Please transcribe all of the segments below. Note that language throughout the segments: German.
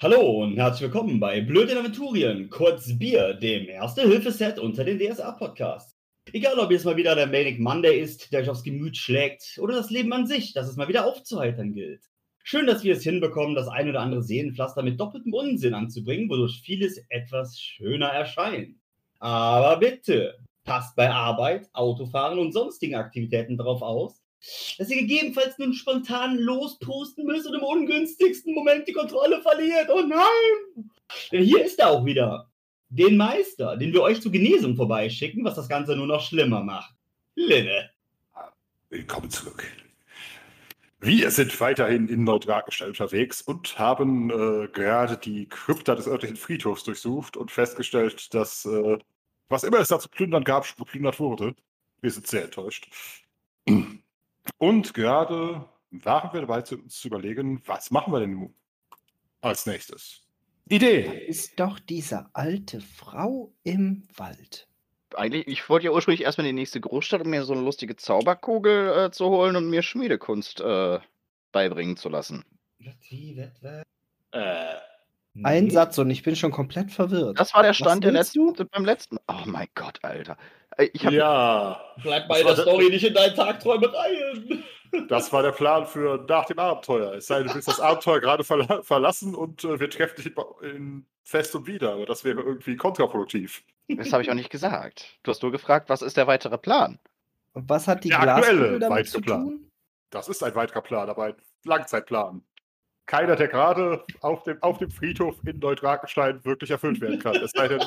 Hallo und herzlich willkommen bei Blöde Aventurien, kurz Bier, dem Erste-Hilfe-Set unter den DSA-Podcasts. Egal, ob es mal wieder der Manic Monday ist, der euch aufs Gemüt schlägt, oder das Leben an sich, das es mal wieder aufzuheitern gilt. Schön, dass wir es hinbekommen, das ein oder andere Seelenpflaster mit doppeltem Unsinn anzubringen, wodurch vieles etwas schöner erscheint. Aber bitte, passt bei Arbeit, Autofahren und sonstigen Aktivitäten darauf aus, dass ihr gegebenenfalls nun spontan lospusten müsst und im ungünstigsten Moment die Kontrolle verliert. Oh nein! Hier ist er auch wieder. Den Meister, den wir euch zur Genesung vorbeischicken, was das Ganze nur noch schlimmer macht. Linne. Willkommen zurück. Wir sind weiterhin in Neutragenstein unterwegs und haben äh, gerade die Krypta des örtlichen Friedhofs durchsucht und festgestellt, dass äh, was immer es da zu plündern gab, geplündert wurde. Wir sind sehr enttäuscht. Und gerade waren wir dabei, zu, uns zu überlegen, was machen wir denn nun als nächstes? Idee! Ist doch diese alte Frau im Wald. Eigentlich, ich wollte ja ursprünglich erstmal in die nächste Großstadt, um mir so eine lustige Zauberkugel äh, zu holen und mir Schmiedekunst äh, beibringen zu lassen. Äh, Ein nee. Satz und ich bin schon komplett verwirrt. Das war der Stand der letzten, beim letzten. Oh mein Gott, Alter. Äh, Ich hab, Ja, Bleib bei der der- Story nicht in deinen Tagträumereien. das war der Plan für nach dem Abenteuer. Es sei denn, du willst das Abenteuer gerade verla verlassen und äh, wir treffen dich in, Fest und wieder. Aber das wäre irgendwie kontraproduktiv. das habe ich auch nicht gesagt. Du hast nur gefragt, was ist der weitere Plan? Und was hat die Der aktuelle Glaskugel damit weitere zu Plan. tun? Das ist ein weiterer Plan, aber ein Langzeitplan. Keiner, der gerade auf dem, auf dem Friedhof in Neutrakenstein wirklich erfüllt werden kann. Es sei denn,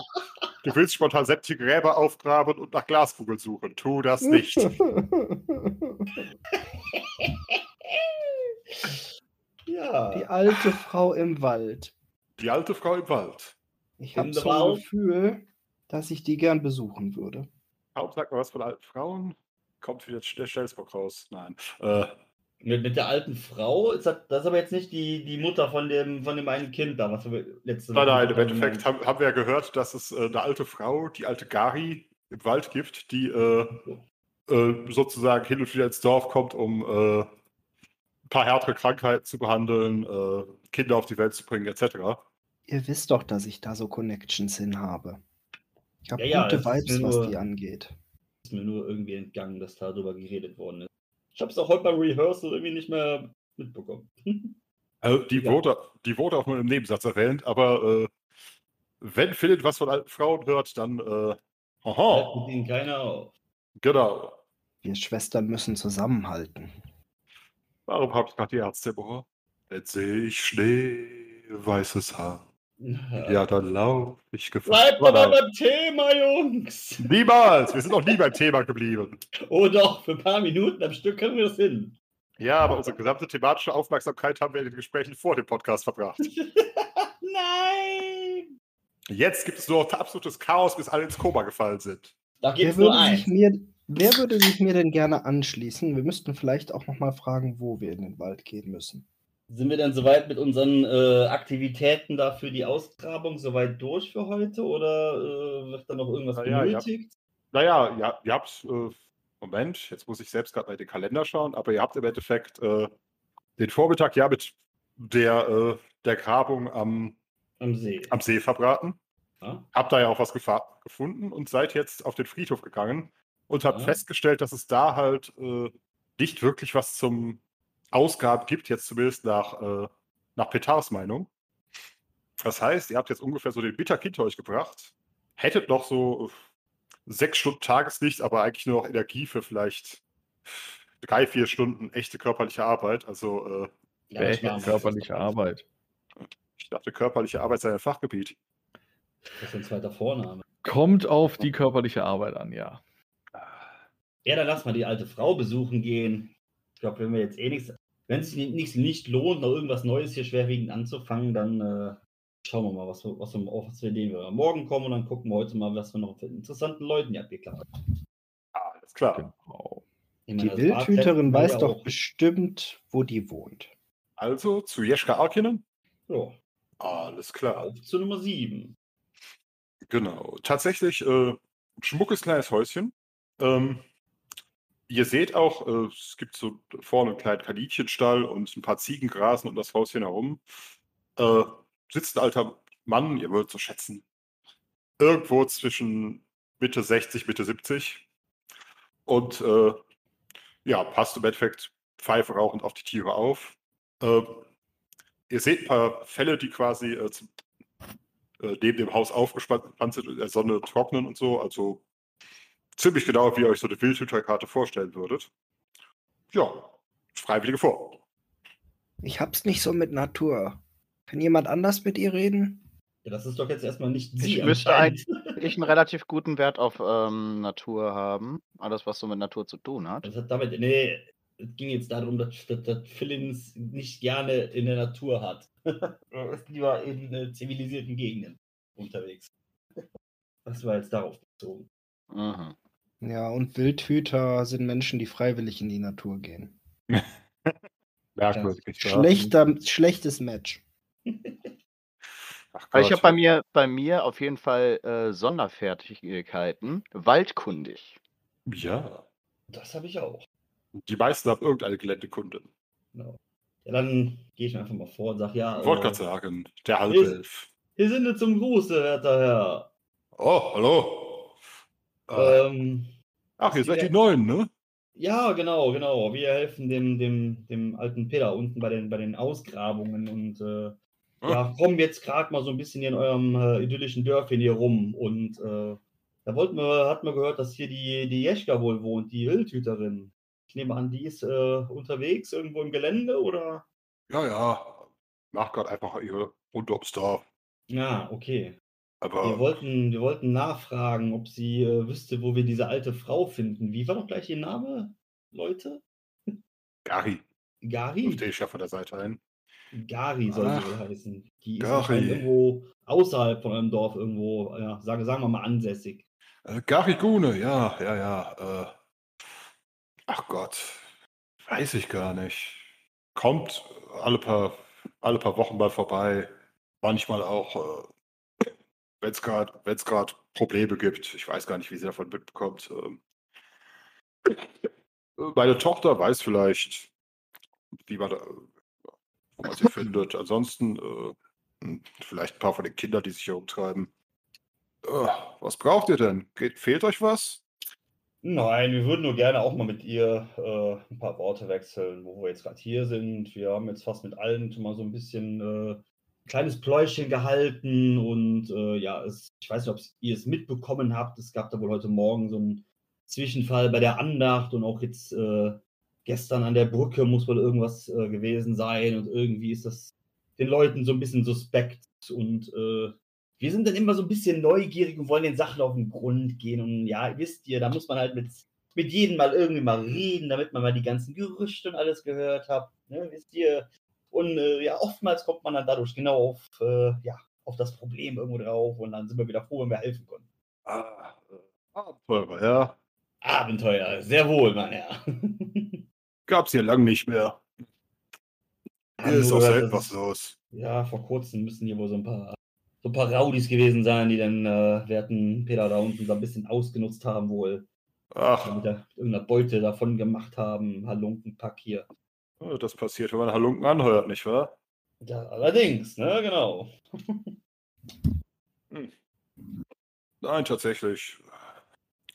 du willst spontan sämtliche Gräber aufgraben und nach Glaskugeln suchen. Tu das nicht. Ja. die alte Frau im Wald. Die alte Frau im Wald. Ich habe so ein? Gefühl, dass ich die gern besuchen würde. Man was von alten Frauen, kommt wieder der Stelsbock raus. Nein. Äh, Mit, mit der alten Frau, ist das, das ist aber jetzt nicht die, die Mutter von dem, von dem einen Kind da, was wir letzte nein, nein, im Endeffekt haben, haben wir ja gehört, dass es äh, eine alte Frau, die alte Gari, im Wald gibt, die äh, äh, sozusagen hin und wieder ins Dorf kommt, um äh, ein paar härtere Krankheiten zu behandeln, äh, Kinder auf die Welt zu bringen, etc. Ihr wisst doch, dass ich da so Connections hin habe. Ich habe Ja, ja, gute ist Vibes, mir was nur- die angeht. ist mir nur irgendwie entgangen, dass darüber geredet worden ist. Ich habe es auch heute beim Rehearsal irgendwie nicht mehr mitbekommen. Also die, Ja. wurde, die wurde auch nur im Nebensatz erwähnt, aber äh, wenn Philipp was von alten Frauen hört, dann äh, aha, ihn keiner auf. genau. Wir Schwestern müssen zusammenhalten. Warum habe ich gerade die Herzzimmer? Jetzt sehe ich Schnee, weißes Haar. Ja, dann lauf ich gefahren. Bleibt aber beim Thema, Jungs! Niemals! Wir sind noch nie beim Thema geblieben. Oh doch, für ein paar Minuten am Stück können wir das hin. Ja, aber unsere gesamte thematische Aufmerksamkeit haben wir in den Gesprächen vor dem Podcast verbracht. Nein! Jetzt gibt es nur noch absolutes Chaos, bis alle ins Koma gefallen sind. Da Wer gibt's nur würde, eins. sich mir, wer würde sich mir denn gerne anschließen? Wir müssten vielleicht auch noch mal fragen, wo wir in den Wald gehen müssen. Sind wir denn soweit mit unseren äh, Aktivitäten da für die Ausgrabung soweit durch für heute oder äh, wird da noch irgendwas Na ja, ja. benötigt? Naja, ja, ihr habt, äh, Moment, jetzt muss ich selbst gerade mal in den Kalender schauen, aber ihr habt im Endeffekt äh, den Vormittag ja mit der, äh, der Grabung am, Am See. am See verbraten. Ja? Habt da ja auch was gefunden und seid jetzt auf den Friedhof gegangen und habt Ja. festgestellt, dass es da halt äh, nicht wirklich was zum Ausgaben gibt, jetzt zumindest nach, äh, nach Petars Meinung. Das heißt, ihr habt jetzt ungefähr so den Bitterkind euch gebracht, hättet noch so äh, sechs Stunden Tageslicht, aber eigentlich nur noch Energie für vielleicht drei, vier Stunden echte körperliche Arbeit. Also äh, Ja, wir. körperliche Arbeit. ich dachte, körperliche Arbeit sei ein Fachgebiet. Das ist ein zweiter Vorname. Kommt auf die körperliche Arbeit an, ja. Ja, dann lass mal die alte Frau besuchen gehen. Ich glaube, wenn wir jetzt eh nichts, wenn es sich nicht, nicht lohnt, noch irgendwas Neues hier schwerwiegend anzufangen, dann äh, schauen wir mal, was wir, was wir, auf was für Ideen wir morgen kommen und dann gucken wir heute mal, was wir noch für interessanten Leuten hier abgeklappt haben. Alles klar. Genau. Die meine, das Barfest Wildhüterin weiß doch auch- bestimmt, wo die wohnt. Also zu Jeschka Arkinen. Ja, Alles klar. auf zu Nummer 7. Genau. Tatsächlich äh, ein schmuckes kleines Häuschen. Ähm, ihr seht auch, äh, es gibt so vorne einen kleinen Kaninchenstall und ein paar Ziegen grasen um das Häuschen herum. Äh, sitzt ein alter Mann, ihr würdet so schätzen, irgendwo zwischen Mitte 60, Mitte 70 und äh, ja, passt im Endeffekt Pfeife rauchend auf die Tiere auf. Äh, ihr seht ein paar Fälle, die quasi äh, zum, neben dem Haus aufgespannt sind und in der Sonne trocknen und so. Also ziemlich genau, wie ihr euch so eine Wildhüterkarte vorstellen würdet. Ja, Freiwillige vor. Ich hab's nicht so mit Natur. Kann jemand anders mit ihr reden? Ja, das ist doch jetzt erstmal nicht sie. Ich müsste eigentlich einen relativ guten Wert auf ähm, Natur haben. Alles, was so mit Natur zu tun hat. Das hat damit, nee, es ging jetzt darum, dass, dass, dass Philins nicht gerne in der Natur hat. er ist lieber in äh, zivilisierten Gegenden unterwegs. Das war jetzt darauf bezogen. Mhm. Ja, und Wildhüter sind Menschen, die freiwillig in die Natur gehen. Merkwürdig. wahr? Schlechter, schlechtes Match. Ach Aber ich habe bei mir, bei mir auf jeden Fall äh, Sonderfertigkeiten. Waldkundig. Ja, Das habe ich auch. die meisten haben irgendeine Geländekunde. Genau. Ja, dann gehe ich einfach mal vor und sage, ja, Ich wollte äh, gerade sagen, der Halbelf. hier sind wir zum Gruße, werter Herr. Oh, hallo. Äh, Ähm, ach, ihr seid die Neuen, ne? ja, genau, genau. Wir helfen dem, dem, dem alten Peter unten bei den, bei den Ausgrabungen und äh, ja, kommen jetzt gerade mal so ein bisschen hier in eurem äh, idyllischen Dörfchen hier rum. Und äh, da wollten wir, hat man gehört, dass hier die, die Jeschka wohl wohnt, die Wildhüterin. Ich nehme an, die ist äh, unterwegs irgendwo im Gelände oder? Ja, ja. Macht gerade einfach ihre Runde ums Dorf. Ja, okay. Wir Aber wollten, wir wollten nachfragen, ob sie äh, wüsste, wo wir diese alte Frau finden. Wie war doch gleich ihr Name, Leute? Gary Gari? durfte ich ja von der Seite ein. Gari soll sie Ach, wohl heißen. Die ist Gari. irgendwo außerhalb von eurem Dorf irgendwo, ja, sagen, sagen wir mal ansässig. Äh, Gary Gune, ja, ja, ja. Äh, ach Gott, weiß ich gar nicht. Kommt alle paar, alle paar Wochen mal vorbei. Manchmal auch, äh, wenn es gerade Probleme gibt. Ich weiß gar nicht, wie sie davon mitbekommt. Ähm, meine Tochter weiß vielleicht, wie man, wo man sie findet. Ansonsten äh, hm, vielleicht ein paar von den Kindern, die sich hier umtreiben. Äh, was braucht ihr denn? Geht, fehlt euch was? Nein, wir würden nur gerne auch mal mit ihr äh, ein paar Worte wechseln, wo wir jetzt gerade hier sind. Wir haben jetzt fast mit allen schon mal so ein bisschen äh, kleines Pläuschen gehalten und äh, ja, es, ich weiß nicht, ob ihr es mitbekommen habt. Es gab da wohl heute Morgen so einen Zwischenfall bei der Andacht und auch jetzt äh, gestern an der Brücke muss wohl irgendwas äh, gewesen sein und irgendwie ist das den Leuten so ein bisschen suspekt und äh, wir sind dann immer so ein bisschen neugierig und wollen den Sachen auf den Grund gehen. Und ja, wisst ihr, da muss man halt mit, mit jedem mal irgendwie mal reden, damit man mal die ganzen Gerüchte und alles gehört hat. Ne, wisst ihr? Und äh, ja, oftmals kommt man dann dadurch genau auf, äh, ja, auf das Problem irgendwo drauf und dann sind wir wieder froh, wenn wir helfen konnten. Ah, äh, Abenteurer, ja. Abenteuer, sehr wohl, mein Herr. Gab's hier lang nicht mehr. Hier ist auch selten was los. Ja, vor kurzem müssen hier wohl so ein paar, so ein paar Raudis gewesen sein, die dann äh, werten Peter da unten so ein bisschen ausgenutzt haben wohl. Ach, damit da irgendeine Beute davon gemacht haben, Halunkenpack hier. Das passiert, wenn man Halunken anheuert, nicht wahr? Ja, allerdings, ne, genau. Nein, tatsächlich.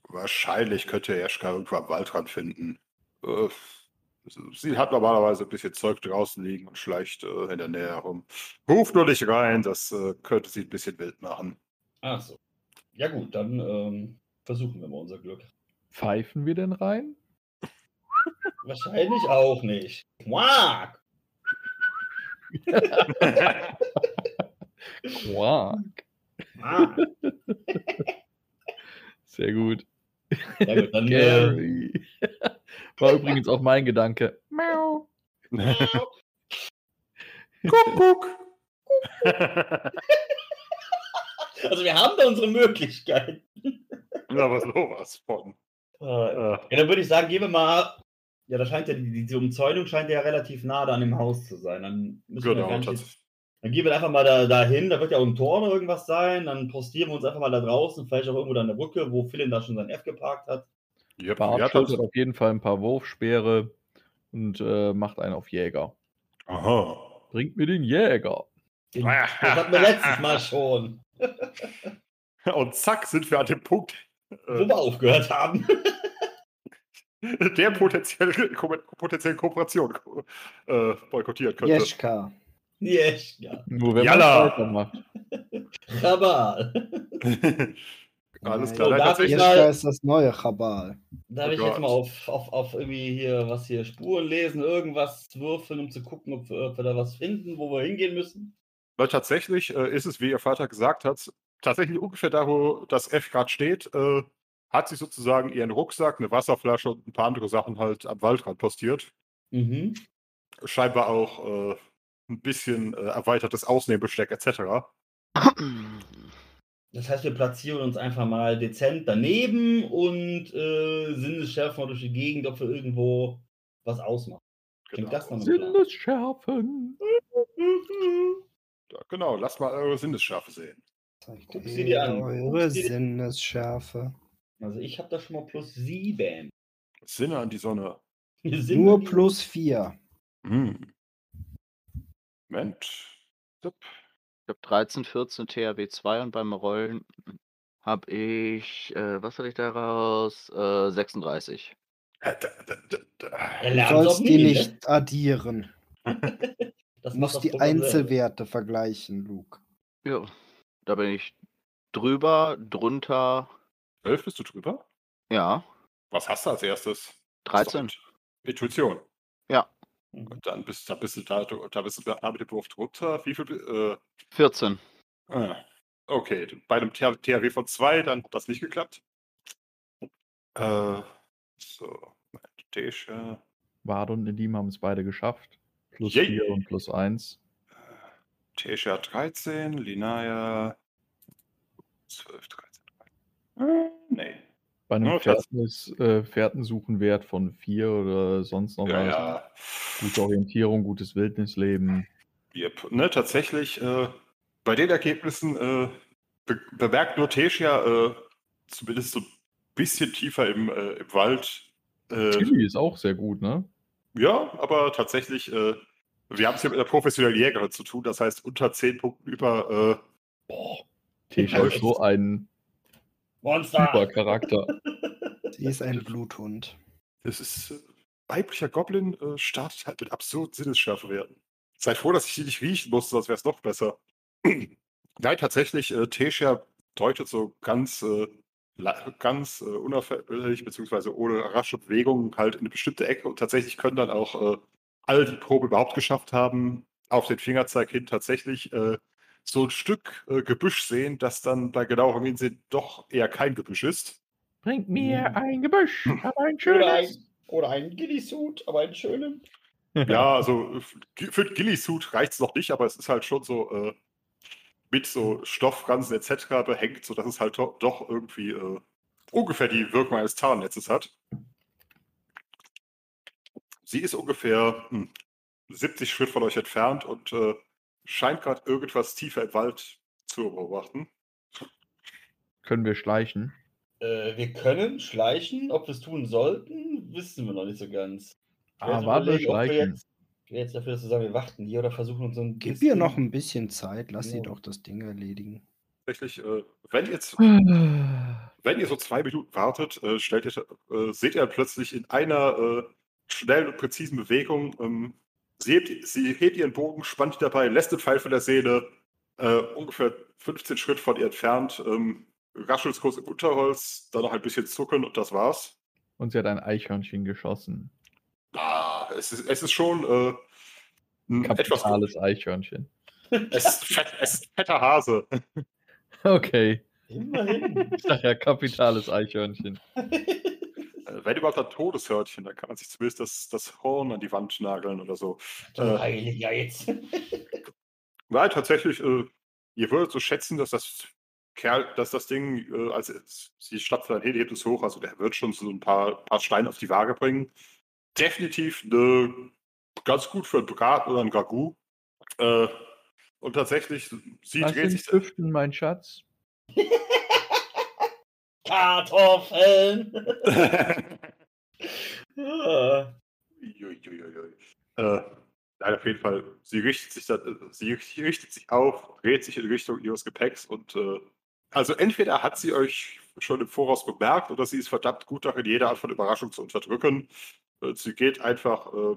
Wahrscheinlich könnte Jeschka irgendwo am Waldrand finden. Äh, sie hat normalerweise ein bisschen Zeug draußen liegen und schleicht äh, in der Nähe herum. Ruf nur nicht rein, das äh, könnte sie ein bisschen wild machen. Ach so. Ja gut, dann ähm, versuchen wir mal unser Glück. Pfeifen wir denn rein? Wahrscheinlich auch nicht. Quack! Quark. Quack. Sehr gut. Ja gut, dann äh, Gary. War übrigens auch mein Gedanke. Miau. Kuckuck. also wir haben da unsere Möglichkeiten. Aber sowas von. Äh, Ja, dann würde ich sagen, gehen wir mal. Ja, da scheint ja die, diese Umzäunung scheint ja relativ nah da an dem Haus zu sein. Dann müssen wir genau, gar nicht Dann gehen wir einfach mal da dahin, da wird ja auch ein Tor oder irgendwas sein, dann postieren wir uns einfach mal da draußen, vielleicht auch irgendwo da an der Brücke, wo Philin da schon sein F geparkt hat. Yep, Bart ja, das, schultert auf jeden Fall ein paar Wurfspeere und äh, macht einen auf Jäger. aha. Bringt mir den Jäger. Den, das hatten wir letztes Mal schon, Und zack, sind wir an dem Punkt, wo äh, wir aufgehört haben. der potenziell, ko potenziellen Kooperation äh, boykottieren könnte. Jeschka. ja. Nur wenn Jalla. man weitermacht. Rabal. Alles klar. So, Nein, darf ich mal- Jeschka ist das neue Chabal. Darf Oh ich jetzt Gott. mal auf, auf, auf irgendwie hier, was hier, Spuren lesen, irgendwas würfeln, um zu gucken, ob wir, ob wir da was finden, wo wir hingehen müssen? weil tatsächlich äh, ist es, wie Ihr Vater gesagt hat, tatsächlich ungefähr da, wo das F gerade steht, äh, hat sie sozusagen ihren Rucksack, eine Wasserflasche und ein paar andere Sachen halt am Waldrand postiert. Mhm. Scheinbar auch äh, ein bisschen äh, erweitertes Ausnehmbesteck etc. Das heißt, wir platzieren uns einfach mal dezent daneben und äh, sinnesschärfen mal durch die Gegend, ob wir irgendwo was ausmachen. Klingt das? Sinnesschärfen. Ja, genau, lasst mal eure Sinnesschärfe sehen. Guck sie dir an. eure Sinnesschärfe. Also ich habe da schon mal plus sieben. Sinne an die Sonne. Nur die- plus vier. Hm. Moment. Tipp. Ich habe 13, 14 THW 2 und beim Rollen habe ich, äh, was hatte ich daraus? Äh, 36. Äh, da, da, da, da. Er Du sollst die nie, ne? nicht addieren. Das Du musst die. Einzelwerte vergleichen, Luke. Ja, da bin ich drüber, drunter, Elf bist du drüber? ja, Was hast du als erstes? 13. Intuition. Mhm. Und dann bist, da bist du da, da bist du da mit dem Wurf drunter. Wie viel? Äh, 14. ah, okay, bei einem TH THW von 2, dann hat das nicht geklappt. Äh, so, Meditation. Wade und Nedim haben es beide geschafft. Plus Yay. 4 und plus 1. Tesha 13, Linaya 12, 13. Äh, nee. Bei einem ist äh, Fährtensuchenwert von 4 oder sonst noch Ja, was. ja. Gute Orientierung, gutes Wildnisleben. Yep. Ne, tatsächlich, äh, bei den Ergebnissen äh, be bemerkt nur Tesha äh, zumindest so ein bisschen tiefer im, äh, im Wald. Äh, Tilly ist auch sehr gut, ne? ja, aber tatsächlich, wir haben es hier mit einer professionellen Jägerin zu tun, das heißt unter 10 Punkten über. Boah. Tesha ist so ein Monster! super Charakter. Sie ist ein Bluthund. das ist äh, weiblicher Goblin äh, startet halt mit absurden Sinnesschärfewerten. Seid froh, dass ich die nicht riechen musste, sonst wäre es noch besser. Nein, tatsächlich, äh, Tesha deutet so ganz, äh, ganz äh, unauffällig, beziehungsweise ohne rasche Bewegung halt in eine bestimmte Ecke und tatsächlich können dann auch äh, alle, die Probe überhaupt geschafft haben, auf den Fingerzeig hin tatsächlich äh, so ein Stück äh, Gebüsch sehen, das dann bei genauerem Hinsehen doch eher kein Gebüsch ist. Bringt mir ein Gebüsch, aber ein Oder ein, oder ein Gillisuit, aber einen schönen. Ja, also für den Gillisuit reicht es noch nicht, aber es ist halt schon so äh, mit so Stofffransen etc. behängt, sodass es halt doch, doch irgendwie äh, ungefähr die Wirkung eines Tarnnetzes hat. Sie ist ungefähr hm, 70 Schritt von euch entfernt und äh, scheint gerade irgendwas tiefer im Wald zu beobachten. Können wir schleichen? Äh, wir können schleichen, ob wir es tun sollten, wissen wir noch nicht so ganz. Ah, warte, wir schleichen. jetzt, ich wäre jetzt dafür, dass wir sagen, wir warten hier oder versuchen uns so ein Gib ihr noch ein bisschen Zeit, lass sie Ja. doch das Ding erledigen. Tatsächlich, äh, wenn, jetzt, wenn ihr so zwei Minuten wartet, äh, stellt ihr, äh, seht ihr plötzlich in einer äh, schnellen und präzisen Bewegung, ähm, sie, hebt, sie hebt ihren Bogen, spannt ihn dabei, lässt den Pfeil von der Sehne, äh, ungefähr 15 Schritt von ihr entfernt, ähm, raschelt kurz im Unterholz, dann noch ein bisschen zucken und das war's. Und sie hat ein Eichhörnchen geschossen. Ah, es, ist, es ist schon äh, ein etwas. Kapitales Eichhörnchen. Es ist, fett, es ist ein fetter Hase. Okay. Immerhin. Ich sag ja, kapitales Eichhörnchen. Äh, Wenn überhaupt ein Todeshörtchen, dann kann man sich zumindest das, das Horn an die Wand nageln oder so. Äh, Heiliger jetzt. Nein, tatsächlich, äh, ihr würdet so schätzen, dass das Kerl, dass das Ding, äh, als es, sie stapft dann hebt es hoch, also der wird schon so ein paar, paar Steine auf die Waage bringen. Definitiv ne, ganz gut für ein Braten oder ein Ragout. Äh, und tatsächlich, sie Was dreht sind sich. Hüften, mein Schatz? Kartoffeln. Äh, nein, auf jeden Fall, sie richtet sich, dann, sie richtet sich auf, dreht sich in Richtung ihres Gepäcks und äh, also entweder hat sie euch schon im Voraus bemerkt oder sie ist verdammt gut darin, jede Art von Überraschung zu unterdrücken. Äh, sie geht einfach äh,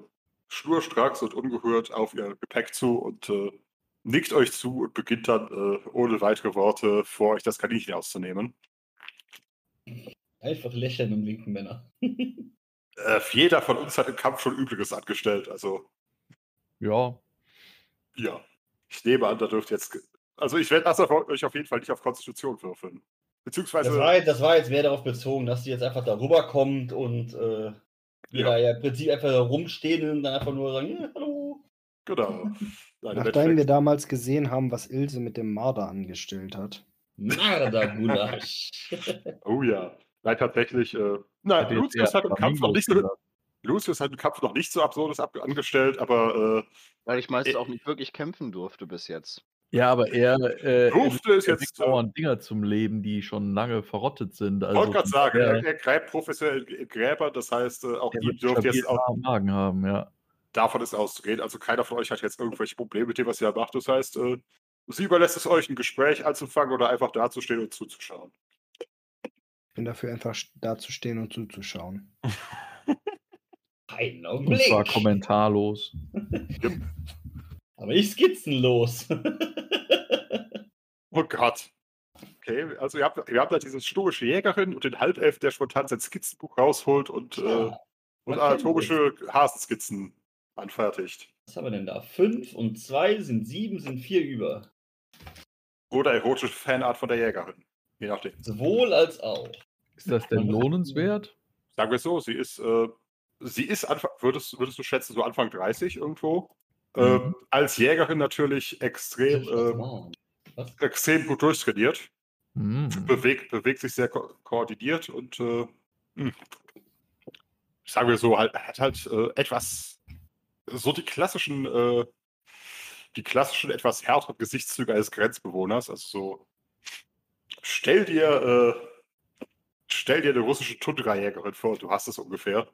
schnurstracks und ungehört auf ihr Gepäck zu und äh, nickt euch zu und beginnt dann ohne weitere Worte vor euch das Kaninchen auszunehmen. Einfach lächeln und winken, Männer. Äh, jeder von uns hat im Kampf schon Übliches angestellt, also Ja. ja. Ich nehme an, da dürft jetzt. Also ich werde das auf, euch auf jeden Fall nicht auf Konstitution würfeln. Beziehungsweise. Das war, jetzt, das war jetzt mehr darauf bezogen, dass sie jetzt einfach da rüberkommt und äh, wir Ja. da ja im Prinzip einfach da rumstehen und dann einfach nur sagen, ja, hallo. Genau. Nein, Nachdem wir damals gesehen haben, was Ilse mit dem Marder angestellt hat. Marder Gulasch. Oh ja. Nein, tatsächlich. Äh, nein, Lucius hat im Kampf noch nicht so. Lucius hat im Kampf noch nicht so absurdes ab angestellt, aber Weil ich meistens Äh, auch nicht wirklich kämpfen durfte bis jetzt. Ja, aber er äh, Durfte es jetzt, äh, Dinger zum Leben, die schon lange verrottet sind. ich Also wollte gerade sagen, er, er, gräbt professionell in Gräber, das heißt, äh, auch er ihm wird dürft stabil jetzt auch am Magen haben, ja. davon ist auszugehen. Also keiner von euch hat jetzt irgendwelche Probleme mit dem, was ihr macht. Das heißt, äh, sie überlässt es euch, ein Gespräch anzufangen oder einfach dazustehen und zuzuschauen. Ich bin dafür einfach st- dazustehen und zuzuschauen. Einen Und zwar Augenblick. kommentarlos. Aber ich skizzenlos. Oh Gott. Okay, also ihr habt, ihr habt da diese stoische Jägerin und den Halbelf, der spontan sein Skizzenbuch rausholt und, äh, Ja, und man kennt anatomische Hasenskizzen anfertigt. Was haben wir denn da? Fünf und zwei sind sieben, sind vier über. Oder erotische Fanart von der Jägerin. Je nachdem. Sowohl als auch. Ist das denn lohnenswert? Sagen wir es so, sie ist, äh, sie ist Anfang, würdest, würdest du schätzen, so Anfang 30 irgendwo. Mhm. Ähm, als Jägerin natürlich extrem, ähm, Was? extrem gut durchtrainiert. Hm. bewegt, bewegt sich sehr ko koordiniert und äh, hm, sagen wir so, halt, hat halt äh, etwas, so die klassischen, äh, die klassischen etwas härteren Gesichtszüge eines Grenzbewohners. Also so, stell dir, äh, stell dir eine russische Tundra-Jägerin vor, du hast es ungefähr.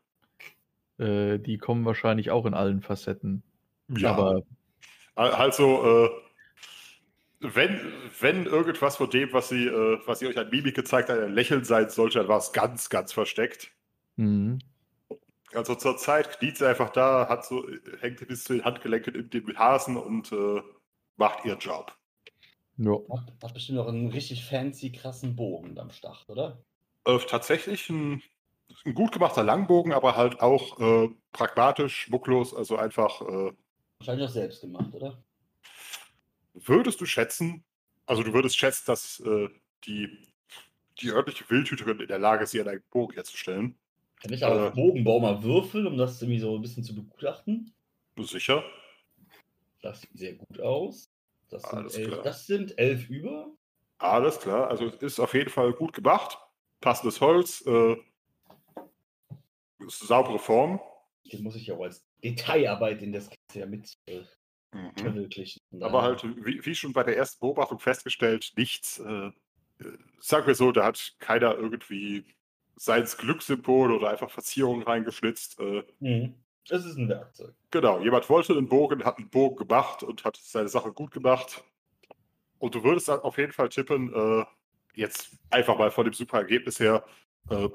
Äh, die kommen wahrscheinlich auch in allen Facetten. Aber Al- halt so, äh, wenn, wenn irgendwas von dem, was sie, äh, was sie euch an Mimik gezeigt hat, ein Lächeln sein sollte, dann war es ganz, ganz versteckt. hm. Also zur Zeit kniet sie einfach da, hat so, hängt bis zu den Handgelenken in dem Hasen und äh, macht ihren Job. ja. Hat, hat bestimmt noch einen richtig fancy, krassen Bogen am Start, oder? Äh, tatsächlich ein, ein gut gemachter Langbogen, aber halt auch äh, pragmatisch, schmucklos, also einfach äh, Wahrscheinlich auch selbst gemacht, oder? würdest du schätzen, also du würdest schätzen, dass äh, die, die örtliche Wildhüterin in der Lage ist, ihren eigenen Bogen herzustellen. Kann ich auch Äh. auf Bogenbau mal würfeln, um das irgendwie so ein bisschen zu begutachten? Sicher. Das sieht sehr gut aus. Das sind, Alles elf, klar. das sind elf über. Alles klar, also es ist auf jeden Fall gut gemacht. Passendes Holz, äh, saubere Form. Den muss ich ja auch als Detailarbeit in das Ganze ja mit äh, Mhm. verwirklichen. Aber halt, wie, wie schon bei der ersten Beobachtung festgestellt, nichts, äh, äh, sagen wir so, da hat keiner irgendwie sein Glückssymbol oder einfach Verzierungen reingeschnitzt. Äh, Mhm. Es ist ein Werkzeug. genau, jemand wollte einen Bogen, hat einen Bogen gemacht und hat seine Sache gut gemacht. Und du würdest dann auf jeden Fall tippen, äh, jetzt einfach mal von dem super Ergebnis her, äh,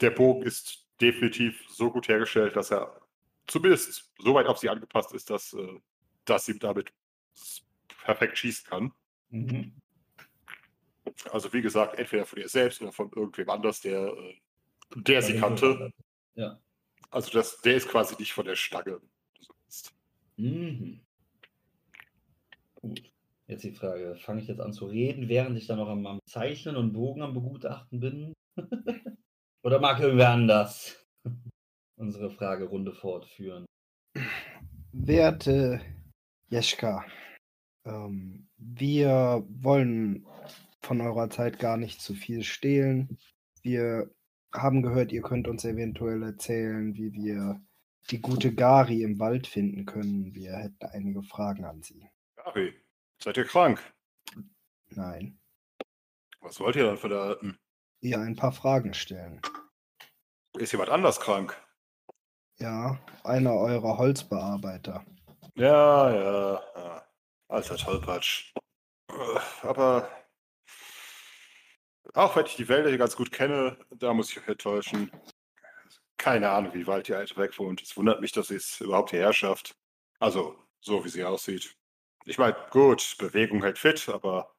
der Bogen ist definitiv so gut hergestellt, dass er zumindest so weit auf sie angepasst ist, dass, äh, dass sie damit perfekt schießen kann. Mhm. Also wie gesagt, entweder von ihr selbst oder von irgendwem anders, der, äh, der sie kannte. Ja. Also das, der ist quasi nicht von der Stange. Mhm. Gut. Jetzt die Frage, fange ich jetzt an zu reden, während ich dann noch am, am Zeichnen und Bogen am Begutachten bin? Oder mag irgendwer anders unsere Fragerunde fortführen? Werte Jeschka, ähm, wir wollen von eurer Zeit gar nicht zu viel stehlen. Wir haben gehört, ihr könnt uns eventuell erzählen, wie wir die gute Gari im Wald finden können. Wir hätten einige Fragen an sie. Gary, seid ihr krank? Nein, Was wollt ihr dann von der Alten? ihr ein paar Fragen stellen. Ist jemand anders krank? Ja, einer eurer Holzbearbeiter. Ja, ja, ja. Alter Tollpatsch. Äh, Aber auch wenn ich die Wälder hier ganz gut kenne, da muss ich euch enttäuschen. Keine Ahnung, wie weit die Alte weg wohnt. Es wundert mich, dass sie es überhaupt hierher schafft. Also, so wie sie aussieht. Ich meine, gut, Bewegung hält fit, aber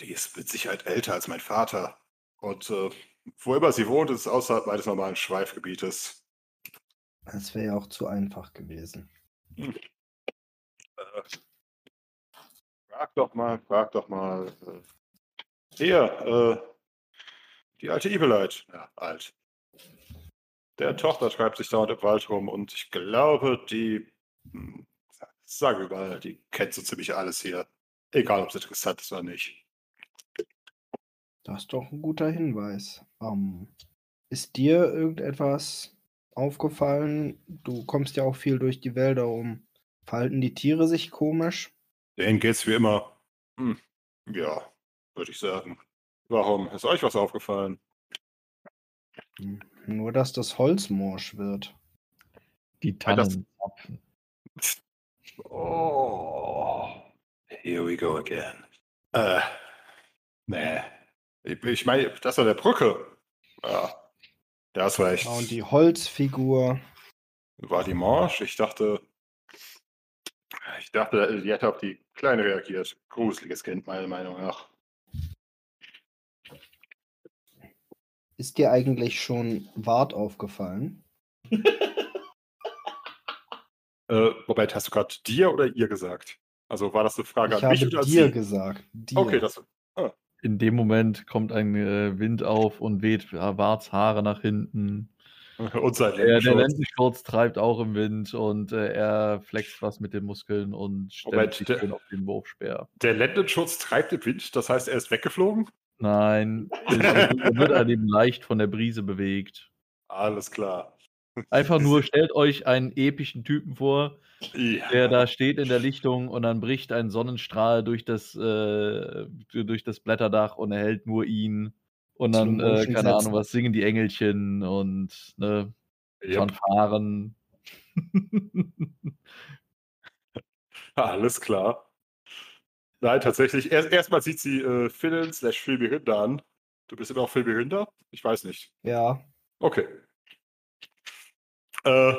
die ist mit Sicherheit älter als mein Vater. Und äh, wo immer sie wohnt, ist es außerhalb meines normalen Schweifgebietes. Das wäre ja auch zu einfach gewesen. Äh, frag doch mal, frag doch mal. Äh, hier, äh, die alte Evelite. Ja, alt. Der Tochter treibt sich dauernd im Wald rum und ich glaube, die, hm, wir mal, die kennt so ziemlich alles hier. Egal, ob es interessant ist oder nicht. Das ist doch ein guter Hinweis. Ähm, ist dir irgendetwas aufgefallen? Du kommst ja auch viel durch die Wälder um. Verhalten die Tiere sich komisch? Denen geht's wie immer. Hm, ja, würde ich sagen. Warum? Ist euch was aufgefallen? Nur, dass das Holz morsch wird. Die das- Tannen zapfen. Oh, here we go again. Äh, nee. Ich, ich meine, das war der Brücke. Ja, da hast recht. Ja, und die Holzfigur. War die morsch? Ich dachte, ich dachte, die hätte auf die Kleine reagiert. Gruseliges Kind, meiner Meinung nach. Ist dir eigentlich schon Wart aufgefallen? Äh, Robert, hast du gerade dir oder ihr gesagt? Also war das eine Frage Ich an habe mich oder dir sie? gesagt. Dir. Okay, das. In dem Moment kommt ein äh, Wind auf und weht äh, Warts Haare nach hinten. Und sein Der, der. Lendenschurz treibt auch im Wind und äh, er flext was mit den Muskeln und stemmt Moment, sich der- auf den Wurfspeer. Der Lendenschutz treibt im Wind, das heißt, er ist weggeflogen? Nein, er wird er eben leicht von der Brise bewegt. Alles klar. Einfach nur stellt euch einen epischen Typen vor, Ja. der da steht in der Lichtung und dann bricht ein Sonnenstrahl durch das, äh, durch das Blätterdach und erhält nur ihn. Und dann, äh, keine Ahnung, was singen die Engelchen und ne, Yep. Fanfaren. Alles klar. Nein, tatsächlich. Erst, erstmal sieht sie äh, Philin slash Philberinda an. Du bist immer noch Philberinda? Ich weiß nicht. Ja. Okay. Äh,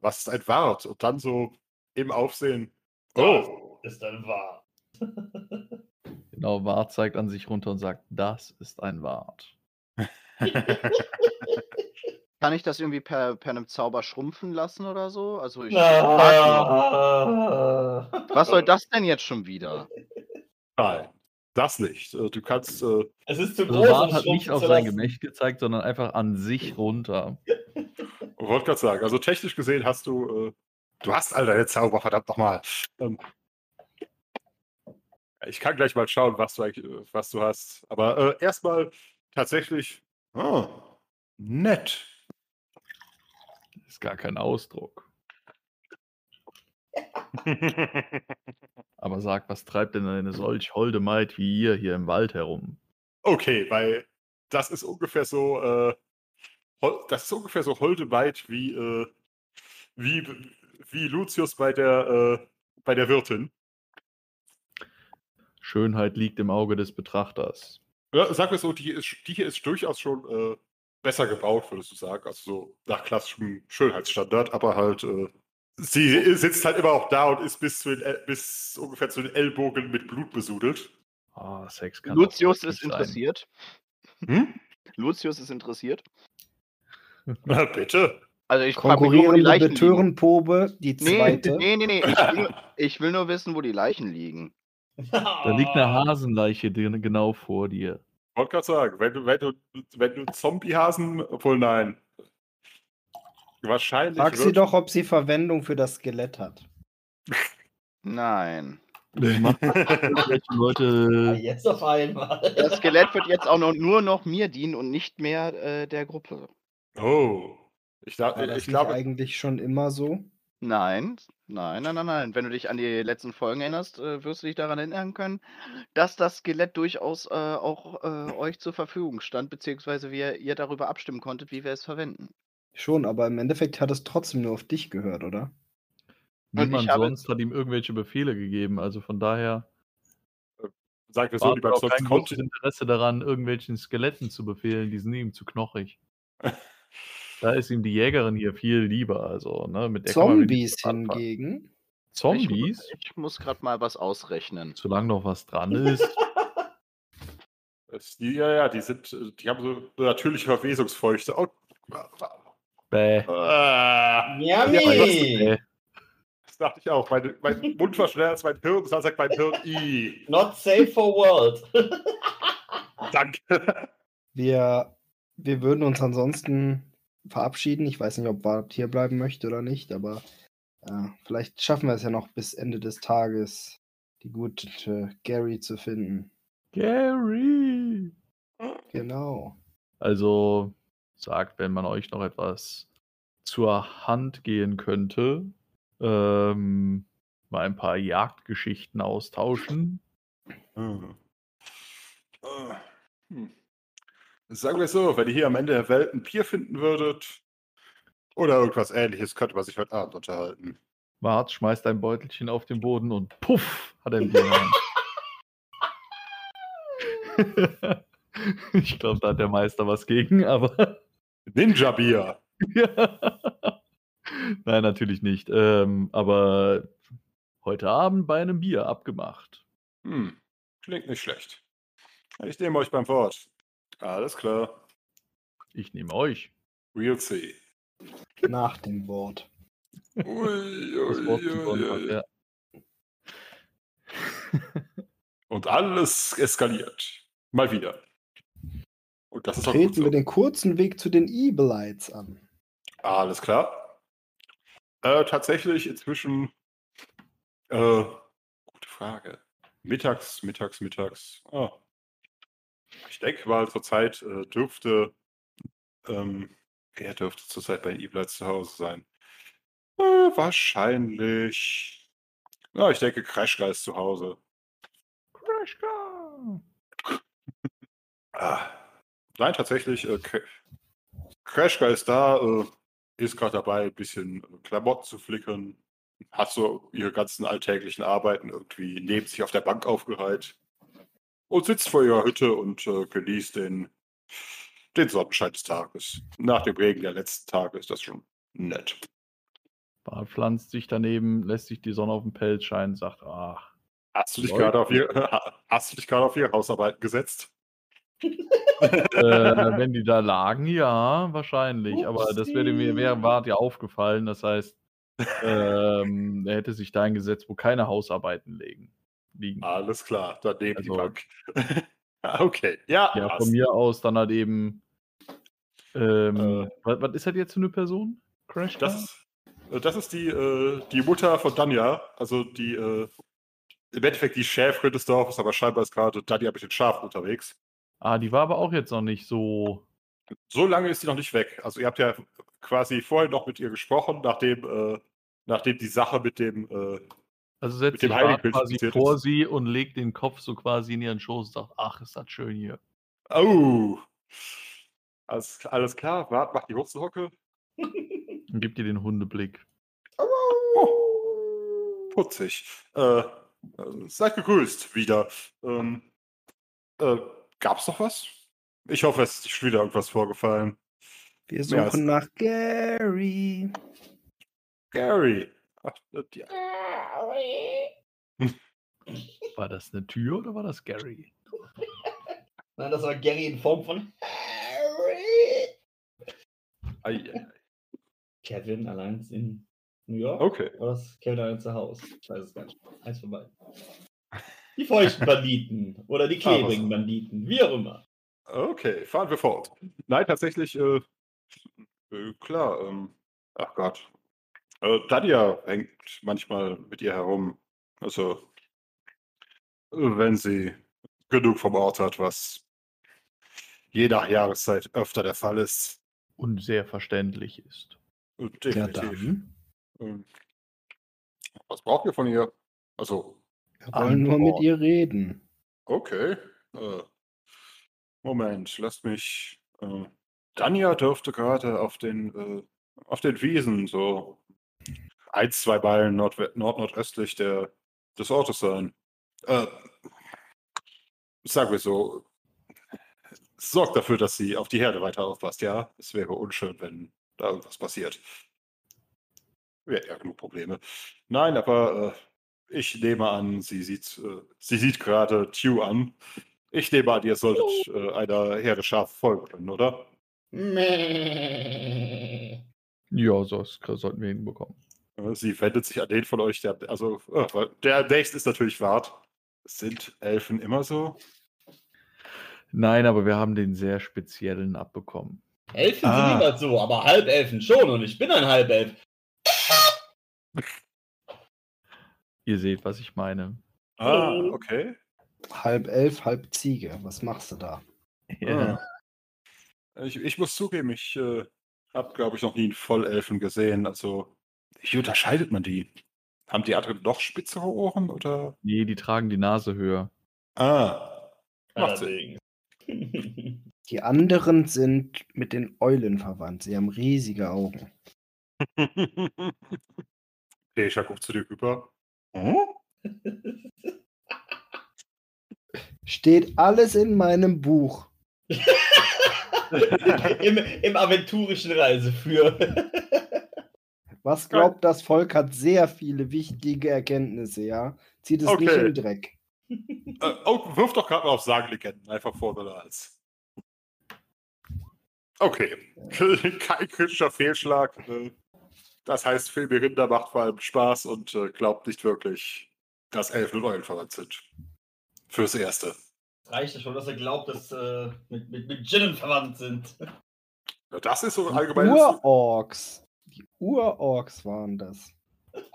was ist ein Wart? Und dann so im Aufsehen. Oh, Das ist dann wahr. Genau, Wart zeigt an sich runter und sagt, das ist ein Wart. Kann ich das irgendwie per, per einem Zauber schrumpfen lassen oder so? Also ich nur, was soll das denn jetzt schon wieder? nein, das nicht. Äh, Du kannst. Äh, Es ist zu Also groß, Wart um hat nicht auf sein. Gemächt gezeigt, sondern einfach an sich runter. wollte gerade sagen, also technisch gesehen hast du. Äh, du hast all deine Zauber, verdammt nochmal. Ähm, ich kann gleich mal schauen, was du, äh, was du hast. Aber äh, erstmal tatsächlich. Oh, nett. Ist gar kein Ausdruck. Aber sag, was treibt denn eine solch holde Maid wie ihr hier im Wald herum? Okay, weil das ist ungefähr so, äh, das ist ungefähr so holde weit wie, äh, wie, wie Lucius bei der, äh, bei der Wirtin. Schönheit liegt im Auge des Betrachters. Ja, sag mir so, die, ist, die hier ist durchaus schon äh, besser gebaut, würdest du sagen. Also so nach klassischem Schönheitsstandard, aber halt, äh, sie sitzt halt immer auch da und ist bis, zu den, bis ungefähr zu den Ellbogen mit Blut besudelt. Ah, Sex kann Lucius ist sein. interessiert. Hm? Lucius ist interessiert. Na, bitte. Also ich Konkurrierende. Betörenprobe, die Nee, zweite. nee, nee, nee. Ich will, ich will nur wissen, wo die Leichen liegen. Da liegt eine Hasenleiche genau vor dir. wollte gerade sagen, wenn du, wenn du, wenn du Zombiehasen, obwohl nein. Wahrscheinlich. Frag sie doch, ob sie Verwendung für das Skelett hat. Nein. Irgendwelche Ah, Leute. Jetzt auf einmal. Das Skelett wird jetzt auch noch, nur noch mir dienen und nicht mehr äh, der Gruppe. Oh. Ich, da, das ich glaube, eigentlich schon immer so? Nein, nein, nein, nein, nein. Wenn du dich an die letzten Folgen erinnerst, äh, wirst du dich daran erinnern können, dass das Skelett durchaus äh, auch äh, euch zur Verfügung stand, beziehungsweise wie ihr, darüber abstimmen konntet, wie wir es verwenden. Schon, aber im Endeffekt hat es trotzdem nur auf dich gehört, oder? Und Niemand habe- sonst hat ihm irgendwelche Befehle gegeben. Also von daher Sagt er so, war die auch sonst kein großes konnte. Interesse daran, irgendwelchen Skeletten zu befehlen. Die sind ihm zu knochig. Da ist ihm die Jägerin hier viel lieber. Also, ne, mit Zombies hingegen. Zombies? Ich, ich muss gerade mal was ausrechnen. Solange noch was dran ist. Die, ja, ja, die sind, die haben so natürliche Verwesungsfeuchte. Oh, Bäh. ah, Yummy! Das dachte ich auch. Mein, mein Mund war schneller als mein Hirn, das sagt mein Hirn I. Not safe for world. Danke. Wir, wir würden uns ansonsten verabschieden. Ich weiß nicht, ob Bart hier bleiben möchte oder nicht, aber äh, vielleicht schaffen wir es ja noch bis Ende des Tages, die gute Gary zu finden. Gary! Genau. Also sagt, wenn man euch noch etwas zur Hand gehen könnte, ähm, mal ein paar Jagdgeschichten austauschen. Hm. Ah, hm. Sagen wir so, wenn ihr hier am Ende der Welt ein Bier finden würdet oder irgendwas ähnliches, könnte man sich heute Abend unterhalten. Mart schmeißt ein Beutelchen auf den Boden und puff, hat er ein Bier ich glaube, da hat der Meister was gegen, aber Ninja-Bier. Ja. Nein, natürlich nicht. Ähm, aber heute Abend bei einem Bier abgemacht. Hm. Klingt nicht schlecht. Ich nehme euch beim Wort. Alles klar. Ich nehme euch. We'll see. Nach dem Wort. Ui, Das ui, Wort ui, hat, ja. Und alles eskaliert. Mal wieder. Und das ist auch gut Treten so. wir den kurzen Weg zu den Evilites an. Alles klar. Äh, tatsächlich inzwischen. Äh, gute Frage. Mittags, mittags, mittags. Ah. Ich denke mal, zurzeit äh, dürfte. Ähm, wer dürfte zurzeit bei Evilites zu Hause sein? Äh, wahrscheinlich. Ja, ich denke, Crashguy ist zu Hause. Crashka! Ah. Nein, tatsächlich. Äh, Crashguy ist da, äh, ist gerade dabei, ein bisschen Klamotten zu flicken. Hat so ihre ganzen alltäglichen Arbeiten irgendwie neben sich auf der Bank aufgereiht. Und sitzt vor ihrer Hütte und äh, genießt den, den Sonnenschein des Tages. Nach dem Regen der letzten Tage ist das schon nett. Bart pflanzt sich daneben, lässt sich die Sonne auf den Pelz scheinen, sagt, ach, Hast du dich gerade auf ihr, hast du dich gerade auf ihre Hausarbeiten gesetzt? äh, wenn die da lagen, ja, wahrscheinlich. Aber das wäre mir wäre Bart ja aufgefallen. Das heißt, ähm, er hätte sich da eingesetzt, wo keine Hausarbeiten liegen. Liegen. Alles klar, daneben Also- die Bank. okay, ja. Ja, passt. von mir aus dann halt eben. Ähm, Äh. was, was ist das jetzt für eine Person? Crash? Das, äh, das ist die, äh, die Mutter von Danja, also die, äh, im Endeffekt die Schäferin des Dorfes, aber scheinbar ist gerade Danja mit den Schafen unterwegs. Ah, die war aber auch jetzt noch nicht so. So lange ist sie noch nicht weg. Also ihr habt ja quasi vorher noch mit ihr gesprochen, nachdem, äh, nachdem die Sache mit dem, äh, Also setzt sich quasi passiert vor sie und legt den Kopf so quasi in ihren Schoß und sagt, ach, ist das schön hier. oh, alles, alles klar, Wart, macht die Wurzelhocke. Und gibt ihr den Hundeblick. Putzig. Äh, äh, seid gegrüßt wieder. Ähm, äh, gab's noch was? Ich hoffe, es ist nicht wieder irgendwas vorgefallen. Wir suchen nach Gary. Gary. War das eine Tür oder war das Gary? Nein, das war Gary in Form von Harry. ei, ei, ei. Kevin allein in New York? Okay. Oder ist Kevin allein zu Hause? Ich weiß es gar nicht. Eins vorbei. Die feuchten Banditen oder die klebrigen Banditen, wie auch immer. Okay, fahren wir fort. Nein, tatsächlich, äh, äh, klar, ähm, ach Gott. Äh, Dadia hängt manchmal mit ihr herum. Also, wenn sie genug vom Ort hat, was je nach Jahreszeit öfter der Fall ist. Und sehr verständlich ist. Äh, Ja, Definitiv. dann. Ähm, was braucht ihr von ihr? Also, Wir wollen nur mit ihr reden. okay. Äh, Moment, lasst mich. Äh, Danja dürfte gerade auf den, äh, auf den Wiesen so ein, zwei Meilen nord nordnordöstlich der, des Ortes sein. Äh, sagen wir so, sorgt dafür, dass sie auf die Herde weiter aufpasst, ja? Es wäre unschön, wenn da irgendwas passiert. Wir hätten ja genug Probleme. Nein, aber äh, ich nehme an, sie sieht, äh, sie sieht gerade Tew an. Ich nehme an, ihr solltet äh, einer Herde Schaf folgen können, oder? Mäh. Ja, so das sollten wir hinbekommen. Sie wendet sich an den von euch, der, also äh, der nächste ist natürlich Wart. Sind Elfen immer so? Nein, aber wir haben den sehr speziellen abbekommen. Elfen Ah. sind niemals so, aber Halbelfen schon und ich bin ein Halbelf. Ihr seht, was ich meine. Ah, okay. Halb elf, halb Ziege. Was machst du da? Ah. Ich, ich muss zugeben, ich äh, habe, glaube ich, noch nie einen Vollelfen gesehen. Also, wie unterscheidet man die? Haben die anderen noch spitzere Ohren oder? Nee, die tragen die Nase höher. Ah, macht Sinn. Die anderen sind mit den Eulen verwandt. Sie haben riesige Augen. Deja guckt zu dir rüber. Hm? Steht alles in meinem Buch. Im, Im aventurischen Reiseführ. Was glaubt das Volk hat sehr viele wichtige Erkenntnisse, ja? Zieht es nicht Okay. in den Dreck. Äh, oh, wirf doch gerade mal auf Sagenlegenden, einfach vor oder als. Okay. Kein kritischer Fehlschlag. Das heißt, Filmirinder macht vor allem Spaß und äh, glaubt nicht wirklich, dass Elfen und Eulen verwandt sind. Fürs Erste. Reicht ja schon, dass er glaubt, dass äh, mit, mit, mit verwandt sind. Ja, Das ist so ein allgemeines. Urorks. Die Urorks waren das.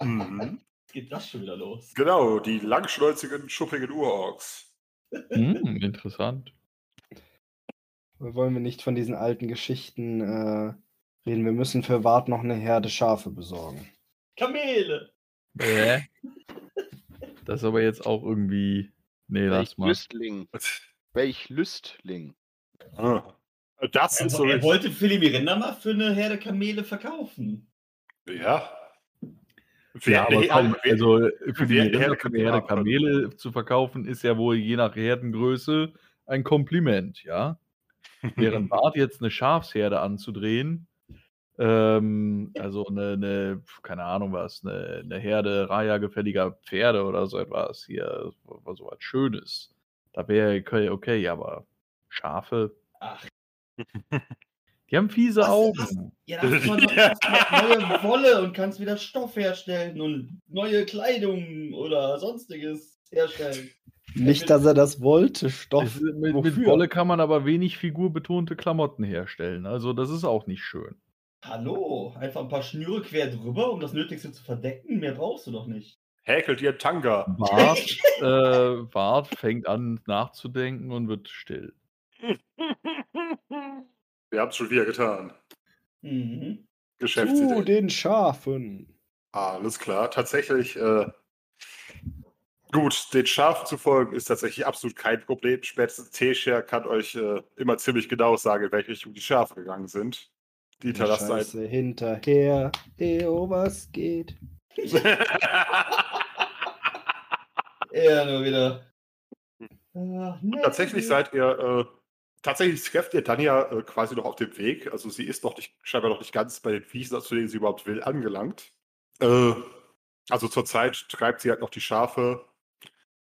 Mhm. Geht das schon wieder los? Genau, die langschnäuzigen, schuppigen Urorks. Hm, interessant. Wollen wir nicht von diesen alten Geschichten äh, reden? Wir müssen für Wart noch eine Herde Schafe besorgen. Kamele! Äh. Das ist aber jetzt auch irgendwie. Nee, lass Welch mal. Lüstling. Welch Lüstling. Ah. Das ist so. Er wollte Philipp Mirinda mal für eine Herde Kamele verkaufen. Ja. Ja, aber komm, also für die Rinder Herde für die Herde Kamele Kamele zu verkaufen, ist ja wohl je nach Herdengröße ein Kompliment, ja. Während Bart jetzt eine Schafsherde anzudrehen, ähm, also eine, eine, keine Ahnung was, eine, eine Herde Raya-gefälliger Pferde oder so etwas hier, so so was Schönes. Da wäre okay, okay, aber Schafe, Ach, die haben fiese Was- Augen. was- ja, da hast du neue Wolle und kannst wieder Stoff herstellen und neue Kleidung oder sonstiges herstellen. Nicht, dass er das wollte, Stoff. Es, mit, mit? Wolle kann man aber wenig figurbetonte Klamotten herstellen. Also das ist auch nicht schön. Hallo, einfach ein paar Schnüre quer drüber, um das Nötigste zu verdecken. Mehr brauchst du doch nicht. Häkelt ihr Tanga. Bart, äh, Bart fängt an nachzudenken und wird still. Wir haben es schon wieder getan. Mhm. Zu Geschäftsidee. den Schafen. Alles klar. Tatsächlich, äh, gut, den Schafen zu folgen ist tatsächlich absolut kein Problem. Spätestens Tescher kann euch äh, immer ziemlich genau sagen, in welche Richtung die Schafe gegangen sind. Die hinterlassen ein. Scheiße, hinterher. Eo, was geht? Ja, nur wieder. Ach, nee. Tatsächlich seid ihr, äh, tatsächlich trefft ihr Tanja äh, quasi noch auf dem Weg. Also sie ist noch nicht, scheinbar noch nicht ganz bei den Wiesen, zu denen sie überhaupt will, angelangt. Äh, also zurzeit treibt sie halt noch die Schafe,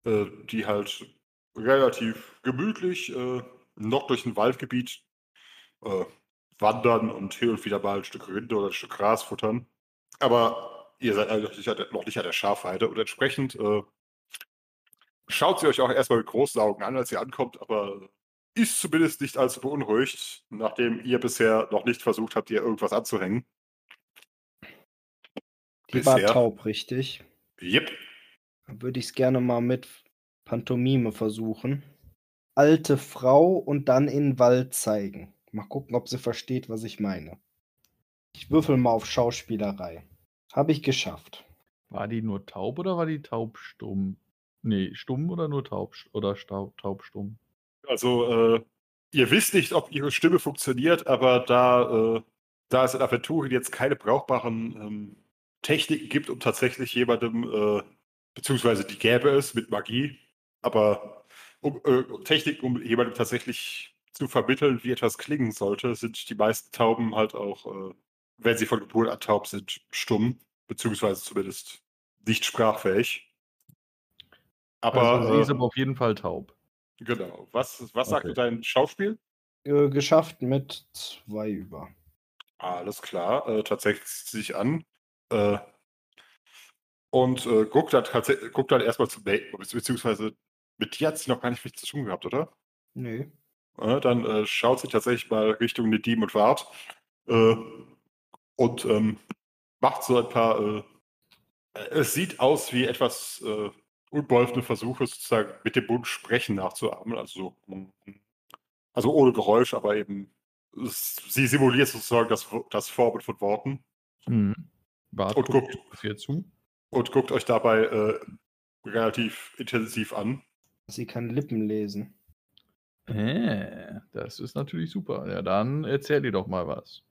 äh, die halt relativ gemütlich äh, noch durch ein Waldgebiet äh, wandern und hier und wieder mal ein Stück Rinde oder ein Stück Gras futtern. Aber ihr seid eigentlich noch nicht noch nicht an der Schafheide und entsprechend äh, schaut sie euch auch erstmal mit großen Augen an, als ihr ankommt, aber ist zumindest nicht allzu beunruhigt, nachdem ihr bisher noch nicht versucht habt, ihr irgendwas anzuhängen. Die war Bisher. taub, richtig? Yep. Dann würde ich es gerne mal mit Pantomime versuchen. Alte Frau und dann in den Wald zeigen. Mal gucken, ob sie versteht, was ich meine. Ich würfel mal auf Schauspielerei. Habe ich geschafft. War die nur taub oder war die taubstumm? Nee, stumm oder nur taub oder staub, taubstumm? Also, äh, ihr wisst nicht, ob ihre Stimme funktioniert, aber da, äh, da es in Aventurien jetzt keine brauchbaren ähm, Techniken gibt, um tatsächlich jemandem, äh, beziehungsweise die gäbe es mit Magie, aber um, äh, Techniken, um jemandem tatsächlich zu vermitteln, wie etwas klingen sollte, sind die meisten Tauben halt auch, äh, wenn sie von Geburt an taub sind, stumm, beziehungsweise zumindest nicht sprachfähig. Aber, also, sie ist äh, aber auf jeden Fall taub. Genau. Was, was sagt Okay. dein Schauspiel? Äh, geschafft mit zwei über. Alles klar, äh, tatsächlich zieht sie sich an äh, und äh, guckt, dann tatsächlich- guckt dann erstmal zu bezieh- beziehungsweise mit dir hat sie noch gar nicht viel zu tun gehabt, oder? Nee. Äh, dann äh, schaut sie tatsächlich mal Richtung Nedim und Wart äh, und ähm, macht so ein paar. Äh, es sieht aus wie etwas äh, unbeholfene Versuche, sozusagen mit dem Mund sprechen nachzuahmen. Also, so, also ohne Geräusch, aber eben. es- Sie simuliert sozusagen das, das Vorbild von Worten. Mhm. Bart Und guckt hier zu. und guckt euch dabei äh, relativ intensiv an. Sie kann Lippen lesen. Äh, das ist natürlich super. Ja, dann erzähl dir doch mal was.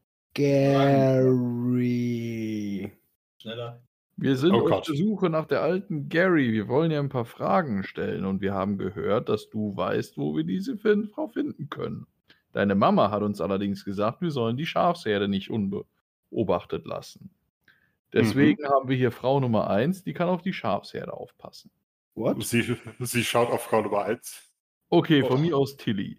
Gary. Schneller. Wir sind Oh auf der Suche nach der alten Gary. Wir wollen ihr ein paar Fragen stellen und wir haben gehört, dass du weißt, wo wir diese fin Frau finden können. Deine Mama hat uns allerdings gesagt, wir sollen die Schafsherde nicht unbeobachtet lassen. Deswegen haben wir hier Frau Nummer 1, die kann auf die Schafsherde aufpassen. What? Sie, sie schaut auf Frau Nummer 1. Okay, von Oh. mir aus Tilly.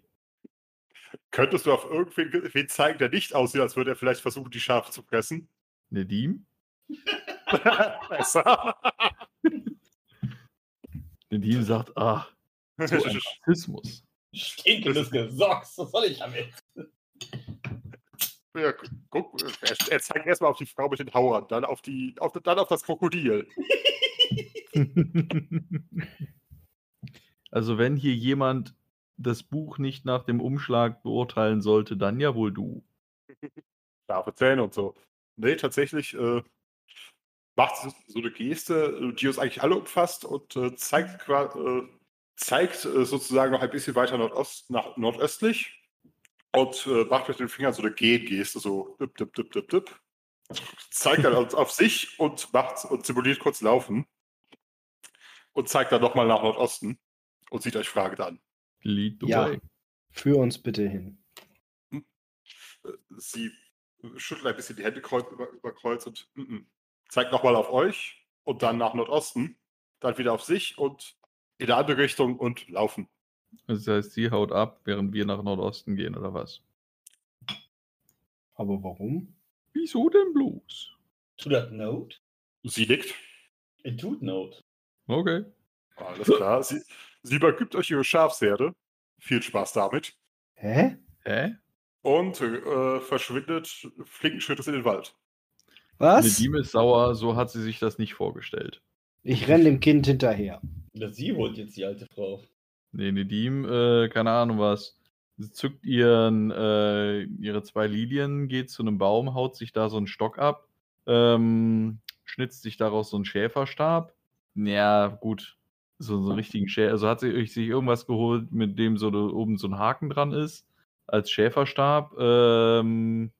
Könntest du auf irgendwen ge- wen zeigen, der nicht aussieht, als würde er vielleicht versuchen, die Schafe zu fressen? Nedim? Besser. Nedim sagt, ah, so ein Rassismus. Stinkendes Gesocks. Was soll ich damit? ja, guck, er, er zeigt erstmal auf die Frau mit den Hauern, dann auf, die, auf, dann auf das Krokodil. Also wenn hier jemand das Buch nicht nach dem Umschlag beurteilen sollte, dann ja wohl du. Scharfe Zähne und so. Nee, tatsächlich äh, macht so eine Geste, die uns eigentlich alle umfasst und äh, zeigt, äh, zeigt äh, sozusagen noch ein bisschen weiter Nordost, nach nordöstlich und äh, macht mit den Fingern so eine Gehgeste, so dip, dip, dip, dip, dip. Zeigt dann auf, auf sich und macht und simuliert kurz Laufen und zeigt dann nochmal nach Nordosten und sieht euch fragend an. Lead the Ja. way. Führ uns bitte hin. Äh, Sie schüttelt ein bisschen die Hände kreuz, über, über Kreuz und mm, mm, zeigt nochmal auf euch und dann nach Nordosten, dann wieder auf sich und in eine andere Richtung und laufen. Das heißt, sie haut ab, während wir nach Nordosten gehen, oder was? Aber warum? Wieso denn bloß? To that note? Sie nickt. It tut note. Okay. Alles klar. Sie, sie übergibt euch ihre Schafsherde. Viel Spaß damit. Hä? Hä? Und äh, verschwindet flinken Schrittes in den Wald. Was? Nedim ist sauer, so hat sie sich das nicht vorgestellt. Ich renn dem Kind hinterher. Sie holt jetzt die alte Frau. Nee, Nedim, äh, keine Ahnung was. Sie zückt ihren, äh, ihre zwei Lilien, geht zu einem Baum, haut sich da so einen Stock ab, ähm, schnitzt sich daraus so einen Schäferstab. Ja, gut. So, so einen richtigen Schäfer. Also hat sie sich irgendwas geholt, mit dem so oben so ein Haken dran ist, als Schäferstab. Ähm,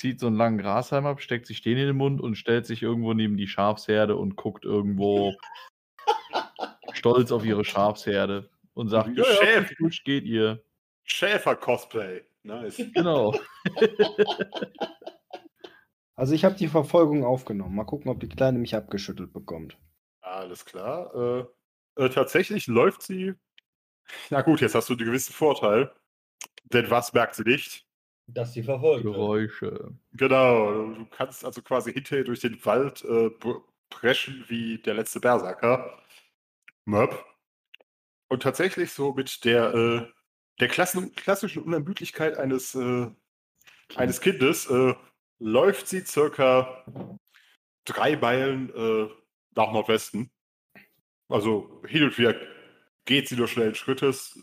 zieht so einen langen Grashalm ab, steckt sich den in den Mund und stellt sich irgendwo neben die Schafsherde und guckt irgendwo stolz auf ihre Schafsherde und sagt, ja, ja, geht ihr. Schäfer-Cosplay. Nice. Genau. Also ich habe die Verfolgung aufgenommen. Mal gucken, ob die Kleine mich abgeschüttelt bekommt. Alles klar. Äh, äh, tatsächlich läuft sie. Na gut, jetzt hast du einen gewissen Vorteil. Denn was merkt sie nicht? Dass sie verfolgt wird. Geräusche. Genau, du kannst also quasi hinterher durch den Wald äh, preschen wie der letzte Berserker. Möb. Und tatsächlich so mit der, äh, der klassen, klassischen Unermüdlichkeit eines, äh, eines Kindes äh, läuft sie circa drei Meilen äh, nach Nordwesten. Also hin und wieder geht sie nur schnellen Schrittes,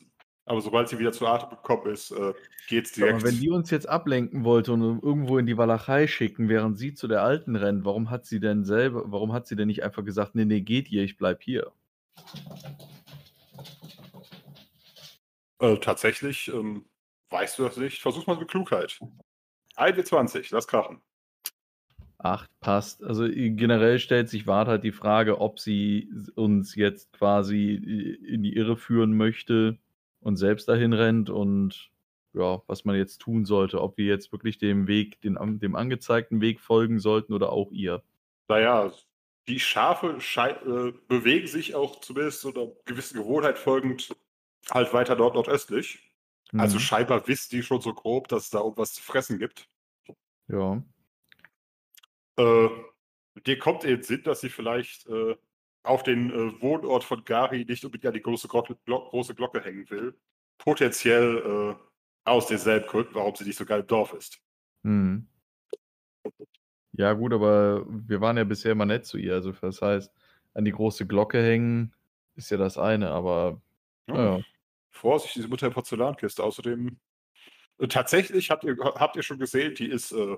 aber sobald sie wieder zu Atem gekommen ist, äh, geht's direkt. Aber wenn die uns jetzt ablenken wollte und irgendwo in die Walachei schicken, während sie zu der Alten rennt, warum hat sie denn selber, warum hat sie denn nicht einfach gesagt, nee, nee, geht ihr, ich bleib hier? Äh, tatsächlich ähm, Weißt du das nicht? Versuch mal mit Klugheit. 1W20, lass krachen. 8 passt. Also äh, generell stellt sich Wart halt die Frage, ob sie uns jetzt quasi äh, in die Irre führen möchte und selbst dahin rennt und ja, was man jetzt tun sollte, ob wir jetzt wirklich dem Weg, den, dem angezeigten Weg folgen sollten oder auch ihr. Naja, die Schafe äh, bewegen sich auch zumindest so einer gewissen Gewohnheit folgend halt weiter dort nordöstlich. Also Mhm. scheinbar wisst die schon so grob, dass es da irgendwas zu fressen gibt. ja. Äh, dir kommt den Sinn, dass sie vielleicht äh, auf den äh, Wohnort von Gari nicht unbedingt an die große Glocke, Glo große Glocke hängen will. Potenziell äh, aus denselben Gründen, warum sie nicht so geil im Dorf ist. Mhm. Ja, gut, aber wir waren ja bisher immer nett zu ihr. Also, das heißt, an die große Glocke hängen ist ja das eine, aber Ja. ja. Vorsicht, diese Mutter Porzellankiste. Außerdem, äh, tatsächlich habt ihr, habt ihr schon gesehen, die ist äh,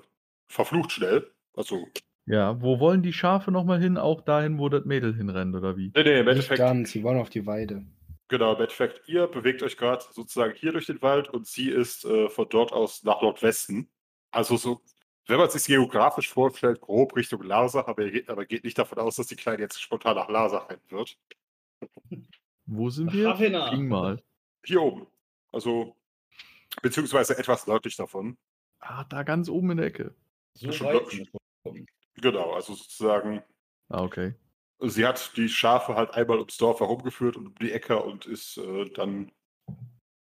verflucht schnell. Also, Ja, wo wollen die Schafe nochmal hin? Auch dahin, wo das Mädel hinrennt, oder wie? nee, nee, im Nicht Endeffekt, ganz, sie wollen auf die Weide. genau, im Endeffekt, ihr bewegt euch gerade sozusagen hier durch den Wald und sie ist äh, von dort aus nach Nordwesten. Also so, wenn man sich geografisch vorstellt, grob Richtung Larsach, aber, ihr geht, aber geht nicht davon aus, dass die Kleine jetzt spontan nach Larsach rennen wird. Wo sind wir? Ravenna. Ging mal. Hier oben. Also, beziehungsweise etwas nördlich davon. Ah, da ganz oben in der Ecke. So Schon weit Genau, also sozusagen, Ah, okay. sie hat die Schafe halt einmal ums Dorf herumgeführt und um die Ecke und ist äh, dann,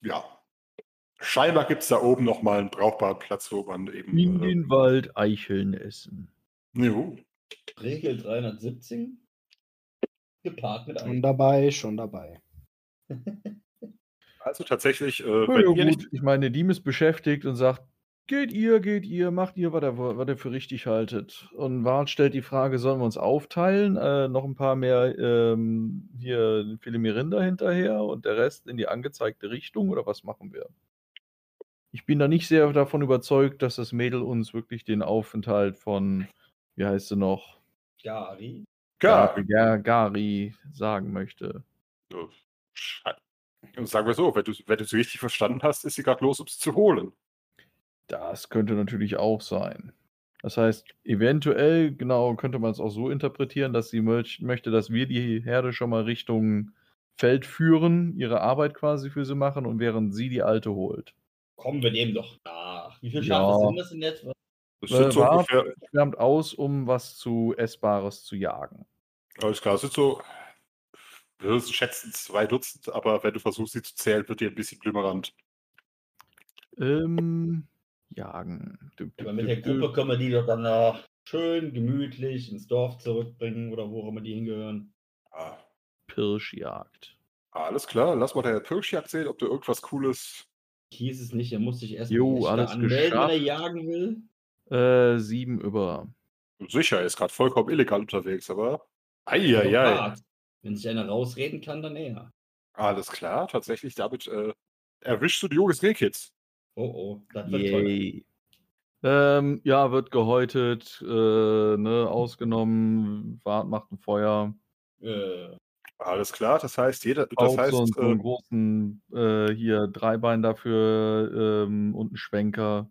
ja. Scheinbar gibt es da oben nochmal einen brauchbaren Platz, wo man eben. In Äh, den Wald Eicheln essen. jo, Regel 317. Gepaart mit Schon einem. dabei, schon dabei. also tatsächlich, äh, Ja, wenn ja, ihr nicht, gut. Ich meine, Diem ist beschäftigt und sagt, geht ihr, geht ihr, macht ihr, was ihr, was ihr für richtig haltet. Und Wart stellt die Frage, sollen wir uns aufteilen? Äh, noch ein paar mehr ähm, hier Filimerinda hinterher und der Rest in die angezeigte Richtung oder was machen wir? Ich bin da nicht sehr davon überzeugt, dass das Mädel uns wirklich den Aufenthalt von, wie heißt sie noch, Gari. Gar, Gari, Gar- Gari sagen möchte. Schei- sagen wir so, wenn du, wenn du sie richtig verstanden hast, ist sie gerade los, um es zu holen. Das könnte natürlich auch sein. Das heißt, eventuell, genau, könnte man es auch so interpretieren, dass sie möch möchte, dass wir die Herde schon mal Richtung Feld führen, ihre Arbeit quasi für sie machen und während sie die alte holt. Kommen wir dem doch nach. Wie viele Ja. Schafe sind das in etwa? Das Äh, sind so ungefähr, schwärmt aus, um was zu Essbares zu jagen. alles klar, das sind so, wir würden schätzen zwei Dutzend, aber wenn du versuchst, sie zu zählen, wird dir ein bisschen blümmerant. Ähm, jagen. Dü- dü- Aber mit der. Gruppe können wir die doch dann noch schön gemütlich ins Dorf zurückbringen oder wo auch immer die hingehören. Ah, Pirschjagd. alles klar, lass mal der Pirschjagd sehen, ob du irgendwas Cooles. Hieß es nicht, er muss sich erst Jo, alles anmelden, wenn er geschafft. jagen will. Äh, sieben über. Sicher, er ist gerade vollkommen illegal unterwegs, aber. Eieiei. Wenn sich einer rausreden kann, dann er. Alles klar, tatsächlich, damit äh, erwischst du die junges Rehkids. Oh oh, das wird toll. Yay. Ähm, ja, wird gehäutet, äh, ne, ausgenommen, Wart macht ein Feuer. Äh, Alles klar, das heißt, jeder, das Auch heißt, so, einen- so einen äh, großen, äh, hier Dreibein dafür ähm, und einen Schwenker.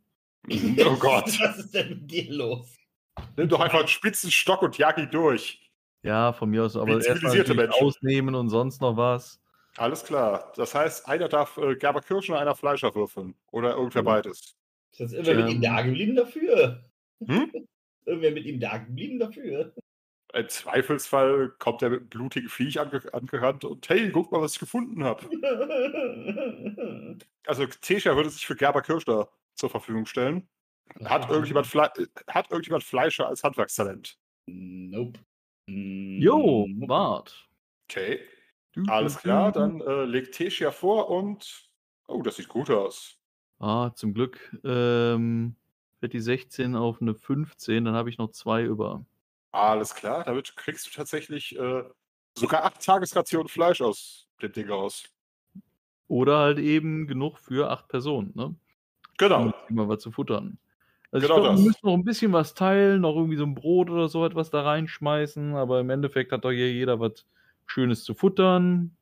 oh Gott, Was ist denn mit dir los? nimm doch einfach einen spitzen Stock und jag ihn durch. Ja, von mir aus, aber erstmal ausnehmen und sonst noch was. Alles klar, das heißt, einer darf äh, Gerber Kirschen einer Fleischer würfeln. Oder irgendwer Ja. beides. Ist jetzt irgendwer mit ihm Ähm. da geblieben dafür? Hm? Irgendwer mit ihm da geblieben dafür? Im Zweifelsfall kommt er mit einem blutigen Viech ange angerannt und hey, guck mal, was ich gefunden habe. Also Tesha würde sich für Gerber Kirschner zur Verfügung stellen. Hat irgendjemand, Fle äh, hat irgendjemand Fleischer als Handwerkstalent? Nope. Jo, Nope. Wart. Okay, alles klar, dann äh, legt Tesha vor und. Oh, das sieht gut aus. Ah, zum Glück ähm, wird die 16 auf eine 15, dann habe ich noch zwei über. Alles klar, damit kriegst du tatsächlich äh, sogar acht Tagesrationen Fleisch aus dem Ding raus. Oder halt eben genug für acht Personen, ne? Genau. Um immer was zu futtern. Also Genau ich glaube, das. wir müssen noch ein bisschen was teilen, noch irgendwie so ein Brot oder so etwas da reinschmeißen, aber im Endeffekt hat doch hier jeder was Schönes zu futtern.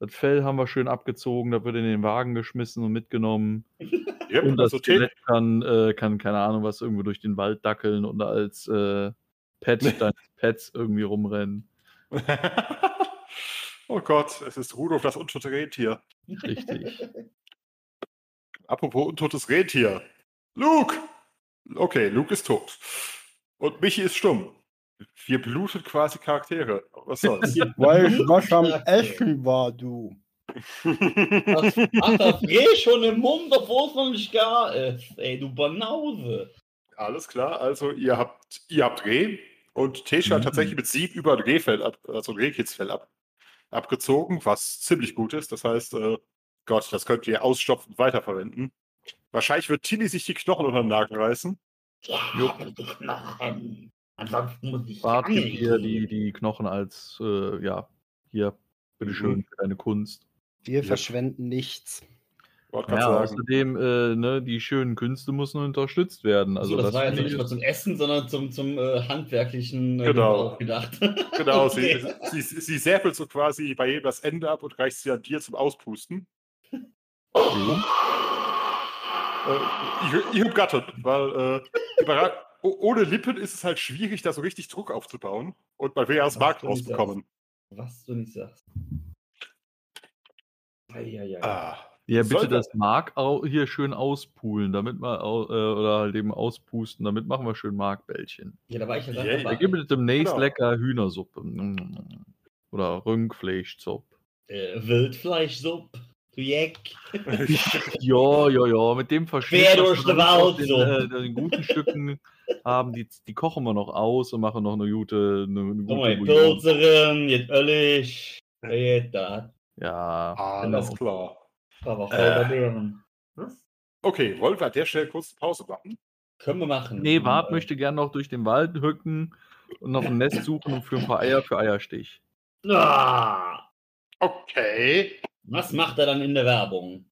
Das Fell haben wir schön abgezogen, da wird in den Wagen geschmissen und mitgenommen. Ja, Und das Skelett kann, äh, kann, keine Ahnung, was irgendwo durch den Wald dackeln und als äh, Pet deines Pets irgendwie rumrennen. oh Gott, es ist Rudolf das untote Rentier. Richtig. Apropos untotes Rentier. Luke! Okay, Luke ist tot. Und Michi ist stumm. Wir blutet quasi Charaktere. Was soll's? Weil ich was am. Essen war, du. Was hat das Reh schon im Mund, obwohl es noch nicht gar ist? Ey, du Banause. Alles klar, also ihr habt, ihr habt Reh und Tesha hat Mhm. tatsächlich mit Sieb über ein Rehfell, ab, also ein Rehkitzfell ab, abgezogen, was ziemlich gut ist. Das heißt, äh, Gott, das könnt ihr ausstopfen und weiterverwenden. Wahrscheinlich wird Tilly sich die Knochen unter den Nagel reißen. Ja, die Knochen. Ansonsten muss ich angeln dir die, die Knochen als, äh, ja, hier, bitteschön für deine Kunst. Wir Ja. verschwenden nichts. Ja, außerdem, äh, ne, die schönen Künste müssen unterstützt werden. Also so, das, das, war jetzt finde nicht ich mal zum Essen, sondern zum, zum äh, handwerklichen äh, Genau. Gedacht. Genau, Okay. sie, sie, sie säpelt so quasi bei jedem das Ende ab und reicht sie an dir zum Auspusten. Okay. Äh, ich, ich hab Gatten, weil äh, überra- ohne Lippen ist es halt schwierig, da so richtig Druck aufzubauen und mal wieder aus dem Markt rausbekommen. Was du nicht sagst. Eieiei. Ah. Ja, bitte das- das Mark hier schön auspulen, damit wir, au äh, oder halt eben auspusten, damit machen wir schön Markbällchen. Ja, da war ich ja yeah, Da gibt es demnächst Genau. lecker Hühnersuppe. Oder Rünkfleischsuppe. äh, Wildfleischsuppe. Du Jeck. Ja, ja, ja, mit dem Verschnitt, Quer durch wir den Wald, den, so. äh, den guten Stücken haben, die, die kochen wir noch aus und machen noch eine gute, eine, eine gute Bouillon. Pilzerin, jetzt da. Ja, Alles Genau. klar. Aber Äh. Was? Okay, wollen wir an der Stelle kurz eine Pause machen? Können wir machen. nee, Bart Äh, möchte gern noch durch den Wald hücken und noch ein Nest suchen und für ein paar Eier für Eierstich. Ah, Okay. was macht er dann in der Werbung?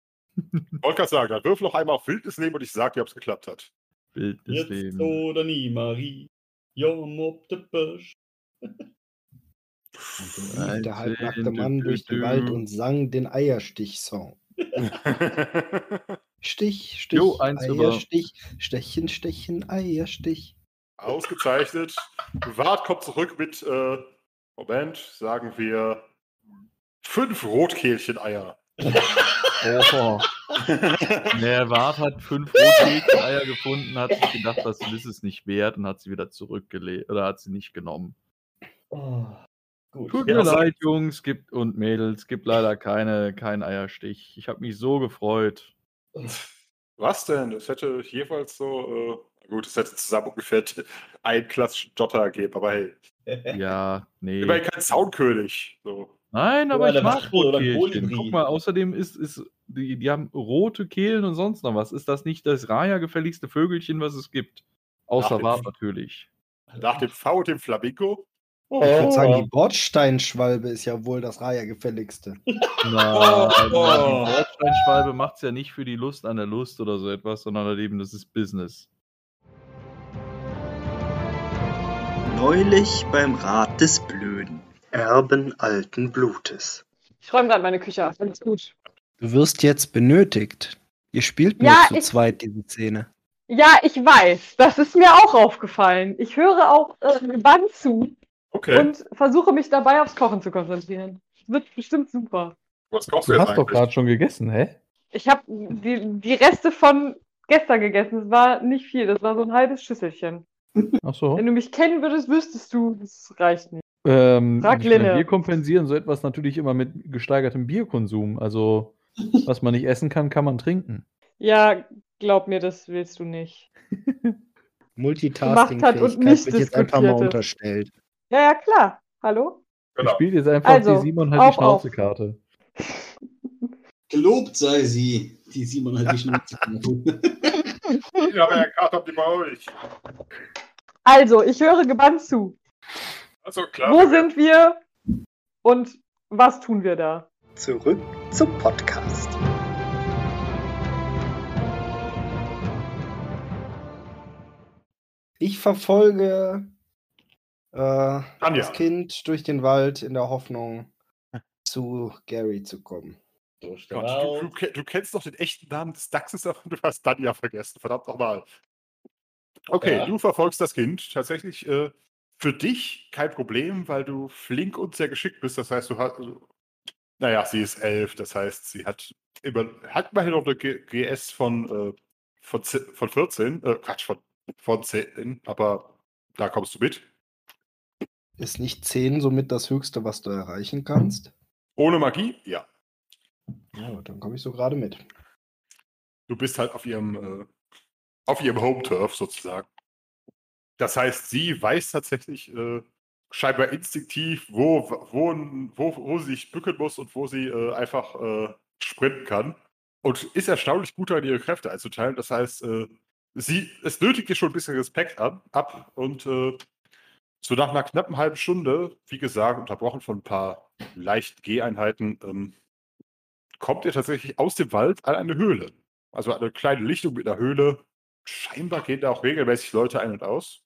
Wollte gerade sagen, dann wirf noch einmal auf Wildnis nehmen und ich sag dir, ob es geklappt hat. Bild des Jetzt Lebens. oder nie, Marie. Jom ob de Busch. Lief der halbnackte Mann durch den Wald und sang den Eierstich-Song. Stich, Stich, Jo, eins über. Eierstich, Stechen, Stechen, Eierstich. Ausgezeichnet. Wart kommt zurück mit, äh, Moment, sagen wir, fünf Rotkehlchen-Eier. Oh. Der Wart hat fünf Rotkehlchen-Eier gefunden, hat sich gedacht, das ist es nicht wert und hat sie wieder zurückgelegt oder hat sie nicht genommen. Oh, gut. Tut Ja, mir leid, Jungs gibt und Mädels, gibt leider keine, keinen Eierstich. Ich habe mich so gefreut. Was denn? Es hätte jeweils so, äh, gut, es hätte zusammen ungefähr einen klassischen Dotter gegeben, aber hey, Ja, nee. immerhin kein Zaunkönig. So. Nein, aber Oder ich mag Rotkehlchen. Guck mal, außerdem ist, ist die, die haben rote Kehlen und sonst noch was. Ist das nicht das Raya gefälligste Vögelchen, was es gibt? Außer Wart natürlich. Nach dem V und dem Flamingo. Ich würde sagen, Oh. die Bordsteinschwalbe ist ja wohl das Raya-gefälligste. Nein, Oh. die Bordsteinschwalbe macht es ja nicht für die Lust an der Lust oder so etwas, sondern halt eben, das ist Business. Neulich beim Rat des Blöden. Erben alten Blutes. Ich räume gerade meine Küche auf. Alles gut. Du wirst jetzt benötigt. Ihr spielt nur Ja, zu ich- zweit diese Szene. Ja, ich weiß. Das ist mir auch aufgefallen. Ich höre auch äh, gebannt zu Okay. und versuche mich dabei aufs Kochen zu konzentrieren. Wird bestimmt super. Was kochst Du du hast doch eigentlich? gerade schon gegessen, hä? Ich habe die, die Reste von gestern gegessen. Es war nicht viel. Das war so ein halbes Schüsselchen. Ach so. Wenn du mich kennen würdest, wüsstest du, das reicht nicht. Ähm, wir kompensieren so etwas natürlich immer mit gesteigertem Bierkonsum. Also, was man nicht essen kann, kann man trinken. Ja, glaub mir, das willst du nicht. Multitasking-Fähigkeit hat und wird nicht jetzt einfach mal unterstellt. Ja, ja, klar. Hallo? Genau. Ich spiele jetzt einfach Also, die Simon halt auf, die Schnauzekarte. Gelobt sei sie, die Simon hat die Schnauze voll. Ich habe ja Karte auf die bei euch. Also, ich höre gebannt zu. Also klar. Wo sind wir und was tun wir da? Zurück zum Podcast. Ich verfolge äh, das Kind durch den Wald in der Hoffnung, zu Gary zu kommen. Den Gott, du, du, du kennst doch den echten Namen des Dachses, aber du hast dann ja vergessen. Verdammt nochmal. Okay, Ja. du verfolgst das Kind. Tatsächlich äh, für dich kein Problem, weil du flink und sehr geschickt bist. Das heißt, du hast. Naja, sie ist elf. Das heißt, sie hat immer, hat immerhin noch eine GS von, äh, von, von 14. Äh, Quatsch, von, von 10. Aber da kommst du mit. Ist nicht 10 somit das Höchste, was du erreichen kannst? Ohne Magie? Ja. Ja, dann komme ich so gerade mit. Du bist halt auf ihrem, äh, auf ihrem Home-Turf sozusagen. Das heißt, sie weiß tatsächlich äh, scheinbar instinktiv, wo, wo, wo, wo sie sich bücken muss und wo sie äh, einfach äh, sprinten kann. Und ist erstaunlich gut darin, ihre Kräfte einzuteilen. Das heißt, äh, sie, es nötigt ihr schon ein bisschen Respekt an, ab. Und äh, so nach einer knappen halben Stunde, wie gesagt, unterbrochen von ein paar leichten Geheinheiten, ähm, kommt ihr tatsächlich aus dem Wald an eine Höhle. Also eine kleine Lichtung mit einer Höhle. Scheinbar gehen da auch regelmäßig Leute ein und aus.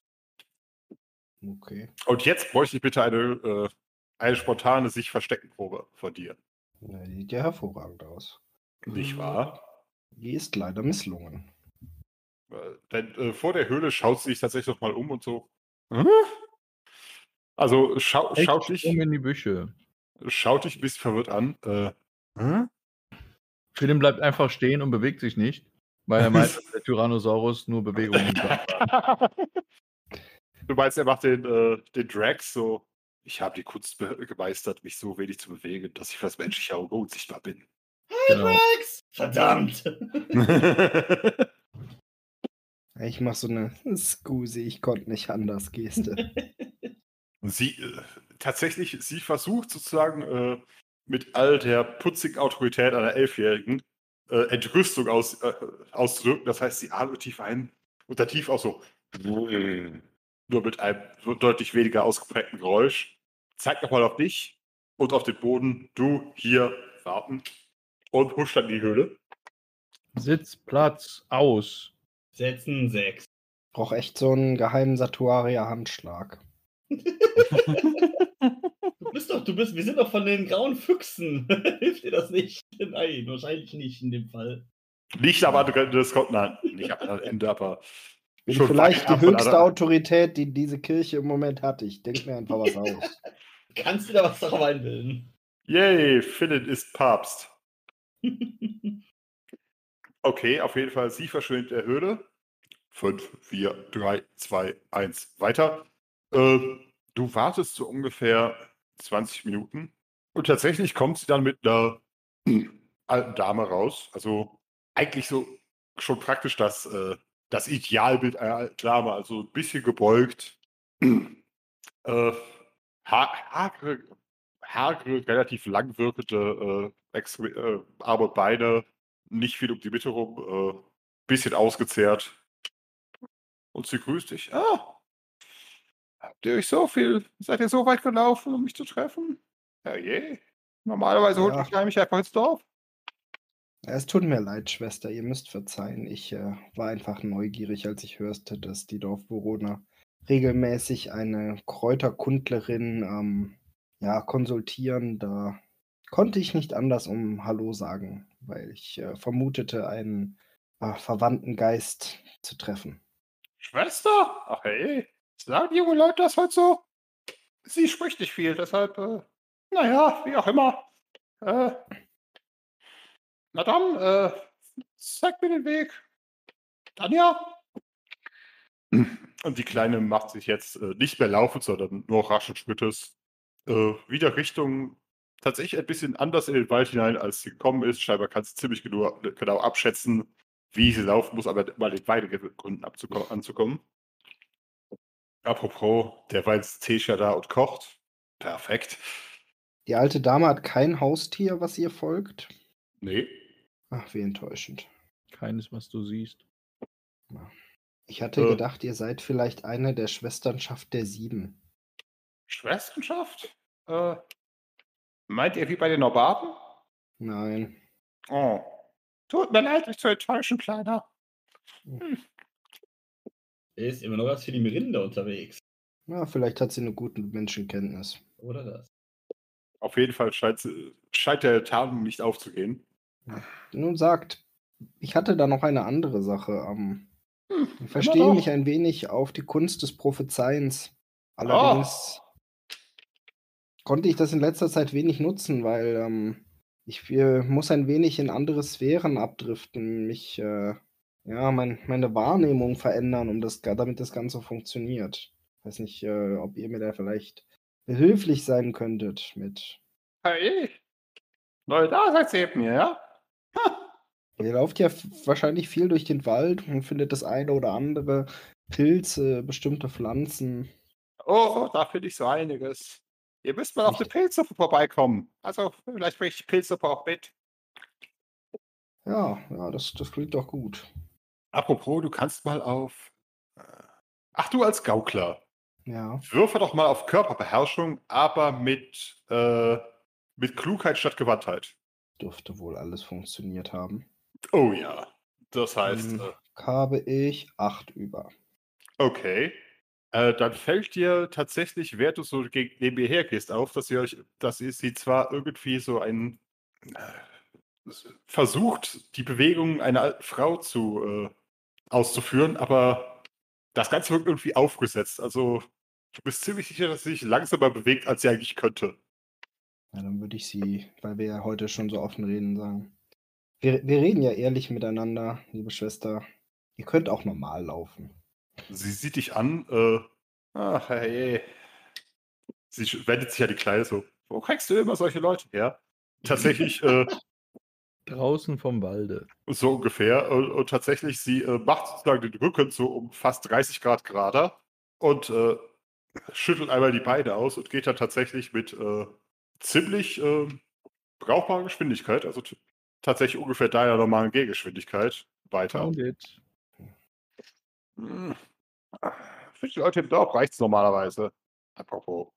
Okay. Und jetzt bräuchte ich bitte eine, äh, eine spontane Sich-Verstecken-Probe von dir. Na, die sieht ja hervorragend aus. Nicht wahr? Die ist leider misslungen. Äh, Denn äh, vor der Höhle schaut sie sich tatsächlich noch mal um und so. "Hm?" Also schau, Echt schaut, dich, um in die Büsche. schaut dich ein bisschen verwirrt an. Äh, "Hm?" Philipp bleibt einfach stehen und bewegt sich nicht, weil er meint, dass der Tyrannosaurus nur Bewegungen hat. Du meinst, er macht den, äh, den Drax so. Ich habe die Kunst gemeistert, mich so wenig zu bewegen, dass ich für das menschliche Auge unsichtbar bin. Genau. Max! Verdammt! Ich mache so eine Scusi, ich konnte nicht anders Geste. Und sie äh, tatsächlich, sie versucht sozusagen äh, mit all der putzigen Autorität einer Elfjährigen äh, Entrüstung aus, äh, auszudrücken. Das heißt, sie atmet tief ein und dann tief auch so. Nur mit einem deutlich weniger ausgeprägten Geräusch. Zeigt nochmal auf dich und auf den Boden. Du hier warten. Und huscht dann in die Höhle. Sitz, Platz, aus. Setzen sechs. Brauch echt so einen geheimen Satuaria-Handschlag. Du bist doch, du bist, wir sind doch von den grauen Füchsen. Hilft dir das nicht? Nein, wahrscheinlich nicht in dem Fall. Nicht am anderen Ende des Kontinents. Nicht am anderen Ende, aber Bin Schon vielleicht die höchste Autorität, die diese Kirche im Moment hat. Ich denke mir einfach was aus. Kannst du da was darauf einbilden? yay, Philip ist Papst. Okay, auf jeden Fall, sie verschwindet in der Höhle. 5, 4, 3, 2, 1, weiter. Äh, du wartest so ungefähr 20 Minuten und tatsächlich kommt sie dann mit einer alten Dame raus. Also eigentlich so schon praktisch das, äh, das Idealbild einer alten Dame, also ein bisschen gebeugt. äh, ha hagere, hagere, relativ lang wirkende äh, äh, Arme Beine, nicht viel um die Mitte rum, äh, bisschen ausgezehrt. Und sie grüßt dich. Ah, habt ihr euch so viel, seid ihr so weit gelaufen, um mich zu treffen? Ja je. Normalerweise holt Ja. mich einfach ins Dorf. Es tut mir leid, Schwester, ihr müsst verzeihen. Ich äh, war einfach neugierig, als ich hörte, dass die Dorfbewohner regelmäßig eine Kräuterkundlerin ähm, ja, konsultieren. Da konnte ich nicht anders um Hallo sagen, weil ich äh, vermutete, einen äh, verwandten Geist zu treffen. Schwester? Ach hey, sagen die jungen Leute das halt so? Sie spricht nicht viel, deshalb, äh, naja, wie auch immer. Äh, na dann, äh, zeig mir den Weg. Dann ja. Und die Kleine macht sich jetzt äh, nicht mehr laufend, sondern nur raschen Schrittes äh, wieder Richtung, tatsächlich ein bisschen anders in den Wald hinein, als sie gekommen ist. Scheinbar kann sie ziemlich genau, genau abschätzen, wie sie laufen muss, aber mal den Weidegründen anzukommen. Apropos, der war jetzt Tesha da und kocht. Perfekt. Die alte Dame hat kein Haustier, was ihr folgt. Nee. Ach, wie enttäuschend. Keines, was du siehst. Ich hatte Äh. gedacht, ihr seid vielleicht eine der Schwesternschaft der Sieben. Schwesternschaft? Äh, meint ihr wie bei den Norbaten? Nein. Oh. Tut mir leid, mich zu enttäuschen, Kleiner. Er ist immer noch als für die Mirinde unterwegs. Na, vielleicht hat sie eine gute Menschenkenntnis. Oder das? Auf jeden Fall scheint, scheint der Tarnung nicht aufzugehen. Nun sagt, ich hatte da noch eine andere Sache. Ähm, Hm, ich verstehe mich ein wenig auf die Kunst des Prophezeiens. Allerdings konnte ich das in letzter Zeit wenig nutzen, weil ähm, ich äh, muss ein wenig in andere Sphären abdriften, mich, äh, ja, mein, meine Wahrnehmung verändern, um das, damit das Ganze funktioniert. Ich weiß nicht, äh, ob ihr mir da vielleicht behilflich sein könntet mit. Hey, neue Daseinsleben hier, ja? Ihr lauft ja wahrscheinlich viel durch den Wald und findet das eine oder andere, Pilze, bestimmte Pflanzen. Oh, da finde ich so einiges. Ihr müsst mal auf die Pilzsuppe vorbeikommen. Also, vielleicht bringe ich die Pilzsuppe auch mit. Ja, ja, das, das klingt doch gut. Apropos, du kannst mal auf. äh, Ach, du als Gaukler. Ja. Würfe doch mal auf Körperbeherrschung, aber mit, äh, mit Klugheit statt Gewandtheit. Dürfte wohl alles funktioniert haben. Oh ja. Das heißt, Hm. äh, Habe ich acht über. okay. Äh, dann fällt dir tatsächlich, während du so gegen, neben ihr hergehst, auf, dass ihr euch, dass ihr sie zwar irgendwie so ein äh, versucht, die Bewegung einer alten Frau zu äh, auszuführen, aber das Ganze wirkt irgendwie aufgesetzt. Also du bist ziemlich sicher, dass sie sich langsamer bewegt, als sie eigentlich könnte. Ja, dann würde ich sie, weil wir ja heute schon so offen reden, sagen. Wir, wir reden ja ehrlich miteinander, liebe Schwester. Ihr könnt auch normal laufen. Sie sieht dich an, äh, ach, hey. Sie wendet sich an die Kleine so, wo kriegst du immer solche Leute her? Tatsächlich, äh, Draußen vom Walde. so ungefähr. Und, und tatsächlich, sie äh, macht sozusagen den Rücken so um fast 30 Grad gerader und äh, schüttelt einmal die Beine aus und geht dann tatsächlich mit äh, ziemlich äh, brauchbarer Geschwindigkeit, also tatsächlich ungefähr deiner normalen Gehgeschwindigkeit, weiter. Found it. Hm. Für die Leute im Dorf reicht es normalerweise. Apropos.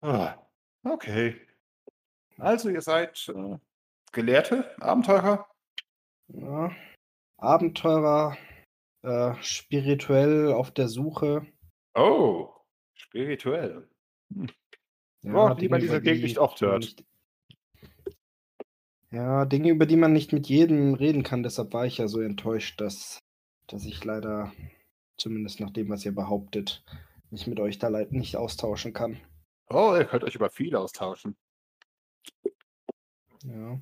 Ah, okay. Also, ihr seid äh, Gelehrte, Abenteurer? Ja. Abenteurer, äh, spirituell auf der Suche. Oh, spirituell. Ja, Wort, die man dieser Gegend nicht oft hört. nicht- Ja, Dinge, über die man nicht mit jedem reden kann. Deshalb war ich ja so enttäuscht, dass, dass ich leider, zumindest nach dem, was ihr behauptet, mich mit euch da leid nicht austauschen kann. Oh, ihr könnt euch über viel austauschen. Ja.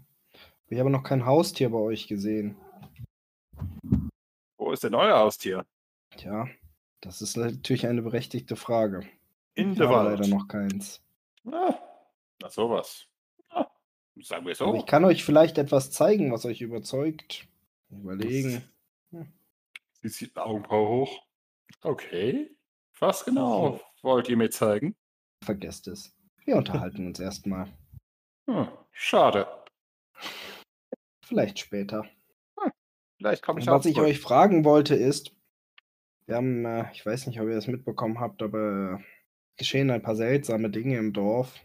Ich habe noch kein Haustier bei euch gesehen. Wo ist denn euer Haustier? Tja, das ist natürlich eine berechtigte Frage. In Ich der Wald. leider noch keins. Ah, na sowas. Sagen wir Aber so. ich kann euch vielleicht etwas zeigen, was euch überzeugt. Überlegen. Sie zieht eine Augenbraue hoch. Okay. Was genau wollt ihr mir zeigen? Vergesst es. Wir unterhalten uns erstmal. Hm, schade. Vielleicht später. Vielleicht komme ich auch was ich euch fragen wollte ist, wir haben, äh, ich weiß nicht, ob ihr das mitbekommen habt, aber äh, geschehen ein paar seltsame Dinge im Dorf.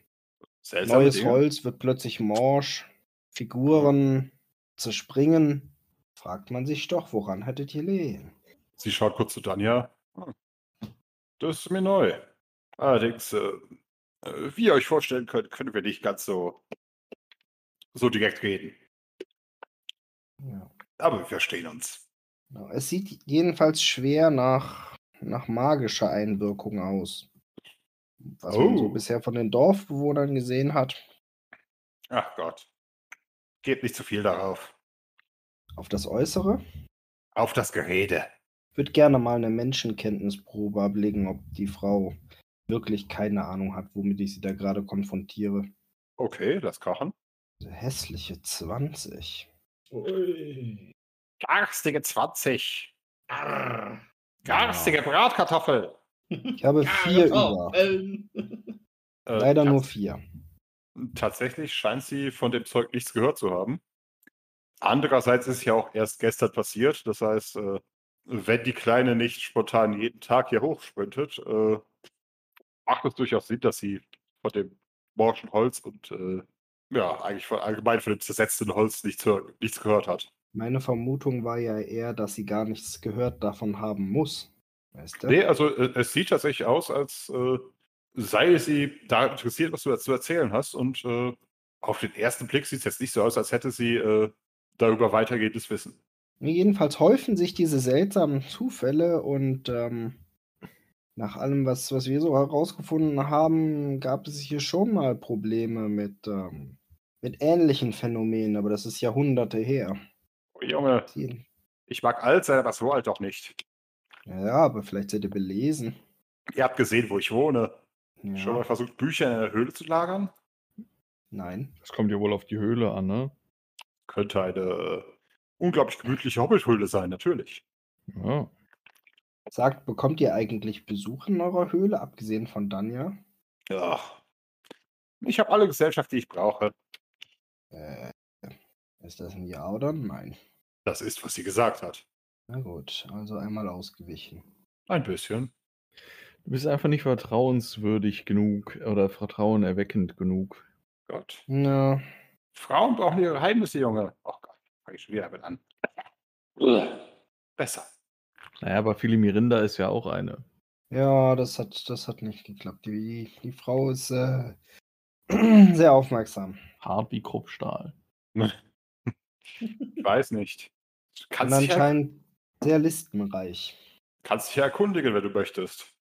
Seltsame Neues Dinge? Holz wird plötzlich morsch, Figuren zerspringen. Fragt man sich doch, woran hättet ihr lehen? Sie schaut kurz zu Danja. Hm, Das ist mir neu. Allerdings, äh, äh, wie ihr euch vorstellen könnt, können wir nicht ganz so, so direkt reden. Ja. Aber wir verstehen uns. Genau. Es sieht jedenfalls schwer nach, nach magischer Einwirkung aus. Was man so Oh. bisher von den Dorfbewohnern gesehen hat. Ach Gott. Gebt nicht zu viel darauf. Auf das Äußere Auf das Gerede. würde gerne mal eine Menschenkenntnisprobe ablegen, ob die Frau wirklich keine Ahnung hat, womit ich sie da gerade konfrontiere. Okay, lass kochen. Hässliche 20. Ui. Garstige 20. Arr. Garstige Bratkartoffel. Ich habe Ja, vier über. Kartoffeln. Äh, Leider nur vier. Tatsächlich scheint sie von dem Zeug nichts gehört zu haben. Andererseits ist es ja auch erst gestern passiert. Das heißt, äh, wenn die Kleine nicht spontan jeden Tag hier hochsprintet, äh, macht es durchaus Sinn, dass sie von dem morschen Holz und äh, ja, eigentlich von, allgemein von dem zersetzten Holz nichts, nichts gehört hat. Meine Vermutung war ja eher, dass sie gar nichts gehört davon haben muss. Weißt du? Nee, also äh, es sieht tatsächlich aus, als äh, sei sie daran interessiert, was du zu erzählen hast. Und äh, auf den ersten Blick sieht es jetzt nicht so aus, als hätte sie äh, darüber weitergehendes Wissen. Jedenfalls häufen sich diese seltsamen Zufälle und ähm, nach allem, was, was wir so herausgefunden haben, gab es hier schon mal Probleme mit, ähm, mit ähnlichen Phänomenen, aber das ist Jahrhunderte her. Oh, Junge, ich mag alt sein, aber so alt doch nicht. Ja, aber vielleicht seid ihr belesen. Ihr habt gesehen, wo ich wohne. Schon mal Ja. versucht, Bücher in der Höhle zu lagern? Nein. Das kommt ja wohl auf die Höhle an, ne? Könnte eine äh, unglaublich gemütliche Hobbithöhle sein, natürlich. Ja. Sagt, bekommt ihr eigentlich Besuch in eurer Höhle, abgesehen von Danja? Ja. Ich habe alle Gesellschaft, die ich brauche. Äh, ist das ein Ja oder ein Nein? Das ist, was sie gesagt hat. Na gut, also einmal ausgewichen. Ein bisschen. Du bist einfach nicht vertrauenswürdig genug oder vertrauenerweckend genug. Gott. Ja, Frauen brauchen ihre Geheimnisse, Junge. Oh Gott, fange ich schon wieder damit an. Besser. Naja, aber Philimirinda ist ja auch eine. ja das, hat, das hat nicht geklappt. Die, die Frau ist äh, sehr aufmerksam. Hart wie Kruppstahl. Ich weiß nicht. Du Und kannst ja, anscheinend sehr listenreich. kannst dich ja erkundigen, wenn du möchtest.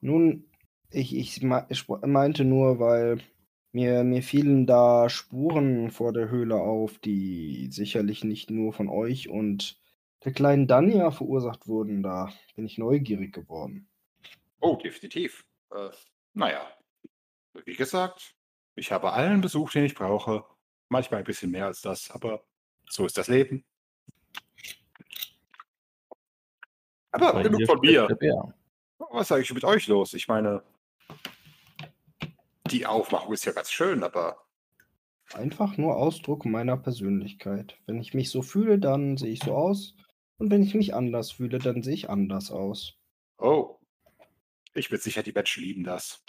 Nun, ich, ich meinte nur, weil mir, mir fielen da Spuren vor der Höhle auf, die sicherlich nicht nur von euch und der kleinen Danja verursacht wurden. Da bin ich neugierig geworden. Oh, definitiv. Äh, naja. Wie gesagt, ich habe allen Besuch, den ich brauche. Manchmal ein bisschen mehr als das, aber so ist das Leben. Aber genug von mir. Was ist eigentlich mit euch los? Ich meine, die Aufmachung ist ja ganz schön, aber Einfach nur Ausdruck meiner Persönlichkeit. Wenn ich mich so fühle, dann sehe ich so aus. Und wenn ich mich anders fühle, dann sehe ich anders aus. oh. Ich bin sicher, die Menschen lieben das.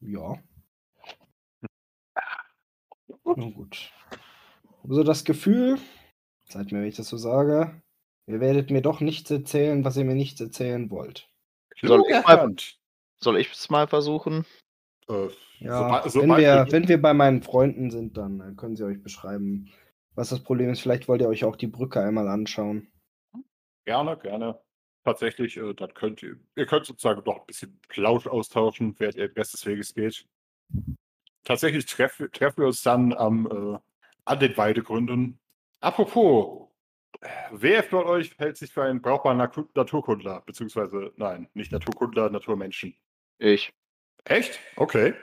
Ja. Na gut. Also das Gefühl, seid mir, wenn ich das so sage, ihr werdet mir doch nichts erzählen, was ihr mir nicht erzählen wollt. Soll ich mal-. Soll ich es mal versuchen? Äh, Ja, sobald- wenn, sobald wir, wenn wir bei meinen Freunden sind, dann äh, können sie euch beschreiben, was das Problem ist. Vielleicht wollt ihr euch auch die Brücke einmal anschauen. Gerne, gerne. Tatsächlich, äh, dann könnt ihr, ihr könnt sozusagen noch ein bisschen Plausch austauschen, während ihr des Weges geht. Tatsächlich treffen, treffen wir uns dann am, äh, an den Weidegründen. Apropos, wer von euch hält sich für einen brauchbaren Natur Naturkundler? Beziehungsweise, nein, nicht Naturkundler, Naturmenschen. Ich. Echt? Okay.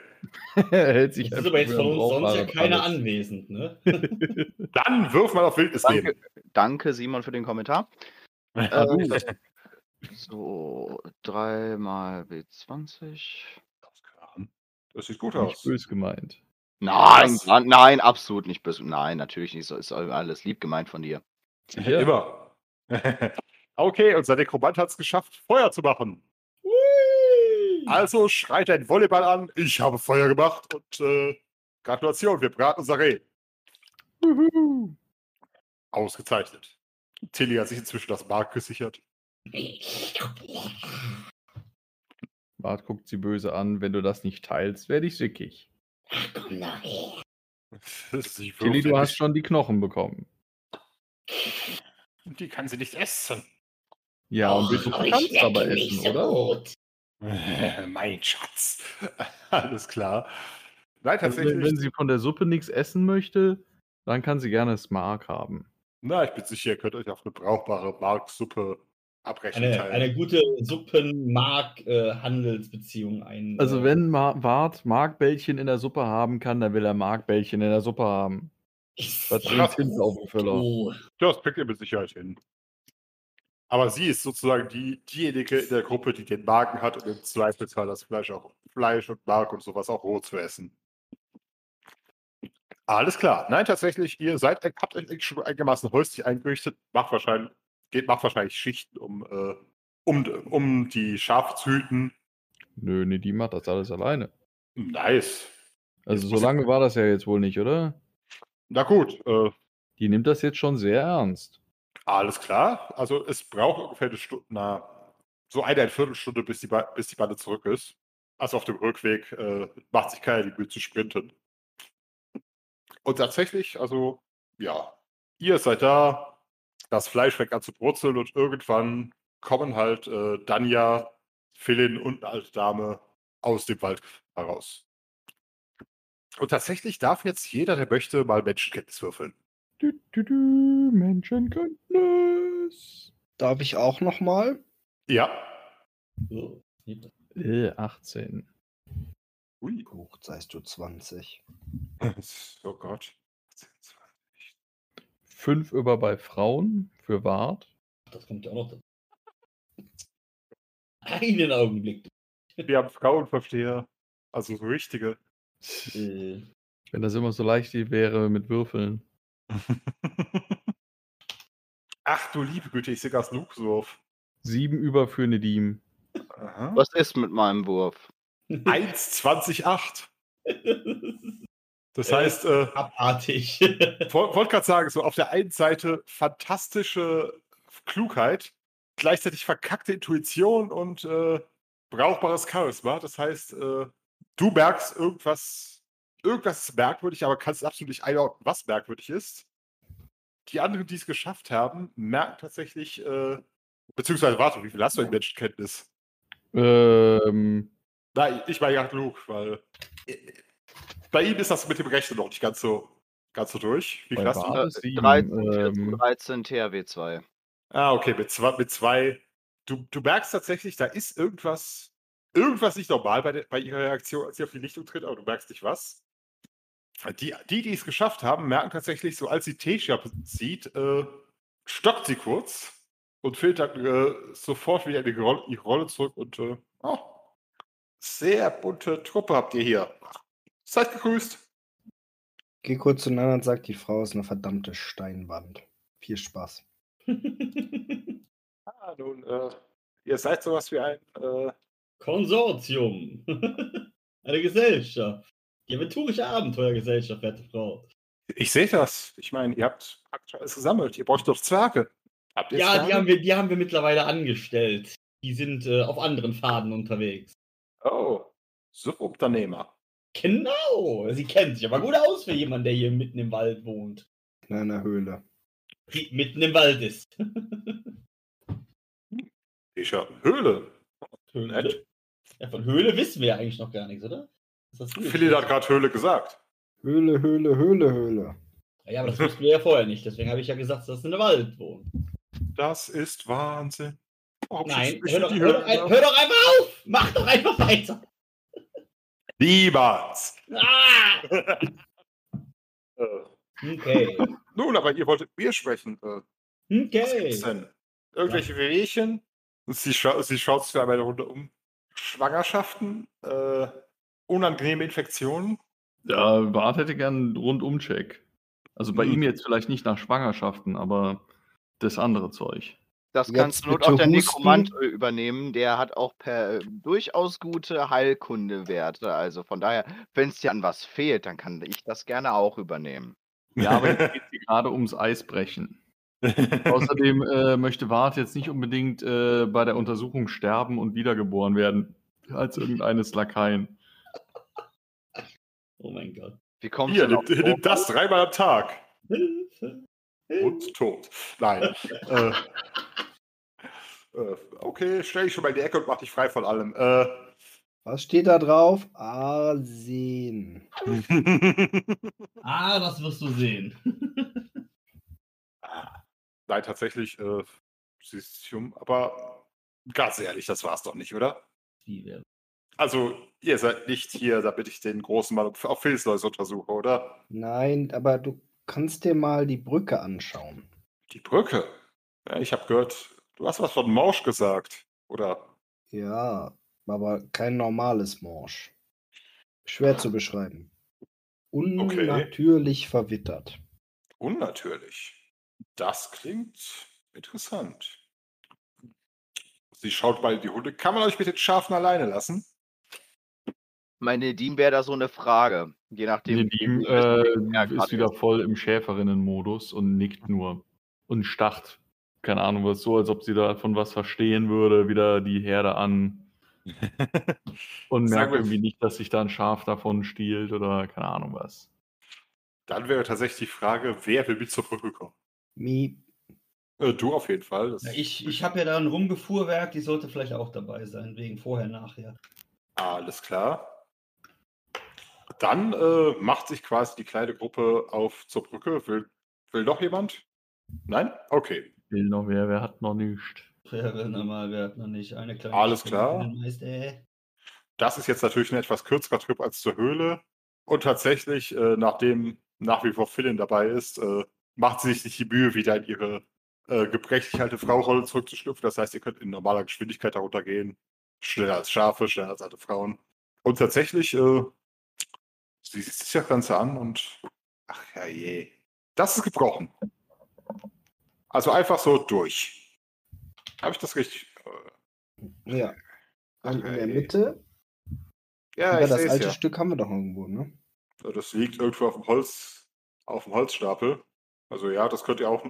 er hält sich Das ist aber jetzt von uns sonst ja keiner alles. anwesend, ne? Dann wirf mal auf Wildnis Danke, gehen. danke Simon, für den Kommentar. Äh, so, 3 mal W20. Das sieht gut Nicht aus. bös gemeint. Nein, Was? nein, nein, absolut nicht böse. Nein, natürlich nicht. So ist alles lieb gemeint von dir. Sicher? Immer. okay, unser Nekromant hat es geschafft, Feuer zu machen. Also schreit ein Volleyball an, ich habe Feuer gemacht und äh, Gratulation, wir braten unser Reh. Ausgezeichnet. Tilly hat sich inzwischen das Mark gesichert. Bart guckt sie böse an. Wenn du das nicht teilst, werde ich sickig. Komm doch her. Sie Tilly, du hast schon die Knochen bekommen. Bisschen- Die kann sie nicht essen. Ja, und du Oh, ich kannst schmecke aber essen, so oder? gut. mein Schatz. Alles klar. Nein, Also, tatsächlich. wenn, wenn sie von der Suppe nichts essen möchte, dann kann sie gerne Smark haben. Na, ich bin sicher, ihr könnt euch auf eine brauchbare Marksuppe abrechnen. Eine, eine gute Suppen-Mark-Handelsbeziehung ein. Also äh, wenn Ma Bart Markbällchen in der Suppe haben kann, dann will er Markbällchen in der Suppe haben. Ist Was bringt's hin auf Füller? du. Das kriegt ihr mit Sicherheit hin. Aber sie ist sozusagen die, diejenige in der Gruppe, die den Magen hat und im Zweifelsfall das Fleisch auch Fleisch und Mark und sowas auch roh zu essen. Alles klar. Nein, tatsächlich, ihr seid, habt euch eigentlich schon einigermaßen häuslich eingerichtet, macht wahrscheinlich, geht, macht wahrscheinlich Schichten, um, äh, um, um die Schafe zu hüten. Nö, nee, die macht das alles alleine. Nice. Also so lange war das ja jetzt wohl nicht, oder? Na gut, äh, Die nimmt das jetzt schon sehr ernst. Alles klar. Also es braucht ungefähr eine Stunde. Na, so eine Viertelstunde, bis die, Ba- bis die Bande zurück ist. Also auf dem Rückweg äh, macht sich keiner die Mühe zu sprinten. Und tatsächlich, also ja, ihr seid da, das Fleisch fängt an zu brutzeln und irgendwann kommen halt äh, Danja, Philin und eine alte Dame aus dem Wald heraus. Und tatsächlich darf jetzt jeder, der möchte, mal Menschenkenntnis würfeln. Du, du, du, Menschenkenntnis. Darf ich auch noch mal? Ja. So. Äh, 18. Ui. Hoch seist du 20. Oh Gott. 5 über bei Frauen für Wart. Das kommt ja auch noch dazu. Einen Augenblick. Wir haben Frauenversteher. Also so richtige. Äh, Wenn das immer so leicht wäre mit Würfeln. Ach du liebe Güte, ich sehe gerade Nuxwurf. 7 über für Nedim. Aha. Was ist mit meinem Wurf? 1,28. Das heißt, äh, Abartig. wollte gerade sagen, so auf der einen Seite fantastische Klugheit, gleichzeitig verkackte Intuition und äh, brauchbares Charisma. Das heißt, äh, du merkst irgendwas, irgendwas ist merkwürdig, aber kannst absolut nicht einordnen, was merkwürdig ist. Die anderen, die es geschafft haben, merken tatsächlich, äh, beziehungsweise warte, wie viel hast du in Menschenkenntnis? Ähm, Nein, ich meine ja genug, weil äh, bei ihm ist das mit dem Rechnen noch nicht ganz so, ganz so durch. Wie viel hast du? Bart? Alles sieben, 13, 14, ähm, 13 THW 2. Ah, okay, mit zwei, mit zwei. Du, du merkst tatsächlich, da ist irgendwas, irgendwas nicht normal bei, der, bei ihrer Reaktion, als sie auf die Lichtung tritt, aber du merkst nicht was. Die, die, die es geschafft haben, merken tatsächlich, so als sie Tesha sieht, äh, stockt sie kurz und fällt dann äh, sofort wieder in die Rolle, ihre Rolle zurück und äh, oh, sehr bunte Truppe habt ihr hier. Seid gegrüßt. Geh kurz zueinander und sag, die Frau ist eine verdammte Steinwand. Viel Spaß. Ah, nun, äh, ihr seid sowas wie ein äh, Konsortium. Eine Gesellschaft. Die aventurische Abenteuergesellschaft, werte Frau. Ich sehe das. Ich meine, ihr habt alles gesammelt. Ihr braucht doch Zwerge. Habt ihr Ja, die haben, wir, die haben wir mittlerweile angestellt. Die sind äh, auf anderen Faden unterwegs. Oh, Subunternehmer. Genau. Sie kennt sich aber gut aus für jemanden, der hier mitten im Wald wohnt. In einer Höhle. Die mitten im Wald ist. Ich habe Höhle. Höhle. Ja, von Höhle wissen wir ja eigentlich noch gar nichts, oder? Philipp hat gerade Höhle gesagt. Höhle, Höhle, Höhle, Höhle. Ja, aber das wussten wir ja vorher nicht. Deswegen habe ich ja gesagt, dass sie in der Wald wohnen. Das ist Wahnsinn. Warum Nein, hör doch, hör, doch, Höhle ein- hör doch einfach auf! Mach doch einfach weiter! Niemals. Ah! Äh, Okay. nun, aber ihr wolltet mir sprechen. Äh, was gibt's Okay. denn? Irgendwelche Wehwehchen? Sie, scha sie schaut sich einmal eine Runde um. Schwangerschaften? Äh, unangenehme Infektionen? ja, Bart hätte gern einen Rundumcheck. Also bei Hm. ihm jetzt vielleicht nicht nach Schwangerschaften, aber das andere Zeug. Das kannst du auch der. Nekromant äh, übernehmen. Der hat auch per, durchaus gute Heilkundewerte. Also von daher, wenn es dir an was fehlt, dann kann ich das gerne auch übernehmen. Ja, aber jetzt geht es gerade ums Eisbrechen. Außerdem äh, möchte Wart jetzt nicht unbedingt äh, bei der Untersuchung sterben und wiedergeboren werden als irgendeines Lakaien. Oh mein Gott. Wie kommst Hier, du nimmt, nimmt das dreimal am Tag. Hilfe. Und tot. Nein. äh, äh, okay, stell dich schon mal in die Ecke und mach dich frei von allem. Äh, Was steht da drauf? Arsen. Ah, was wirst du sehen? Nein, tatsächlich, äh, Silicium, aber ganz ehrlich, das war's doch nicht, oder? Also, ihr seid nicht hier, damit ich den großen Mann auf Filzläuse untersuche, oder? Nein, aber du kannst dir mal die Brücke anschauen. Die Brücke. Ja, ich habe gehört, du hast was von Morsch gesagt, oder? Ja, aber kein normales Morsch. Schwer zu beschreiben. Unnatürlich verwittert. Unnatürlich. Das klingt interessant. Sie schaut mal in die Hunde. Kann man euch mit den Schafen alleine lassen? Meine Diem wäre da so eine Frage. Je nachdem. Nedim wie äh, ist wieder voll im Schäferinnenmodus und nickt nur und starrt keine Ahnung, was so, als ob sie davon was verstehen würde, wieder die Herde an und merkt irgendwie nicht, dass sich da ein Schaf davon stiehlt oder keine Ahnung was. Dann wäre tatsächlich die Frage, wer will mit zur Brücke kommen? Mi, Äh, du auf jeden Fall. Das, ich ich habe ja da ein Rumgefuhrwerk, die sollte vielleicht auch dabei sein, wegen vorher, nachher. Alles klar. Dann äh, macht sich quasi die kleine Gruppe auf zur Brücke. Will, will noch jemand? Nein? Okay. Will noch wer, wer hat noch nicht. Wäre normal, wer hat noch nicht eine kleine Alles Stimme klar. Meister. Das ist jetzt natürlich ein etwas kürzerer Trip als zur Höhle. Und tatsächlich, äh, nachdem nach wie vor Philin dabei ist, äh, macht sie sich nicht die Mühe, wieder in ihre äh, gebrechlich alte Fraurolle zurückzuschlüpfen. Das heißt, ihr könnt in normaler Geschwindigkeit darunter gehen. Schneller als Schafe, schneller als alte Frauen. Und tatsächlich, äh, sie sieht sich das Ganze an und ach ja je. Das ist gebrochen. Also einfach so durch. Habe ich das richtig? Äh, ja. Und in der. Mitte, Ja, ich das alte ja. Stück haben wir doch irgendwo, ne? Das liegt irgendwo auf dem Holz, auf dem Holzstapel. Also ja, das könnt ihr auch.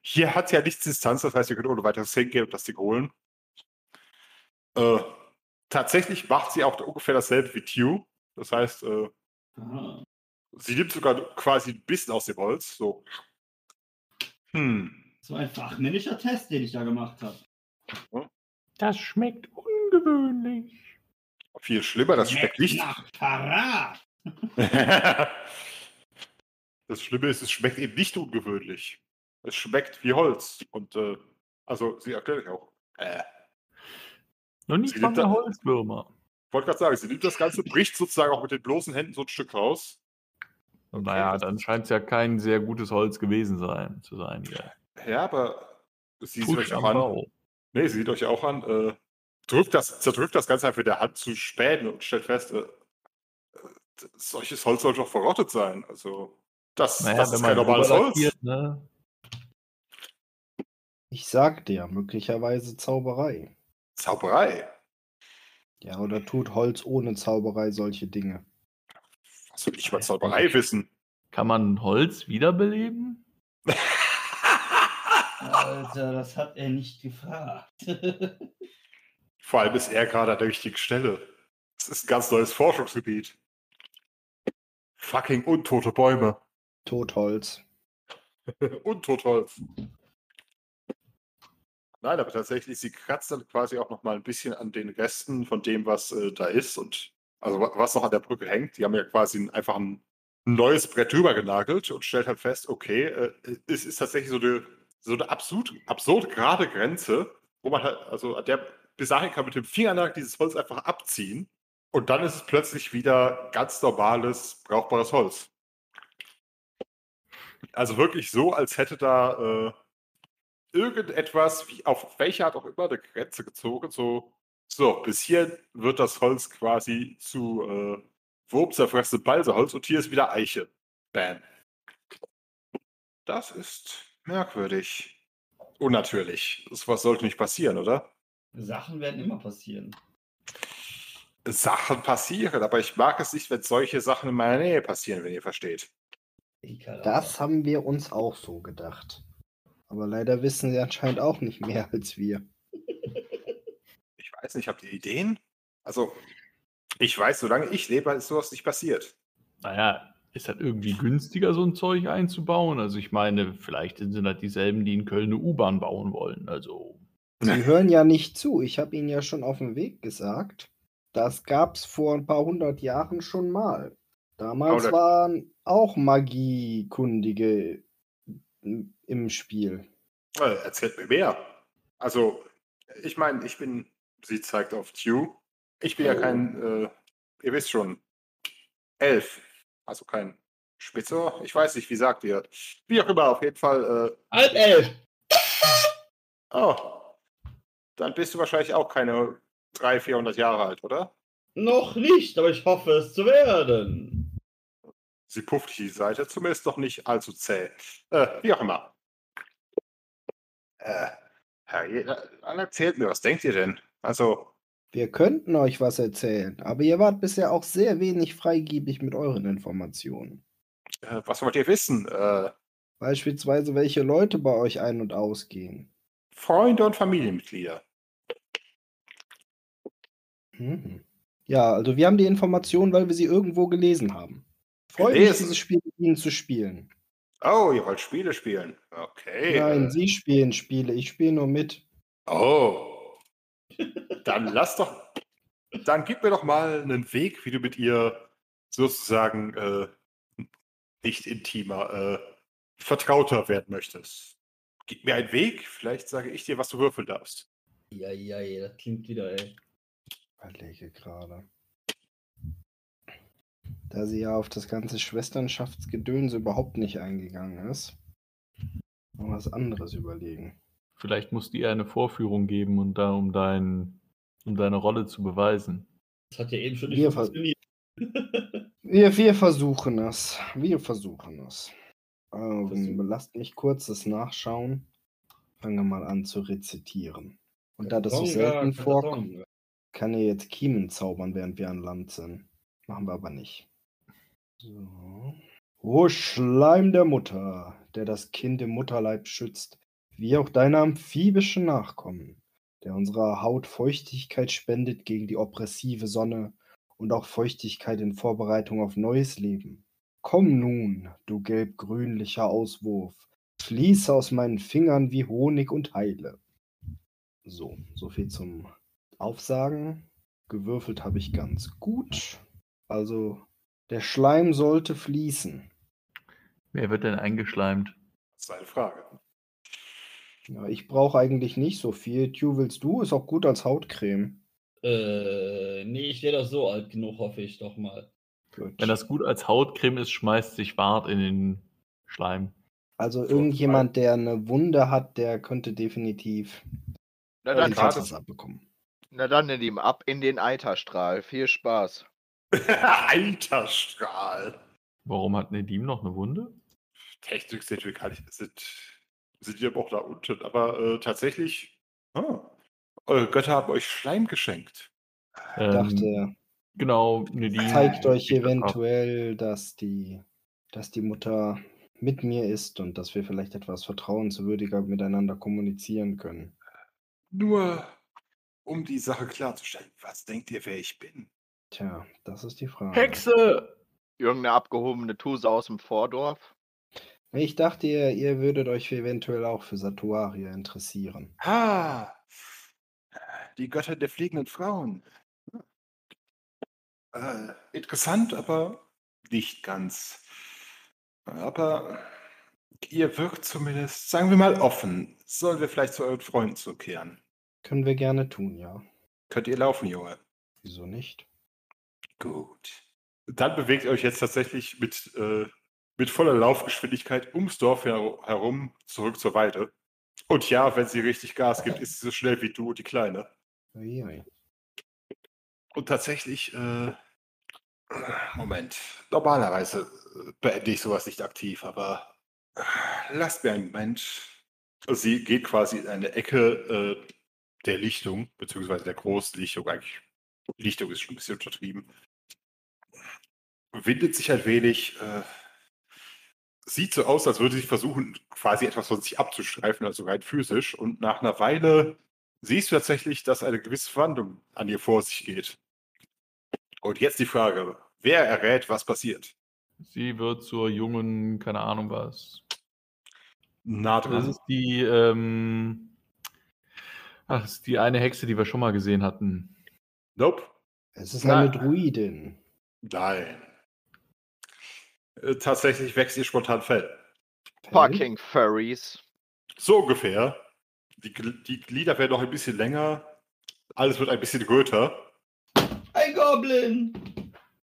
Hier hat ja nichts Distanz, das heißt, ihr könnt ohne weiteres hingehen und das Ding holen. Äh, tatsächlich macht sie auch ungefähr dasselbe wie Tew. Das heißt, äh, sie nimmt sogar quasi ein bisschen aus dem Holz. So. Hm. So ein fachmännischer Test, den ich da gemacht habe. Das schmeckt ungewöhnlich. Viel schlimmer, das schmeckt nicht. Nach Parat. Das Schlimme ist, es schmeckt eben nicht ungewöhnlich. Es schmeckt wie Holz. Und äh, also, sie erklärt euch auch. Äh, Noch nicht Sie mehr da- Holzwürmer. wollte gerade sagen, sie nimmt das Ganze, bricht sozusagen auch mit den bloßen Händen so ein Stück raus. Und naja, dann scheint es ja kein sehr gutes Holz gewesen sein, zu sein. Hier. Ja, aber sie sieht euch auch an. Bau. Nee, sie sieht euch auch an. Äh, drückt das, zerdrückt das Ganze einfach mit der Hand zu Spänen und stellt fest, äh, äh, solches Holz soll doch verrottet sein. Also, das, Naja, das ist man kein normales Holz. ne? Ich sag dir, möglicherweise Zauberei. Zauberei. Ja, oder tut Holz ohne Zauberei solche Dinge? Was soll ich über Zauberei wissen? Kann man Holz wiederbeleben? Alter, das hat er nicht gefragt. Vor allem ist er gerade an der richtigen Stelle. Das ist ein ganz neues Forschungsgebiet. Fucking untote Bäume. Totholz. Untotholz. Nein, aber tatsächlich, sie kratzt dann quasi auch noch mal ein bisschen an den Resten von dem, was äh, da ist und also wa- was noch an der Brücke hängt. Die haben ja quasi ein, einfach ein neues Brett drüber genagelt und stellt halt fest, okay, äh, es ist tatsächlich so eine, so eine absurd, absurd gerade Grenze, wo man halt, also an der bis dahin kann mit dem Fingernagel dieses Holz einfach abziehen und dann ist es plötzlich wieder ganz normales, brauchbares Holz. Also wirklich so, als hätte da äh, irgendetwas, wie auf welche Art auch immer, eine Grenze gezogen. So, so bis hier wird das Holz quasi zu äh, wurmzerfressenem Balseholz und hier ist wieder Eiche. Bam. Das ist merkwürdig. Unnatürlich. Das was sollte nicht passieren, oder? Sachen werden immer passieren. Sachen passieren, aber ich mag es nicht, wenn solche Sachen in meiner Nähe passieren, wenn ihr versteht. Das haben wir uns auch so gedacht. Aber leider wissen sie anscheinend auch nicht mehr als wir. Ich weiß nicht, habt ihr Ideen? Also, ich weiß, solange ich lebe, ist sowas nicht passiert. Naja, ist halt irgendwie günstiger, so ein Zeug einzubauen. Also ich meine, vielleicht sind das dieselben, die in Köln eine U-Bahn bauen wollen. Also Sie hören ja nicht zu. Ich habe Ihnen ja schon auf dem Weg gesagt. Das gab's vor ein paar hundert Jahren schon mal. Damals waren auch Magiekundige im- Spiel. Äh, erzählt mir mehr. Also, ich meine, ich bin, sie zeigt auf Tew. Ich bin ja Oh. kein, äh, ihr wisst schon, Elf. Also kein Spitzer. Ich weiß nicht, wie sagt ihr? Wie auch immer, auf jeden Fall. Halb elf! Äh, oh, dann bist du wahrscheinlich auch keine 300, 400 Jahre alt, oder? Noch nicht, aber ich hoffe es zu werden. Sie pufft die Seite, zumindest doch nicht allzu zäh. Äh, wie auch immer. Äh, Herrje, dann erzählt mir, was denkt ihr denn? Also, Wir könnten euch was erzählen, aber ihr wart bisher auch sehr wenig freigebig mit euren Informationen. äh, was wollt ihr wissen? Äh, Beispielsweise, welche Leute bei euch ein- und ausgehen. Freunde und Familienmitglieder. Mhm. Ja, also wir haben die Information, weil wir sie irgendwo gelesen haben. Freue mich, dieses Spiel mit Ihnen zu spielen. Oh, ihr wollt Spiele spielen. Okay. Nein, Sie spielen Spiele, ich spiele nur mit. Oh. Dann lass doch. Dann gib mir doch mal einen Weg, wie du mit ihr sozusagen äh, nicht intimer, äh, vertrauter werden möchtest. Gib mir einen Weg, vielleicht sage ich dir, was du würfeln darfst. Ja, ja, ja, das klingt wieder, ey. Überlege gerade. Da sie ja auf das ganze Schwesternschaftsgedöns überhaupt nicht eingegangen ist, noch was anderes überlegen. Vielleicht musst du ihr eine Vorführung geben und da, um, dein, um deine Rolle zu beweisen. Das hat ja eben schon nicht Wir funktioniert. Wir, wir versuchen es. Wir versuchen es. Ähm, lasst mich kurz das nachschauen. Fangen wir mal an zu rezitieren. Und da das so selten vorkommt, kann er jetzt Kiemen zaubern, während wir an Land sind. Machen wir aber nicht. So. O Schleim der Mutter, der das Kind im Mutterleib schützt, wie auch deine amphibischen Nachkommen, der unserer Haut Feuchtigkeit spendet gegen die oppressive Sonne und auch Feuchtigkeit in Vorbereitung auf neues Leben. Komm nun, du gelb-grünlicher Auswurf, fließe aus meinen Fingern wie Honig und heile. So, so viel zum Aufsagen. Gewürfelt habe ich ganz gut. Also, der Schleim sollte fließen. Wer wird denn eingeschleimt? Das ist eine Frage. Ja, ich brauche eigentlich nicht so viel. Tju, willst du? Ist auch gut als Hautcreme. Äh, nee, ich werde doch so alt genug, hoffe ich doch mal. Gut. Wenn das gut als Hautcreme ist, schmeißt sich Bart in den Schleim. also irgendjemand, der eine Wunde hat, der könnte definitiv Na dann, etwas abbekommen. na dann nimm ihm ab in den Eiterstrahl. Viel Spaß. Alter Strahl. Warum hat Nedim noch eine Wunde? Technik sind wir gar nicht, sind, sind wir auch da unten, aber äh, tatsächlich, ah, eure Götter haben euch Schleim geschenkt. Ich Ähm, dachte, Genau, Nedim. zeigt euch eventuell, dass die, dass die Mutter mit mir ist und dass wir vielleicht etwas vertrauenswürdiger miteinander kommunizieren können. Nur um die Sache klarzustellen, was denkt ihr, wer ich bin? Tja, das ist die Frage. Hexe! Irgendeine abgehobene Tuse aus dem Vordorf. Ich dachte, ihr, ihr würdet euch eventuell auch für Satuaria interessieren. Ah, die Götter der fliegenden Frauen. Äh, interessant, aber nicht ganz. Aber ihr wirkt zumindest, sagen wir mal, offen. Sollen wir vielleicht zu euren Freunden zurückkehren? Können wir gerne tun, ja. Könnt ihr laufen, Junge? Wieso nicht? Gut. Dann bewegt ihr euch jetzt tatsächlich mit, äh, mit voller Laufgeschwindigkeit ums Dorf her herum zurück zur Weide. Und ja, wenn sie richtig Gas gibt, ist sie so schnell wie du, die Kleine. Und tatsächlich, äh, Moment, normalerweise äh, beende ich sowas nicht aktiv, aber äh, lasst mir einen Moment. Sie geht quasi in eine Ecke äh, der Lichtung, beziehungsweise der großen Lichtung, eigentlich. Lichtung ist schon ein bisschen untertrieben. Windet sich ein wenig, äh, sieht so aus, als würde sie versuchen, quasi etwas von sich abzustreifen, also rein physisch. Und nach einer Weile siehst du tatsächlich, dass eine gewisse Verwandlung an ihr vor sich geht. Und jetzt die Frage, wer errät, was passiert? Sie wird zur jungen, keine Ahnung was. Na Das ist die, ähm, ach, das ist die eine Hexe, die wir schon mal gesehen hatten. Nope. Es ist Na- eine Druidin. Nein. Äh, tatsächlich wächst ihr spontan Fell. Fucking Furries. So ungefähr. Die, die Glieder werden noch ein bisschen länger. Alles wird ein bisschen röter. Ein Goblin!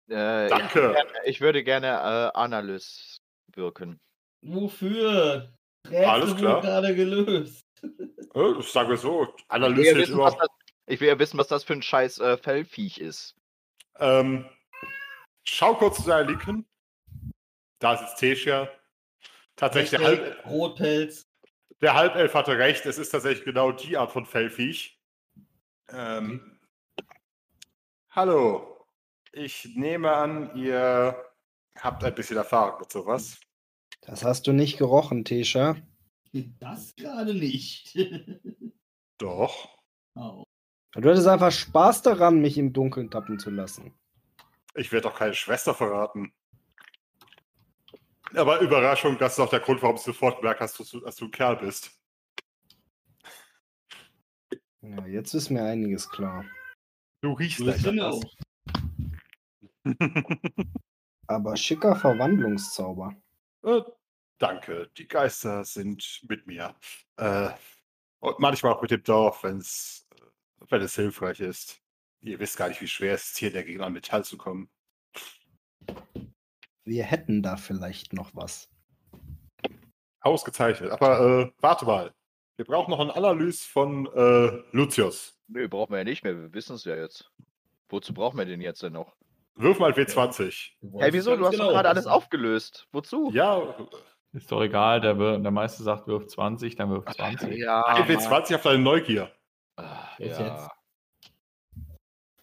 Äh, ich, Danke. gerne, ich würde gerne äh, Analyst wirken. Wofür? Rätsel Alles klar. gerade gelöst. Äh, sagen wir so, Analyse ist wissen, was das, ich will ja wissen, was das für ein scheiß äh, Fellviech ist. Ähm, schau kurz zu deiner Linken. Da sitzt Tesia. Tatsächlich, der, Hashtag Halb, Rotpelz. der Halbelf hatte recht. Es ist tatsächlich genau die Art von Fellviech. Ähm, hallo. Ich nehme an, ihr habt ein bisschen Erfahrung mit sowas. Das hast du nicht gerochen, Tesha. Das gerade nicht. Doch. oh. Du hattest einfach Spaß daran, mich im Dunkeln tappen zu lassen. Ich werde doch keine Schwester verraten. Aber Überraschung, das ist auch der Grund, warum du sofort merkst, dass du, dass du ein Kerl bist. Ja, jetzt ist mir einiges klar. Du riechst anders. auch. Aber schicker Verwandlungszauber. Äh, danke, die Geister sind mit mir. Äh, und manchmal auch mit dem Dorf, wenn's, äh, wenn es hilfreich ist. Ihr wisst gar nicht, wie schwer es ist, hier der Gegend an Metall zu kommen. Wir hätten da vielleicht noch was. Ausgezeichnet. Aber äh, warte mal. Wir brauchen noch ein Analyse von äh, Lucius. Nö, brauchen wir ja nicht mehr. Wir wissen es ja jetzt. Wozu brauchen wir den jetzt denn noch? Wirf mal W20. Hey, wieso? Du hast doch gerade alles aufgelöst. Wozu? Ja, Ist doch egal, der, wir- der Meiste sagt, wirf 20, dann wirf 20. Ja. ein W20 auf deine Neugier. Ah, ja. jetzt?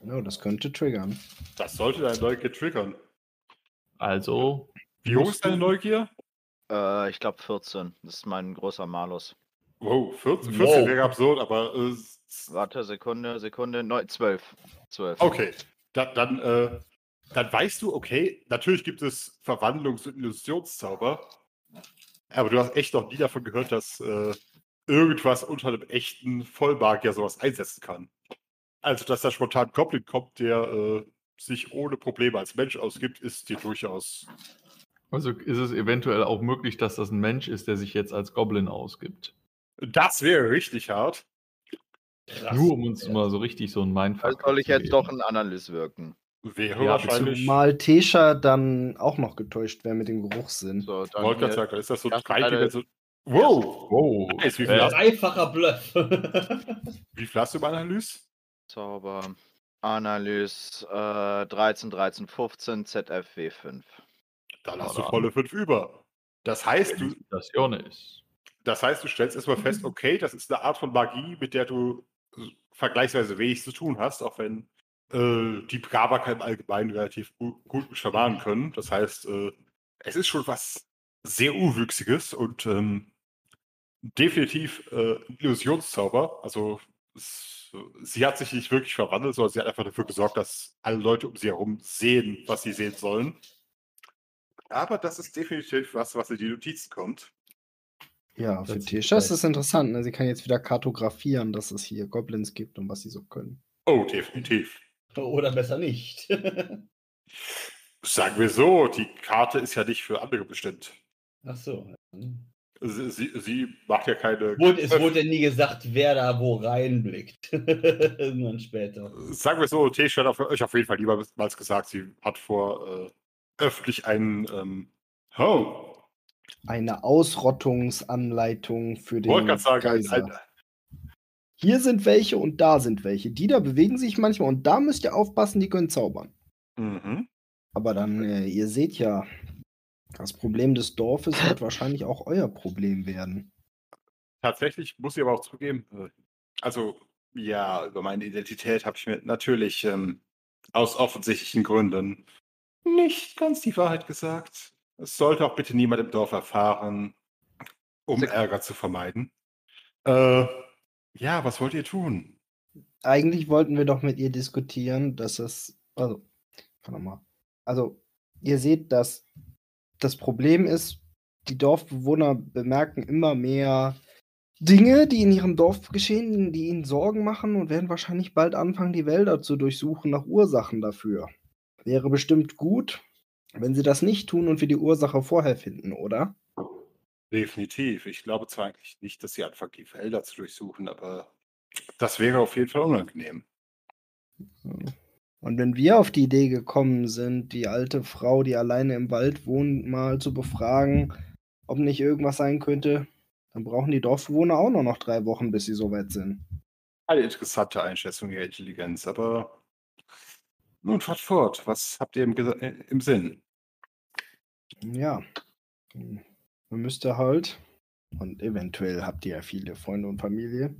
Ja, das könnte triggern. Das sollte deine Neugier triggern. Also, Wie hoch ist deine Neugier? Äh, ich glaube 14. Das ist mein großer Malus. Wow, 14, 14 Wow. wäre absurd, aber äh, Warte, Sekunde, Sekunde. Neun, 12. 12. okay. Da, dann, äh, dann weißt du, okay, natürlich gibt es Verwandlungs- und Illusionszauber, aber du hast echt noch nie davon gehört, dass äh, irgendwas unter einem echten Vollmagier sowas einsetzen kann. Also, dass da spontan ein Goblin kommt, der äh, sich ohne Probleme als Mensch ausgibt, ist dir durchaus. also ist es eventuell auch möglich, dass das ein Mensch ist, der sich jetzt als Goblin ausgibt. Das wäre richtig hart. Krass. Nur um uns mal so richtig so ein Mindfuck Also soll ich jetzt doch ein Analyse wirken. Wäre Ja, wahrscheinlich. Zumal Tesha dann auch noch getäuscht wäre mit dem Geruchssinn. So, dann Wollte gerade sagen, ist das so drei Dimensionen? Wow! Wow. Nice, wie viel Äh, Dreifacher Bluff. Wie viel hast du im Analyse? Zauber. Analyse äh, 13, 13, 15, ZFW 5. Dann Ja, hast du volle fünf über. Das heißt, du, Stationis. das heißt, du stellst erstmal fest, okay, das ist eine Art von Magie, mit der du vergleichsweise wenig zu tun hast, auch wenn äh, die Bravaker im Allgemeinen relativ gu gut mit Schamanen können. Das heißt, äh, es ist schon was sehr Urwüchsiges und ähm, definitiv äh, ein Illusionszauber. Also es, sie hat sich nicht wirklich verwandelt, sondern sie hat einfach dafür gesorgt, dass alle Leute um sie herum sehen, was sie sehen sollen. Aber das ist definitiv was, was in die Notizen kommt. Ja, für Das ist das interessant. Ne? Sie kann jetzt wieder kartografieren, dass es hier Goblins gibt und was sie so können. Oh, definitiv. Oder besser nicht. Sagen wir so, die Karte ist ja nicht für andere bestimmt. Ach so. Sie, sie, sie macht ja keine. Wurde, es wurde ja nie gesagt, wer da wo reinblickt. Irgendwann später. Sagen wir so, Tesha hat euch auf jeden Fall niemals gesagt, sie hat vor, äh, öffentlich einen. Ähm, oh, Eine Ausrottungsanleitung für den wollte gerade sagen, ein, Hier sind welche und da sind welche. Die da bewegen sich manchmal und da müsst ihr aufpassen, die können zaubern. mhm. Aber dann, äh, ihr seht ja, das Problem des Dorfes wird wahrscheinlich auch euer Problem werden. Tatsächlich muss ich aber auch zugeben, äh, also ja, über meine Identität habe ich mir natürlich ähm, aus offensichtlichen Gründen nicht ganz die Wahrheit gesagt. Es sollte auch bitte niemand im Dorf erfahren, um Sek- Ärger zu vermeiden. Äh, ja, was wollt ihr tun? Eigentlich wollten wir doch mit ihr diskutieren, dass es. Also, warte mal. Also, ihr seht, dass das Problem ist, die Dorfbewohner bemerken immer mehr Dinge, die in ihrem Dorf geschehen, die ihnen Sorgen machen und werden wahrscheinlich bald anfangen, die Wälder zu durchsuchen nach Ursachen dafür. Wäre bestimmt gut, wenn sie das nicht tun und wir die Ursache vorher finden, oder? Definitiv. Ich glaube zwar eigentlich nicht, dass sie anfangen, die Felder zu durchsuchen, aber das wäre auf jeden Fall unangenehm. Und wenn wir auf die Idee gekommen sind, die alte Frau, die alleine im Wald wohnt, mal zu befragen, ob nicht irgendwas sein könnte, dann brauchen die Dorfbewohner auch nur noch drei Wochen, bis sie soweit sind. Eine interessante Einschätzung ihrer Intelligenz, aber nun fahrt fort. Was habt ihr im, äh, im Sinn? Ja. Man müsste halt, und eventuell habt ihr ja viele Freunde und Familie,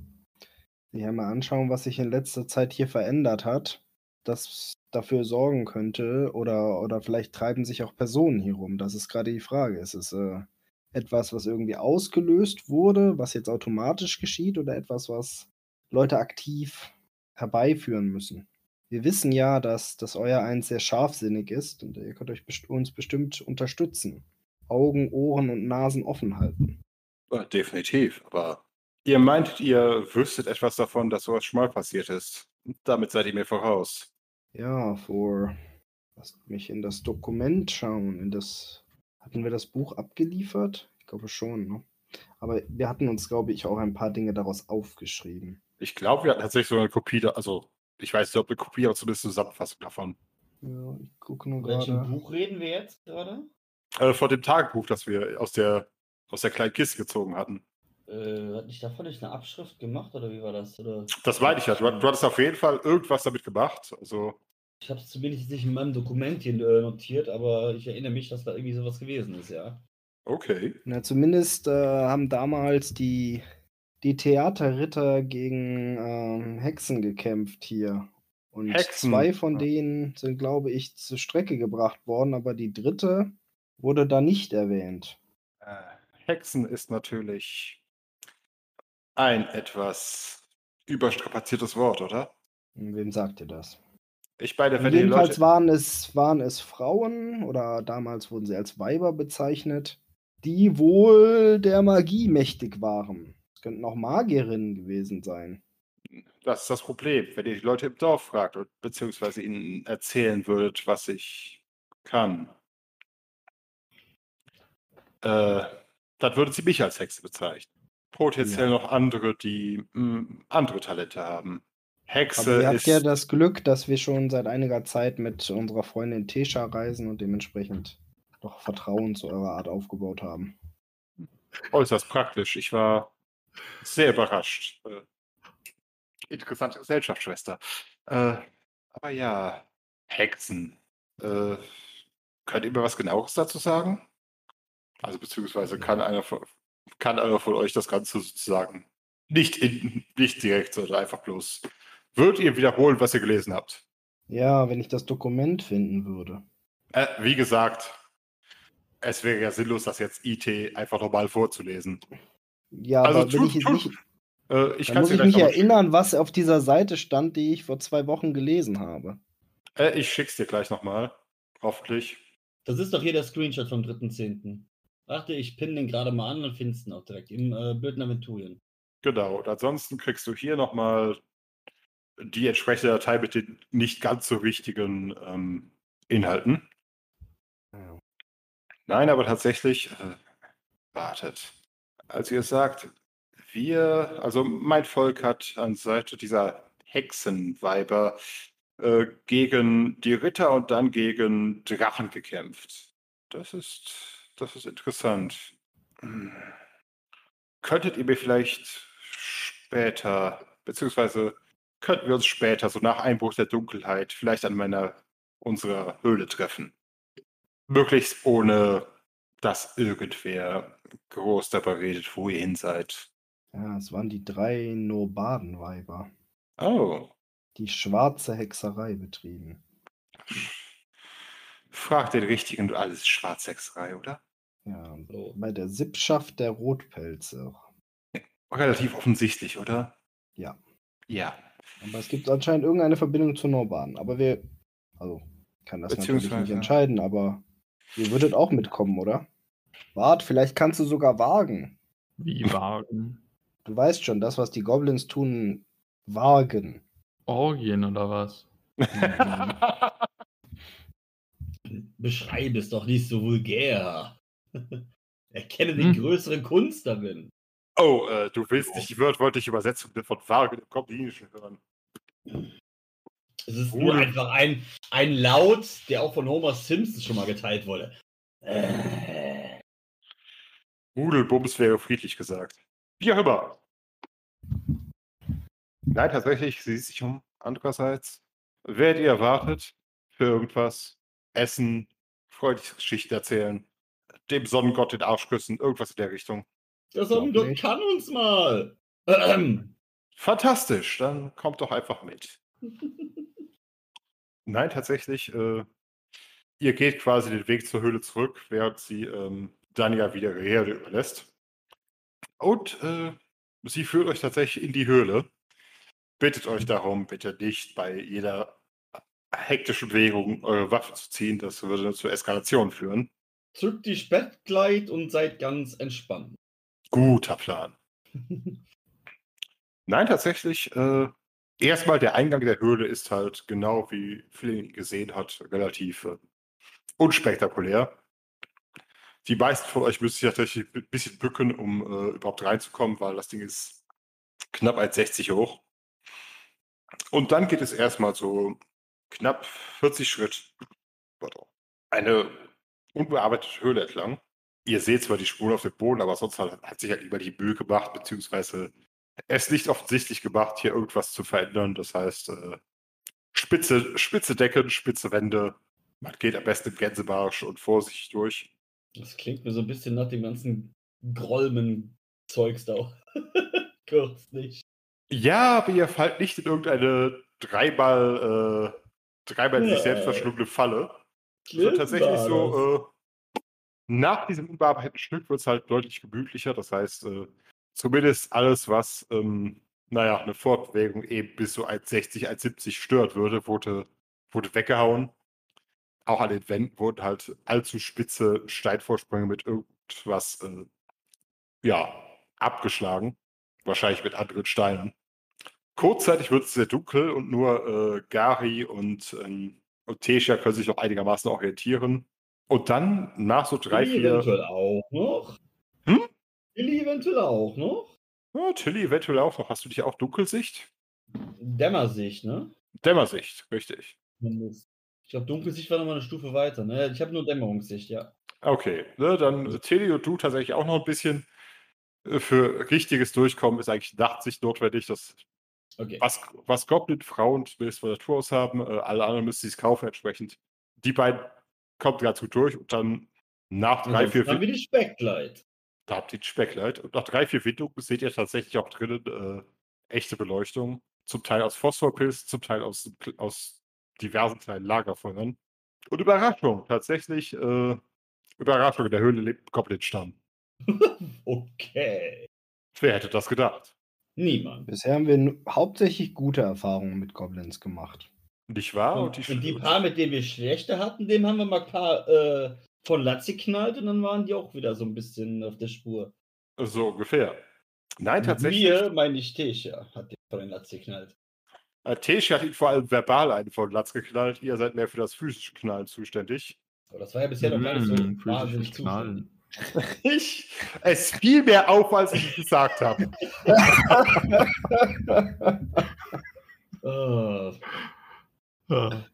sich einmal anschauen, was sich in letzter Zeit hier verändert hat, das dafür sorgen könnte, oder, oder vielleicht treiben sich auch Personen hier rum. Das ist gerade die Frage. Ist es äh, etwas, was irgendwie ausgelöst wurde, was jetzt automatisch geschieht, oder etwas, was Leute aktiv herbeiführen müssen? Wir wissen ja, dass, dass euer eins sehr scharfsinnig ist und ihr könnt euch best uns bestimmt unterstützen. Augen, Ohren und Nasen offen halten. Ja, definitiv, aber ihr meintet, ihr wüsstet etwas davon, dass sowas schon mal passiert ist. Damit seid ihr mir voraus. Ja, vor. Lasst mich in das Dokument schauen. In das. Hatten wir das Buch abgeliefert? Ich glaube schon, ne? Aber wir hatten uns, glaube ich, auch ein paar Dinge daraus aufgeschrieben. Ich glaube, wir hatten tatsächlich so eine Kopie, da, also ich weiß nicht, ob eine Kopie, aber zumindest eine Zusammenfassung davon. Ja, ich gucke nur Welchem gerade. Buch reden wir jetzt gerade? Äh, von dem Tagebuch, das wir aus der, aus der kleinen Kiste gezogen hatten. Äh, hat nicht davon nicht eine Abschrift gemacht oder wie war das? Oder? Das meine ich ja. Du, du hattest auf jeden Fall irgendwas damit gemacht. Also, Ich habe es zumindest nicht in meinem Dokument hier äh, notiert, aber ich erinnere mich, dass da irgendwie sowas gewesen ist, ja. okay. Na, zumindest äh, haben damals die, die Theaterritter gegen ähm, Hexen gekämpft hier. Und Hexen? zwei von denen sind, glaube ich, zur Strecke gebracht worden, aber die dritte wurde da nicht erwähnt. Äh, Hexen ist natürlich ein etwas überstrapaziertes Wort, oder? Und Wem sagt ihr das? Ich Und wenn die jedenfalls Leute. waren es, waren es Frauen, oder damals wurden sie als Weiber bezeichnet, die wohl der Magie mächtig waren. Es könnten auch Magierinnen gewesen sein. Das ist das Problem. Wenn ihr die Leute im Dorf fragt und beziehungsweise ihnen erzählen würdet, was ich kann, äh, dann würden sie mich als Hexe bezeichnen. Potenziell Ja. noch andere, die mh, andere Talente haben. Hexe Aber ihr habt ja das Glück, dass wir schon seit einiger Zeit mit unserer Freundin Tesha reisen und dementsprechend doch Vertrauen zu eurer Art aufgebaut haben. äußerst praktisch. Ich war sehr überrascht. Äh, interessante Gesellschaftsschwester. Äh, aber ja, Hexen. Äh, könnt ihr mir was genaueres dazu sagen? Also beziehungsweise kann einer von, kann einer von euch das Ganze sozusagen nicht, in, nicht direkt, sondern einfach bloß. Würdet ihr wiederholen, was ihr gelesen habt? Ja, wenn ich das Dokument finden würde. Äh, wie gesagt, es wäre ja sinnlos, das jetzt IT einfach nochmal vorzulesen. Ja, Also aber wenn tut- ich tut- nicht, Äh, ich muss ich mich erinnern, was auf dieser Seite stand, die ich vor zwei Wochen gelesen habe. Äh, ich schick's dir gleich nochmal. Hoffentlich. Das ist doch hier der Screenshot vom 3.10. Warte, ich pinne den gerade mal an und findest ihn auch direkt im äh, Blöden Aventurien. Genau. Und ansonsten kriegst du hier nochmal die entsprechende Datei mit den nicht ganz so wichtigen ähm, Inhalten. Ja. Nein, aber tatsächlich, äh, wartet. Als ihr sagt, wir, also mein Volk hat an Seite dieser Hexenweiber äh, gegen die Ritter und dann gegen Drachen gekämpft. Das ist, das ist interessant. Könntet ihr mir vielleicht später, beziehungsweise könnten wir uns später, so nach Einbruch der Dunkelheit, vielleicht an meiner, unserer Höhle treffen? Möglichst ohne, dass irgendwer groß darüber redet, wo ihr hin seid. Ja, es waren die drei Nobadenweiber, Oh, die schwarze Hexerei betrieben. Frag den richtigen, du alles Schwarzhexerei, oder? Ja, So. bei der Sippschaft der Rotpelze. Relativ offensichtlich, oder? Ja. Ja. Aber es gibt anscheinend irgendeine Verbindung zu Norbaden. Aber wir, also, ich kann das natürlich nicht entscheiden, aber ihr würdet auch mitkommen, oder? Wart, vielleicht kannst du sogar wagen. Wie wagen? Du weißt schon, das, was die Goblins tun, wagen. Orgien oder was? Beschreibe es doch nicht so vulgär. Erkenne den Hm. größeren Kunst darin. oh, äh, du willst nicht die wörtliche Übersetzung von Wagen im Goblinischen hören. Es ist nur Wohl. einfach ein, ein Laut, der auch von Homer Simpson schon mal geteilt wurde. Äh, Rudelbums wäre friedlich gesagt. Wie auch immer. Nein, tatsächlich, sie sieht sich um. Andererseits, werdet ihr erwartet für irgendwas? Essen, freundliche Geschichten erzählen, dem Sonnengott den Arsch küssen, irgendwas in der Richtung. der Sonnengott kann uns mal. Ähm, Fantastisch, dann kommt doch einfach mit. Nein, tatsächlich, äh, ihr geht quasi den Weg zur Höhle zurück, während sie ähm, dann ja wieder ihre Herde überlässt. Und äh, sie führt euch tatsächlich in die Höhle. Bittet euch darum, bitte nicht bei jeder hektischen Bewegung eure Waffe zu ziehen. Das würde zur Eskalation führen. Zückt die Spettkleid und seid ganz entspannt. Guter Plan. Nein, tatsächlich, äh, erstmal der Eingang der Höhle ist halt genau wie Flynn gesehen hat, relativ äh, unspektakulär. Die meisten von euch müssen sich tatsächlich ein bisschen bücken, um äh, überhaupt reinzukommen, weil das Ding ist knapp 1,60 hoch. Und dann geht es erstmal so knapp 40 Schritt eine unbearbeitete Höhle entlang. Ihr seht zwar die Spuren auf dem Boden, aber sonst hat, hat sich halt lieber die Mühe gemacht, beziehungsweise es nicht offensichtlich gemacht, hier irgendwas zu verändern. Das heißt, äh, spitze, spitze Decken, spitze Wände. Man geht am besten im Gänsemarsch und vorsichtig durch. Das klingt mir so ein bisschen nach dem ganzen Grolmen-Zeugs da. Kurz nicht. Ja, aber ihr fallt nicht in irgendeine dreimal, äh, dreimal in sich selbst Ja. verschlungene Falle. Wird tatsächlich so, äh, nach diesem unbearbeiteten Stück wird es halt deutlich gemütlicher. Das heißt, äh, zumindest alles, was, ähm, naja, eine Fortbewegung eben bis so 1,60, 1,70 stört würde, wurde, wurde weggehauen. Auch an den Wänden wurden halt allzu spitze Steinvorsprünge mit irgendwas, äh, ja, abgeschlagen. Wahrscheinlich mit anderen Steinen. Kurzzeitig wird es sehr dunkel und nur äh, Gari und, ähm, und Tesha können sich noch einigermaßen orientieren. Und dann nach so drei, Tilly vier. eventuell auch noch. Hm? Tilly eventuell auch noch. Ja, Tilly eventuell auch noch. Hast du dich auch Dunkelsicht? Dämmersicht, ne? Dämmersicht, richtig. Ich glaube, Dunkelsicht war nochmal eine Stufe weiter. Ne? Ich habe nur Dämmerungssicht, ja. Okay, ne, dann Tilly und du tatsächlich auch noch ein bisschen. Äh, Für richtiges Durchkommen ist eigentlich Nachtsicht notwendig. Das, Okay. was, was Goblin-Frauen zumindest von Natur aus haben, äh, alle anderen müssen es kaufen entsprechend. Die beiden kommt ganz gut durch und dann nach drei, vier Ansonsten haben wir die Speckleit. Da habt ihr die Speckleit. Und nach drei, vier Windungen seht ihr tatsächlich auch drinnen äh, echte Beleuchtung. Zum Teil aus Phosphorpilz, zum Teil aus, aus diversen kleinen Lagerfeuern. Und Überraschung, tatsächlich, äh, Überraschung, in der Höhle lebt Goblin-Stamm. Okay. Wer hätte das gedacht? Niemand. Bisher haben wir hauptsächlich gute Erfahrungen mit Goblins gemacht. Nicht wahr? Und, und die paar, mit denen wir schlechte hatten, dem haben wir mal ein paar äh, von Latz geknallt und dann waren die auch wieder so ein bisschen auf der Spur. So ungefähr. Nein, Mit tatsächlich. Mir, meine ich, Tesha hat den von den Latz geknallt. Äh, Tesha hat ihn vor allem verbal einen von Latz geknallt. Ihr seid mehr für das physische Knallen zuständig. Aber das war ja bisher noch gar nicht so physisches wahnsinnig Knallen. Ich, es fiel mir auf, als ich es gesagt habe.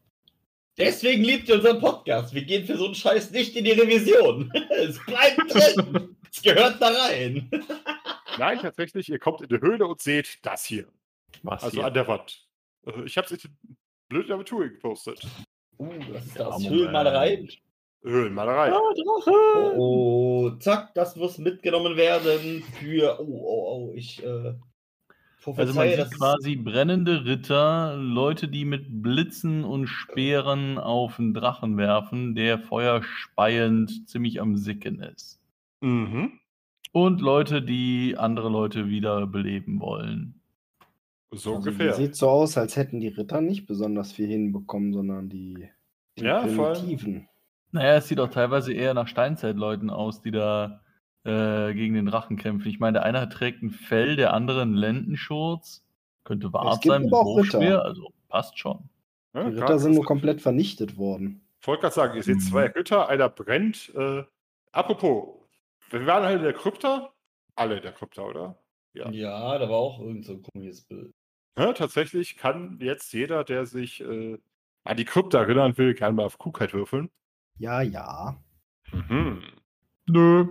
Deswegen liebt ihr unseren Podcast. Wir gehen für so einen Scheiß nicht in die Revision. es bleibt drin. es gehört da rein. Nein, tatsächlich, ihr kommt in die Höhle und seht das hier. Was Also hier? an der Wand. Äh, Ich habe es in die blöde Abitur gepostet. Uh, was ist Ja, das? Moment. Höhlenmalerei? Höhlenmalerei. Oh, oh, zack, das muss mitgenommen werden für. Oh, oh, oh, ich äh, Also man sieht quasi brennende Ritter, Leute, die mit Blitzen und Speeren auf einen Drachen werfen, der feuerspeiend ziemlich am Sicken ist. Mhm. Und Leute, die andere Leute wieder beleben wollen. So Also, ungefähr. Sieht so aus, als hätten die Ritter nicht besonders viel hinbekommen, sondern die, die Ja, Primitiven. Naja, es sieht auch teilweise eher nach Steinzeitleuten aus, die da äh, gegen den Drachen kämpfen. Ich meine, der eine trägt ein Fell, der andere einen Lendenschurz. Könnte gibt sein mit aber auch Ritter. Wurfspeer, also passt schon. Ja, Die Ritter sind nur komplett vernichtet worden. Ich wollte gerade sagen, ihr seht Mhm. zwei Ritter, einer brennt. Äh, apropos, wir waren alle in der Krypta. Alle in der Krypta, oder? Ja. Ja, da war auch irgend so ein komisches Bild. Ja, tatsächlich kann jetzt jeder, der sich äh, an die Krypta erinnern will, gerne mal auf Klugheit würfeln. Ja, ja. Mhm. Nö.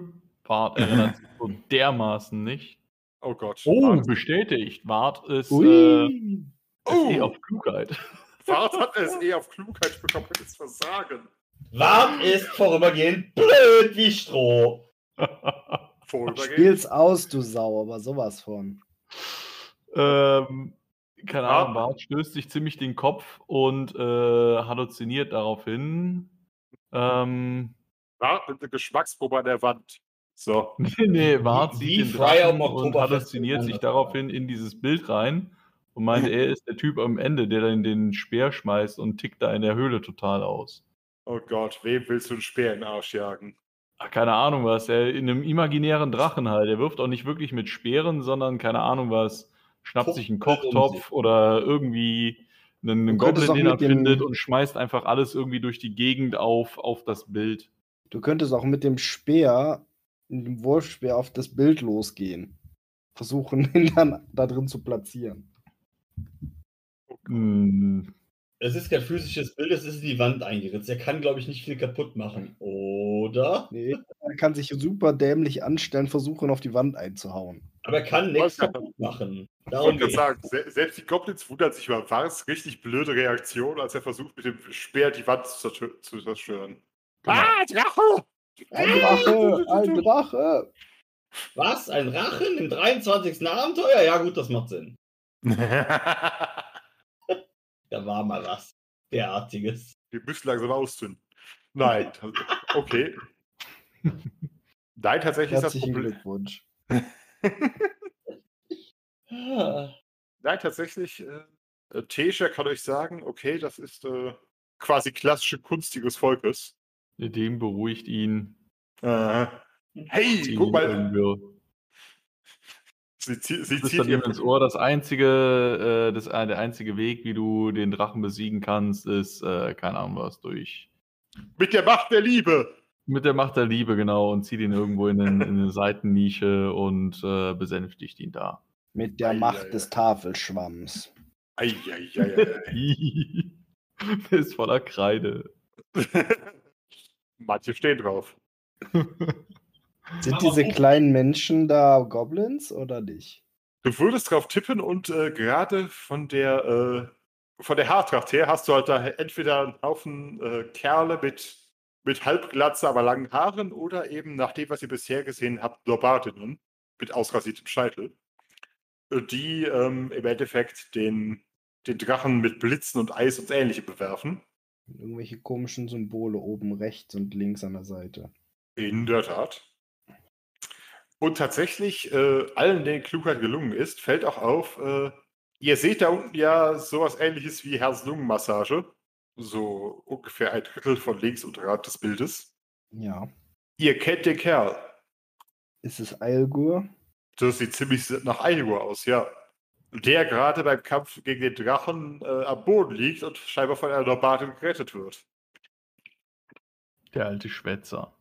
Wart erinnert sich so dermaßen nicht. Oh Gott. Oh, Wart, bestätigt. Wart ist, äh, ist eh Oh. auf Klugheit. Wart hat es eh auf Klugheit bekommen, das Versagen. Wart ist vorübergehend blöd wie Stroh. Vorübergehend. Spiel's aus, du Sau, aber sowas von. ähm, keine Ah. Ahnung, Bart stößt sich ziemlich den Kopf und äh, halluziniert daraufhin. Ähm, Wart mit einer Geschmacksprobe an der Wand. So. Nee, nee, Wart sieht den Drachen und halluziniert sich daraufhin in dieses Bild rein und meint, er ist der Typ am Ende, der dann den Speer schmeißt und tickt da in der Höhle total aus. Oh Gott, wem willst du einen Speer in den Arsch jagen? Ach, keine Ahnung was, er in einem imaginären Drachen halt. Er wirft auch nicht wirklich mit Speeren, sondern keine Ahnung was, schnappt Kocht sich einen um Kochtopf sich. oder irgendwie einen, einen Goblin, den er findet und schmeißt einfach alles irgendwie durch die Gegend auf, auf das Bild. Du könntest auch mit dem Speer, mit dem Wolfspeer auf das Bild losgehen. Versuchen, ihn dann da drin zu platzieren. Hm, Es ist kein physisches Bild, es ist in die Wand eingeritzt. Er kann, glaube ich, nicht viel kaputt machen. Oder? Nee, er kann sich super dämlich anstellen, versuchen, auf die Wand einzuhauen. Aber er kann nichts kaputt machen. Ich Darum wollte gerade geht's. sagen, se selbst die Goblins wundern sich über, war es richtig blöde Reaktion, als er versucht, mit dem Speer die Wand zu zerstö- zu zerstören. Ah, Drache! Ein Drache! Ein Drache! Was? Ein Rachen im 23. Abenteuer? Ja, gut, das macht Sinn. Da war mal was derartiges. Wir müssen langsam auszünden. Nein, okay. Nein, tatsächlich ist das Problem. Glückwunsch. Nein, tatsächlich, äh, äh, Tesha kann euch sagen, okay, das ist äh, quasi klassische Kunst ihres Volkes. dem beruhigt ihn. Äh, hey, guck mal, sie, zie- sie flüstert zieht ihm ins Ohr, das einzige, äh, das, äh, der einzige Weg, wie du den Drachen besiegen kannst, ist, äh, keine Ahnung was, durch mit der Macht der Liebe. mit der Macht der Liebe, genau, und zieht ihn irgendwo in, den, in eine Seitennische und äh, besänftigt ihn da. Mit der Ei, Macht ei, des ei. Tafelschwamms. Ei, ei, ei, ei. Der ist voller Kreide. Manche stehen drauf. Sind diese kleinen Menschen da Goblins oder nicht? Du würdest drauf tippen und äh, gerade von der äh, von der Haartracht her hast du halt da entweder einen Haufen äh, Kerle mit, mit halbglatze, aber langen Haaren oder eben, nach dem, was ihr bisher gesehen habt, Lobatinnen mit ausrasiertem Scheitel, die ähm, im Endeffekt den, den Drachen mit Blitzen und Eis und Ähnlichem bewerfen. Irgendwelche komischen Symbole oben rechts und links an der Seite. In der Tat. Und tatsächlich, äh, allen, denen Klugheit gelungen ist, fällt auch auf, äh, ihr seht da unten ja sowas ähnliches wie Herz-Lungen-Massage. So ungefähr ein Drittel von links unterhalb des Bildes. Ja. Ihr kennt den Kerl. Ist es Eilgur? Das sieht ziemlich nach Einigur aus, ja. Der gerade beim Kampf gegen den Drachen äh, am Boden liegt und scheinbar von einer Norbatin gerettet wird. Der alte Schwätzer.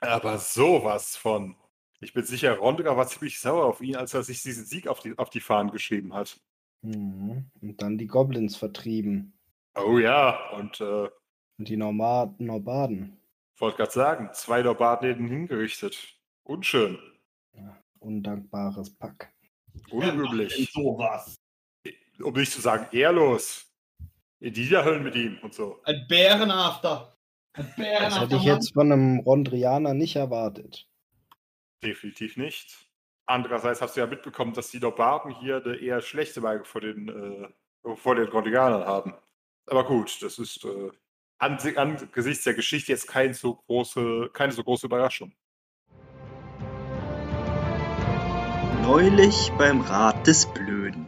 Aber sowas von. Ich bin sicher, Rondra war ziemlich sauer auf ihn, als er sich diesen Sieg auf die, auf die Fahnen geschrieben hat. Mhm. Und dann die Goblins vertrieben. Oh ja, und äh, Und die Norma Norbaden. wollte gerade sagen, zwei Norbaden hingerichtet. Unschön. Undankbares Pack. Unüblich. Sowas. Um nicht zu sagen, ehrlos. In die Höllen mit ihm und so. Ein Bärenafter. Ein Das Bärenafter. hätte ich jetzt von einem Rondrianer nicht erwartet. Definitiv nicht. Andererseits hast du ja mitbekommen, dass die Norbaden hier eine eher schlechte Meinung vor den, äh, vor den Gondianern haben. Aber gut, das ist äh, an, angesichts der Geschichte jetzt kein so große, keine so große Überraschung. Neulich beim Rat des Blöden.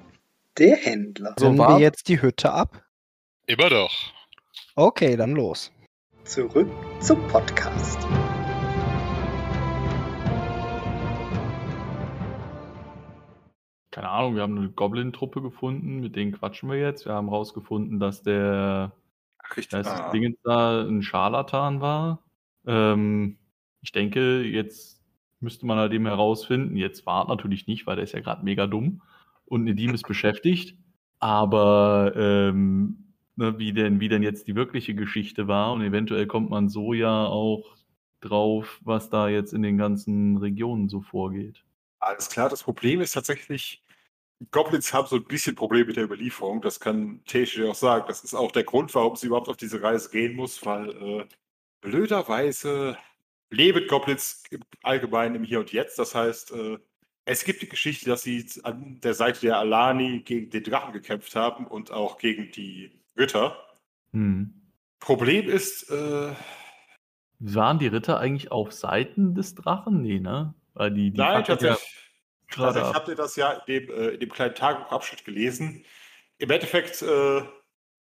Der Händler. War- wir jetzt die Hütte ab? Immer doch. Okay, dann los. Zurück zum Podcast. Keine Ahnung, wir haben eine Goblin-Truppe gefunden, mit denen quatschen wir jetzt. Wir haben rausgefunden, dass der Ach, richtig. ist das Ah. Ding da ein Scharlatan war. Ähm, ich denke, jetzt müsste man halt eben herausfinden, jetzt war natürlich nicht, weil der ist ja gerade mega dumm und Nedim ist beschäftigt. Aber ähm, ne, wie, denn, wie denn jetzt die wirkliche Geschichte war und eventuell kommt man so ja auch drauf, was da jetzt in den ganzen Regionen so vorgeht. Alles klar, das Problem ist tatsächlich, Goblins haben so ein bisschen Probleme mit der Überlieferung. Das kann Teshi auch sagen. Das ist auch der Grund, warum sie überhaupt auf diese Reise gehen muss, weil äh, blöderweise leben Goblins im Allgemeinen im Hier und Jetzt. Das heißt, äh, es gibt die Geschichte, dass sie an der Seite der Alani gegen den Drachen gekämpft haben und auch gegen die Ritter. Hm. Problem ist, äh, Waren die Ritter eigentlich auf Seiten des Drachen? Nee, ne? Weil die, die Nein, tatsächlich. Gerade Also ich ab. habe dir das ja in dem, äh, in dem kleinen Tagebuchabschnitt gelesen. Im Endeffekt, äh,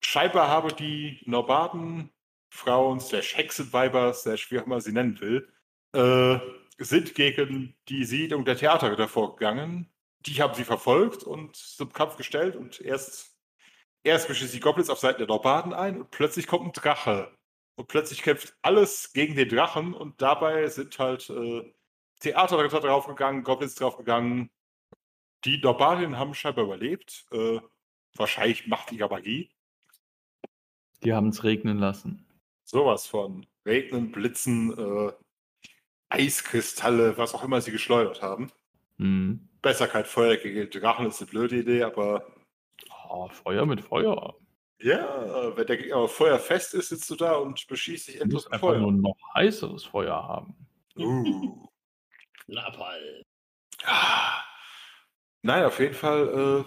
scheinbar haben die Norbaden, Frauen, slash Hexenweiber, slash wie auch immer sie nennen will, äh, sind gegen die Siedlung der Theaterritter vorgegangen. Die haben sie verfolgt und zum Kampf gestellt und erst, erst mischen die Goblins auf Seiten der Norbaden ein und plötzlich kommt ein Drache. Und plötzlich kämpft alles gegen den Drachen und dabei sind halt äh, Theaterritter draufgegangen, Goblins draufgegangen. Die Norbadinnen haben scheinbar überlebt. Äh, wahrscheinlich machtiger Magie. Die haben es regnen lassen. Sowas von Regnen, Blitzen, äh, Eiskristalle, was auch immer sie geschleudert haben. Hm. Besser kein Feuer gegen Drachen ist eine blöde Idee, aber Oh, Feuer mit Feuer. ja, wenn der Gegner aber feuerfest ist, sitzt du da und beschießt dich endlos mit einfach Feuer. nur noch heißeres Feuer haben. Uh. Napal. Ah. Nein, auf jeden Fall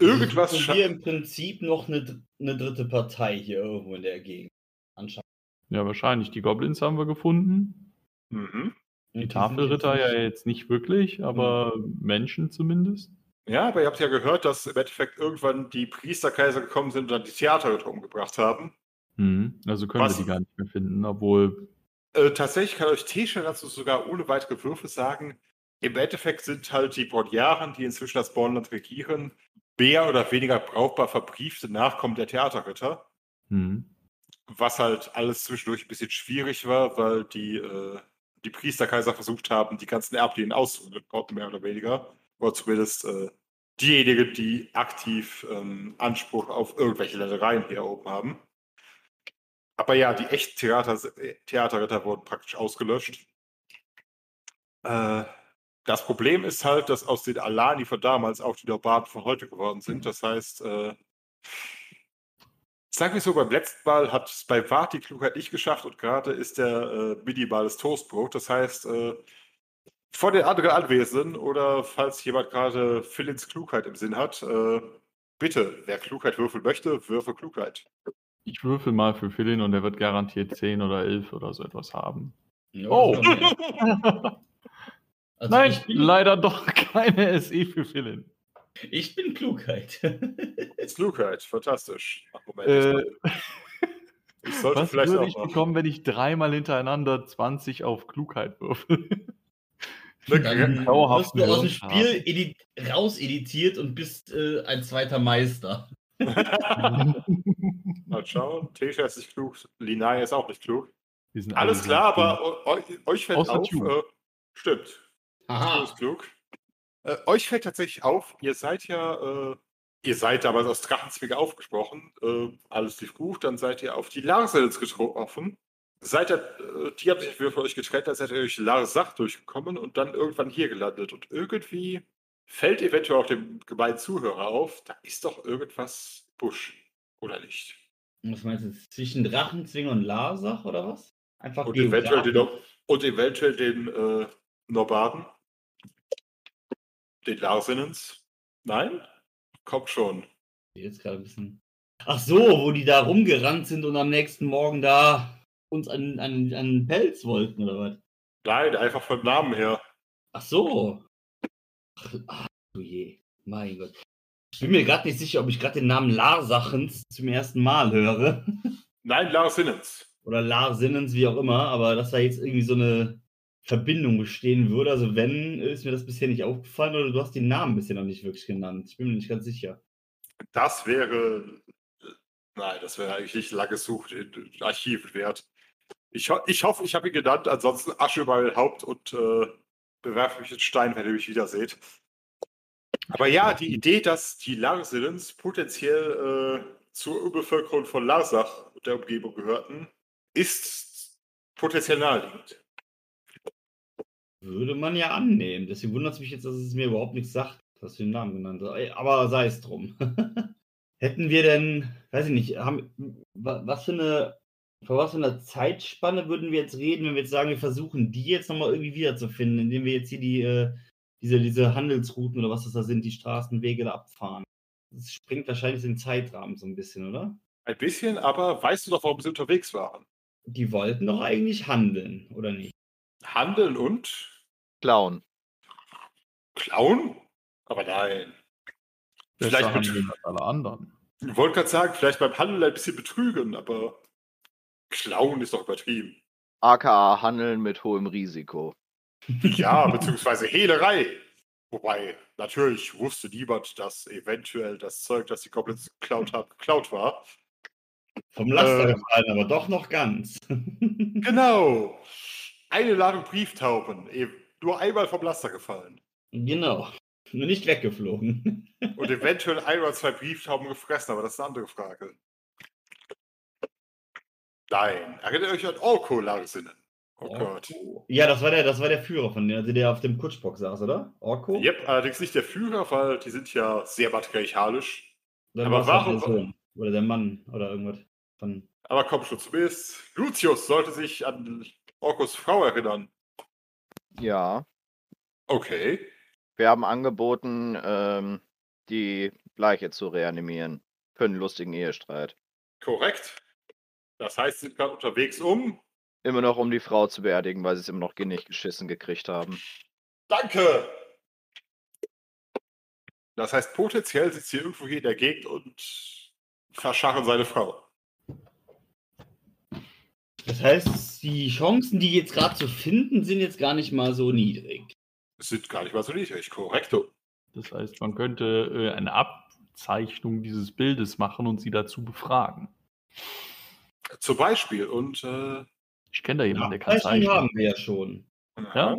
äh, irgendwas. Scha- wir im Prinzip noch eine, eine dritte Partei hier irgendwo in der Gegend. Anscheinend. Ja, wahrscheinlich. Die Goblins haben wir gefunden. Mhm. Die sind Tafelritter ja jetzt nicht wirklich, aber Menschen zumindest. Ja, aber ihr habt ja gehört, dass im Endeffekt irgendwann die Priesterkaiser gekommen sind und dann die Theaterritter umgebracht haben. Hm. Also können Was? wir die gar nicht mehr finden, obwohl. Äh, tatsächlich kann euch Tesha dazu sogar ohne weitere Würfe sagen, im Endeffekt sind halt die Bordjaren, die inzwischen das Bornland regieren, mehr oder weniger brauchbar verbriefte Nachkommen der Theaterritter. Hm. Was halt alles zwischendurch ein bisschen schwierig war, weil die, äh, die Priesterkaiser versucht haben, die ganzen Erblingen auszurotten, mehr oder weniger. Oder zumindest äh, diejenigen, die aktiv ähm, Anspruch auf irgendwelche Ländereien hier oben haben. Aber ja, die echten Theater, äh, Theaterritter wurden praktisch ausgelöscht. Äh, das Problem ist halt, dass aus den Alani von damals auch die Norbaden von heute geworden sind. Das heißt, äh, sagen wir so, beim letzten Mal hat es bei Wart die Klugheit nicht geschafft und gerade ist der äh, minimales Toastbrot. Das heißt, äh, von den anderen Anwesenden oder falls jemand gerade Philins Klugheit im Sinn hat, äh, bitte, wer Klugheit würfeln möchte, würfel Klugheit. Ich würfel mal für Philin und er wird garantiert 10 oder 11 oder so etwas haben. Ja, Oh. Also Nein, ich bin, leider doch keine SE für Philin. ich bin Klugheit. Klugheit, fantastisch. Ach, Moment, Äh, ich sollte was vielleicht würde auch ich mal. bekommen, wenn ich dreimal hintereinander 20 auf Klugheit würfel? Dann wirst du aus dem Spiel edi rauseditiert und bist äh, ein zweiter Meister. Mal schauen. Tesha ist nicht klug, Linaya ist auch nicht klug. Alles alle klar, aber eu- euch fällt Außer auf. Äh, stimmt. Aha. bist klug. Äh, euch fällt tatsächlich auf, ihr seid ja, äh, ihr seid damals aus Drachenzwinge aufgesprochen, äh, alles lief gut, dann seid ihr auf die Larsels getroffen. Seid ihr, äh, die haben sich für euch getrennt, dann seid ihr durch Larsach durchgekommen und dann irgendwann hier gelandet. Und irgendwie fällt eventuell auch dem gemeinen Zuhörer auf, da ist doch irgendwas Busch, oder nicht? Was meinst du? Zwischen Drachenzwinger und Larsach oder was? Einfach Und eventuell den, und eventuell den äh, Norbaden. Den Larsinens. Nein? Kommt schon. Jetzt gerade ein bisschen. Ach so, wo die da rumgerannt sind und am nächsten Morgen da uns an, an, an Pelz wollten oder was? Nein, einfach vom Namen her. Ach so. Ach, du je. Mein Gott. Ich bin mir gerade nicht sicher, ob ich gerade den Namen Larsachens zum ersten Mal höre. Nein, Larsinens. Oder Larsinnens, wie auch immer, aber dass da jetzt irgendwie so eine Verbindung bestehen würde. Also wenn, ist mir das bisher nicht aufgefallen oder du hast den Namen bisher noch nicht wirklich genannt. Ich bin mir nicht ganz sicher. Das wäre. Nein, das wäre eigentlich nicht lange in Archiven wert. Ich, ho ich hoffe, ich habe ihn genannt. Ansonsten Asche über mein Haupt und äh, bewerfe mich in Stein, wenn ihr mich wieder seht. Aber ja, die Idee, dass die Larsinens potenziell äh, zur Überbevölkerung von Larsach und der Umgebung gehörten, ist potenziell naheliegend. Würde man ja annehmen. Deswegen wundert es mich jetzt, dass es mir überhaupt nichts sagt, dass du den Namen genannt hast. Aber sei es drum. Hätten wir denn, weiß ich nicht, haben, wa- was für eine, vor was für einer Zeitspanne würden wir jetzt reden, wenn wir jetzt sagen, wir versuchen, die jetzt nochmal irgendwie wiederzufinden, indem wir jetzt hier die, äh, diese, diese Handelsrouten oder was das da sind, die Straßenwege da abfahren? Das springt wahrscheinlich den Zeitrahmen so ein bisschen, oder? Ein bisschen, aber weißt du doch, warum sie unterwegs waren? die wollten doch eigentlich handeln, oder nicht? Handeln und Clown. klauen? Aber nein. Vielleicht als alle anderen. ich wollte gerade sagen, vielleicht beim Handeln ein bisschen betrügen, aber klauen ist doch übertrieben. AKA Handeln mit hohem Risiko. Ja, beziehungsweise Hehlerei. Wobei, natürlich wusste niemand, dass eventuell das Zeug, das die Goblins geklaut haben, geklaut war. Vom Laster Äh. gefallen, aber doch noch ganz. Genau. Eine Ladung Brieftauben, eben nur einmal vom Laster gefallen. genau. Nur nicht weggeflogen. Und eventuell ein oder zwei Brieftauben gefressen, aber das ist eine andere Frage. Nein. Erinnert euch an Orko Larsinnen. Oh Gott. Ja, das war der, das war der Führer von denen, also der auf dem Kutschbock saß, oder? Orko? Yep, allerdings nicht der Führer, weil die sind ja sehr matriarchalisch. Dann aber warum- der Sohn. Oder der Mann oder irgendwas. Von, Aber komm schon, zumindest Lucius sollte sich an Orkos Frau erinnern. Ja. Okay. Wir haben angeboten, ähm, die Leiche zu reanimieren. Für einen lustigen Ehestreit. Korrekt. Das heißt, sie sind gerade unterwegs um. Immer noch, um die Frau zu beerdigen, weil sie es immer noch nicht geschissen gekriegt haben. Danke! Das heißt, potenziell sitzt hier irgendwo hier in der Gegend und verscharren seine Frau. das heißt, die Chancen, die jetzt gerade zu finden, sind jetzt gar nicht mal so niedrig. Es sind gar nicht mal so niedrig, korrekto. Das heißt, man könnte äh, eine Abzeichnung dieses Bildes machen und sie dazu befragen. Zum Beispiel. Und äh, Ich kenne da jemanden, der kann Abzeichnung zeichnen. haben wir ja schon. Ja?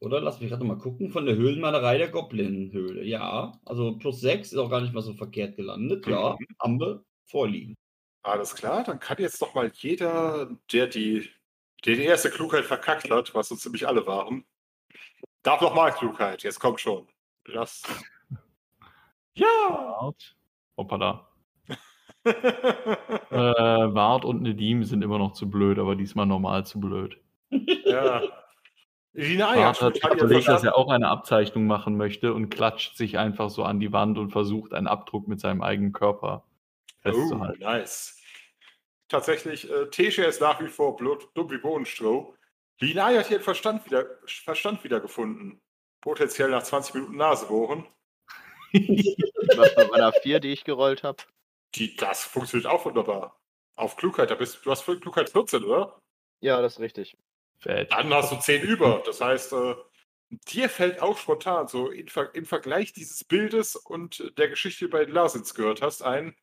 Oder? Lass mich gerade mal gucken. Von der Höhlenmalerei der Goblin-Höhle. Ja, also plus 6 ist auch gar nicht mal so verkehrt gelandet. Ja, Mhm. haben wir vorliegen. Alles klar, dann kann jetzt doch mal jeder, der die, der die erste Klugheit verkackt hat, was so ziemlich alle waren, darf noch mal Klugheit. Jetzt kommt schon. Das. Ja! Hoppala. Äh, Wart und Nedim sind immer noch zu blöd, aber diesmal normal zu blöd. ja. Lina Wart hat überlegt, dass er auch eine Abzeichnung machen möchte und klatscht sich einfach so an die Wand und versucht, einen Abdruck mit seinem eigenen Körper Oh, festzuhalten. nice. Tatsächlich, äh, Tesche ist nach wie vor blut, dumm wie Bohnenstroh. Linai hat ihren Verstand wieder, Verstand wiedergefunden. Potenziell nach 20 Minuten Nasebohren. Was bei meiner 4, die ich gerollt habe? Die, das funktioniert auch wunderbar. Auf Klugheit, da bist du hast für Klugheit 14, oder? Ja, das ist richtig. Fett. Dann hast du 10 über. Das heißt, äh, dir fällt auch spontan so im, Ver im Vergleich dieses Bildes und der Geschichte, die du bei den Larsens gehört hast, ein,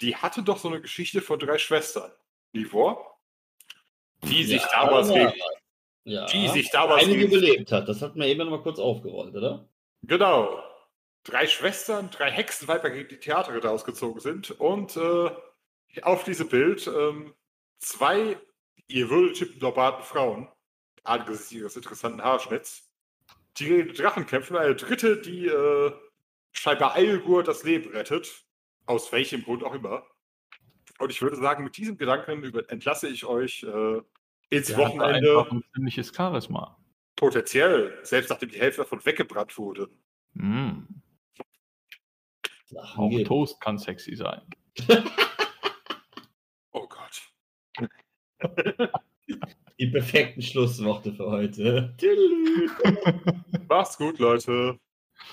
die hatte doch so eine Geschichte von drei Schwestern. Livor? Die sich Ja, damals aber- gegen, Ja. die sich damals Einige gegen, überlebt hat. Das hat man eben noch mal kurz aufgerollt, oder? Genau. Drei Schwestern, drei Hexenweiber gegen die Theaterritter ausgezogen sind und äh, auf diesem Bild ähm, zwei ihr würdetippen normalen Frauen, angesichts ihres interessanten Haarschnitts, die gegen den Drachen kämpfen, eine dritte, die äh, scheinbar Eilgur das Leben rettet, aus welchem Grund auch immer. Und ich würde sagen, mit diesem Gedanken über entlasse ich euch äh, ins Der Wochenende einfach ein ziemliches Charisma. potenziell, selbst nachdem die Hälfte davon weggebrannt wurde. Mm. Auch geben. Toast kann sexy sein. Oh Gott. Die perfekten Schlussworte für heute. Macht's gut, Leute.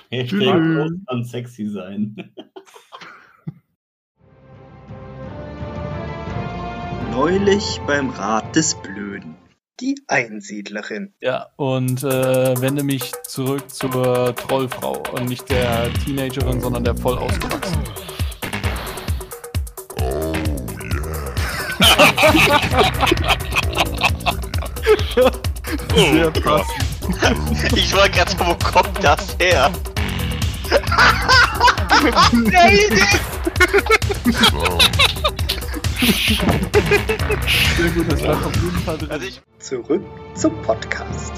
Hashtag. Toast kann sexy sein. Neulich beim Rat des Blöden. Die Einsiedlerin. Ja, und äh, wende mich zurück zur Trollfrau und nicht der Teenagerin, sondern der voll ausgewachsenen. Sehr passend. Ich wollte gerade sagen, wo kommt das her? Sehr gut, das war auf jeden Fall drin. Also ich Zurück zum Podcast.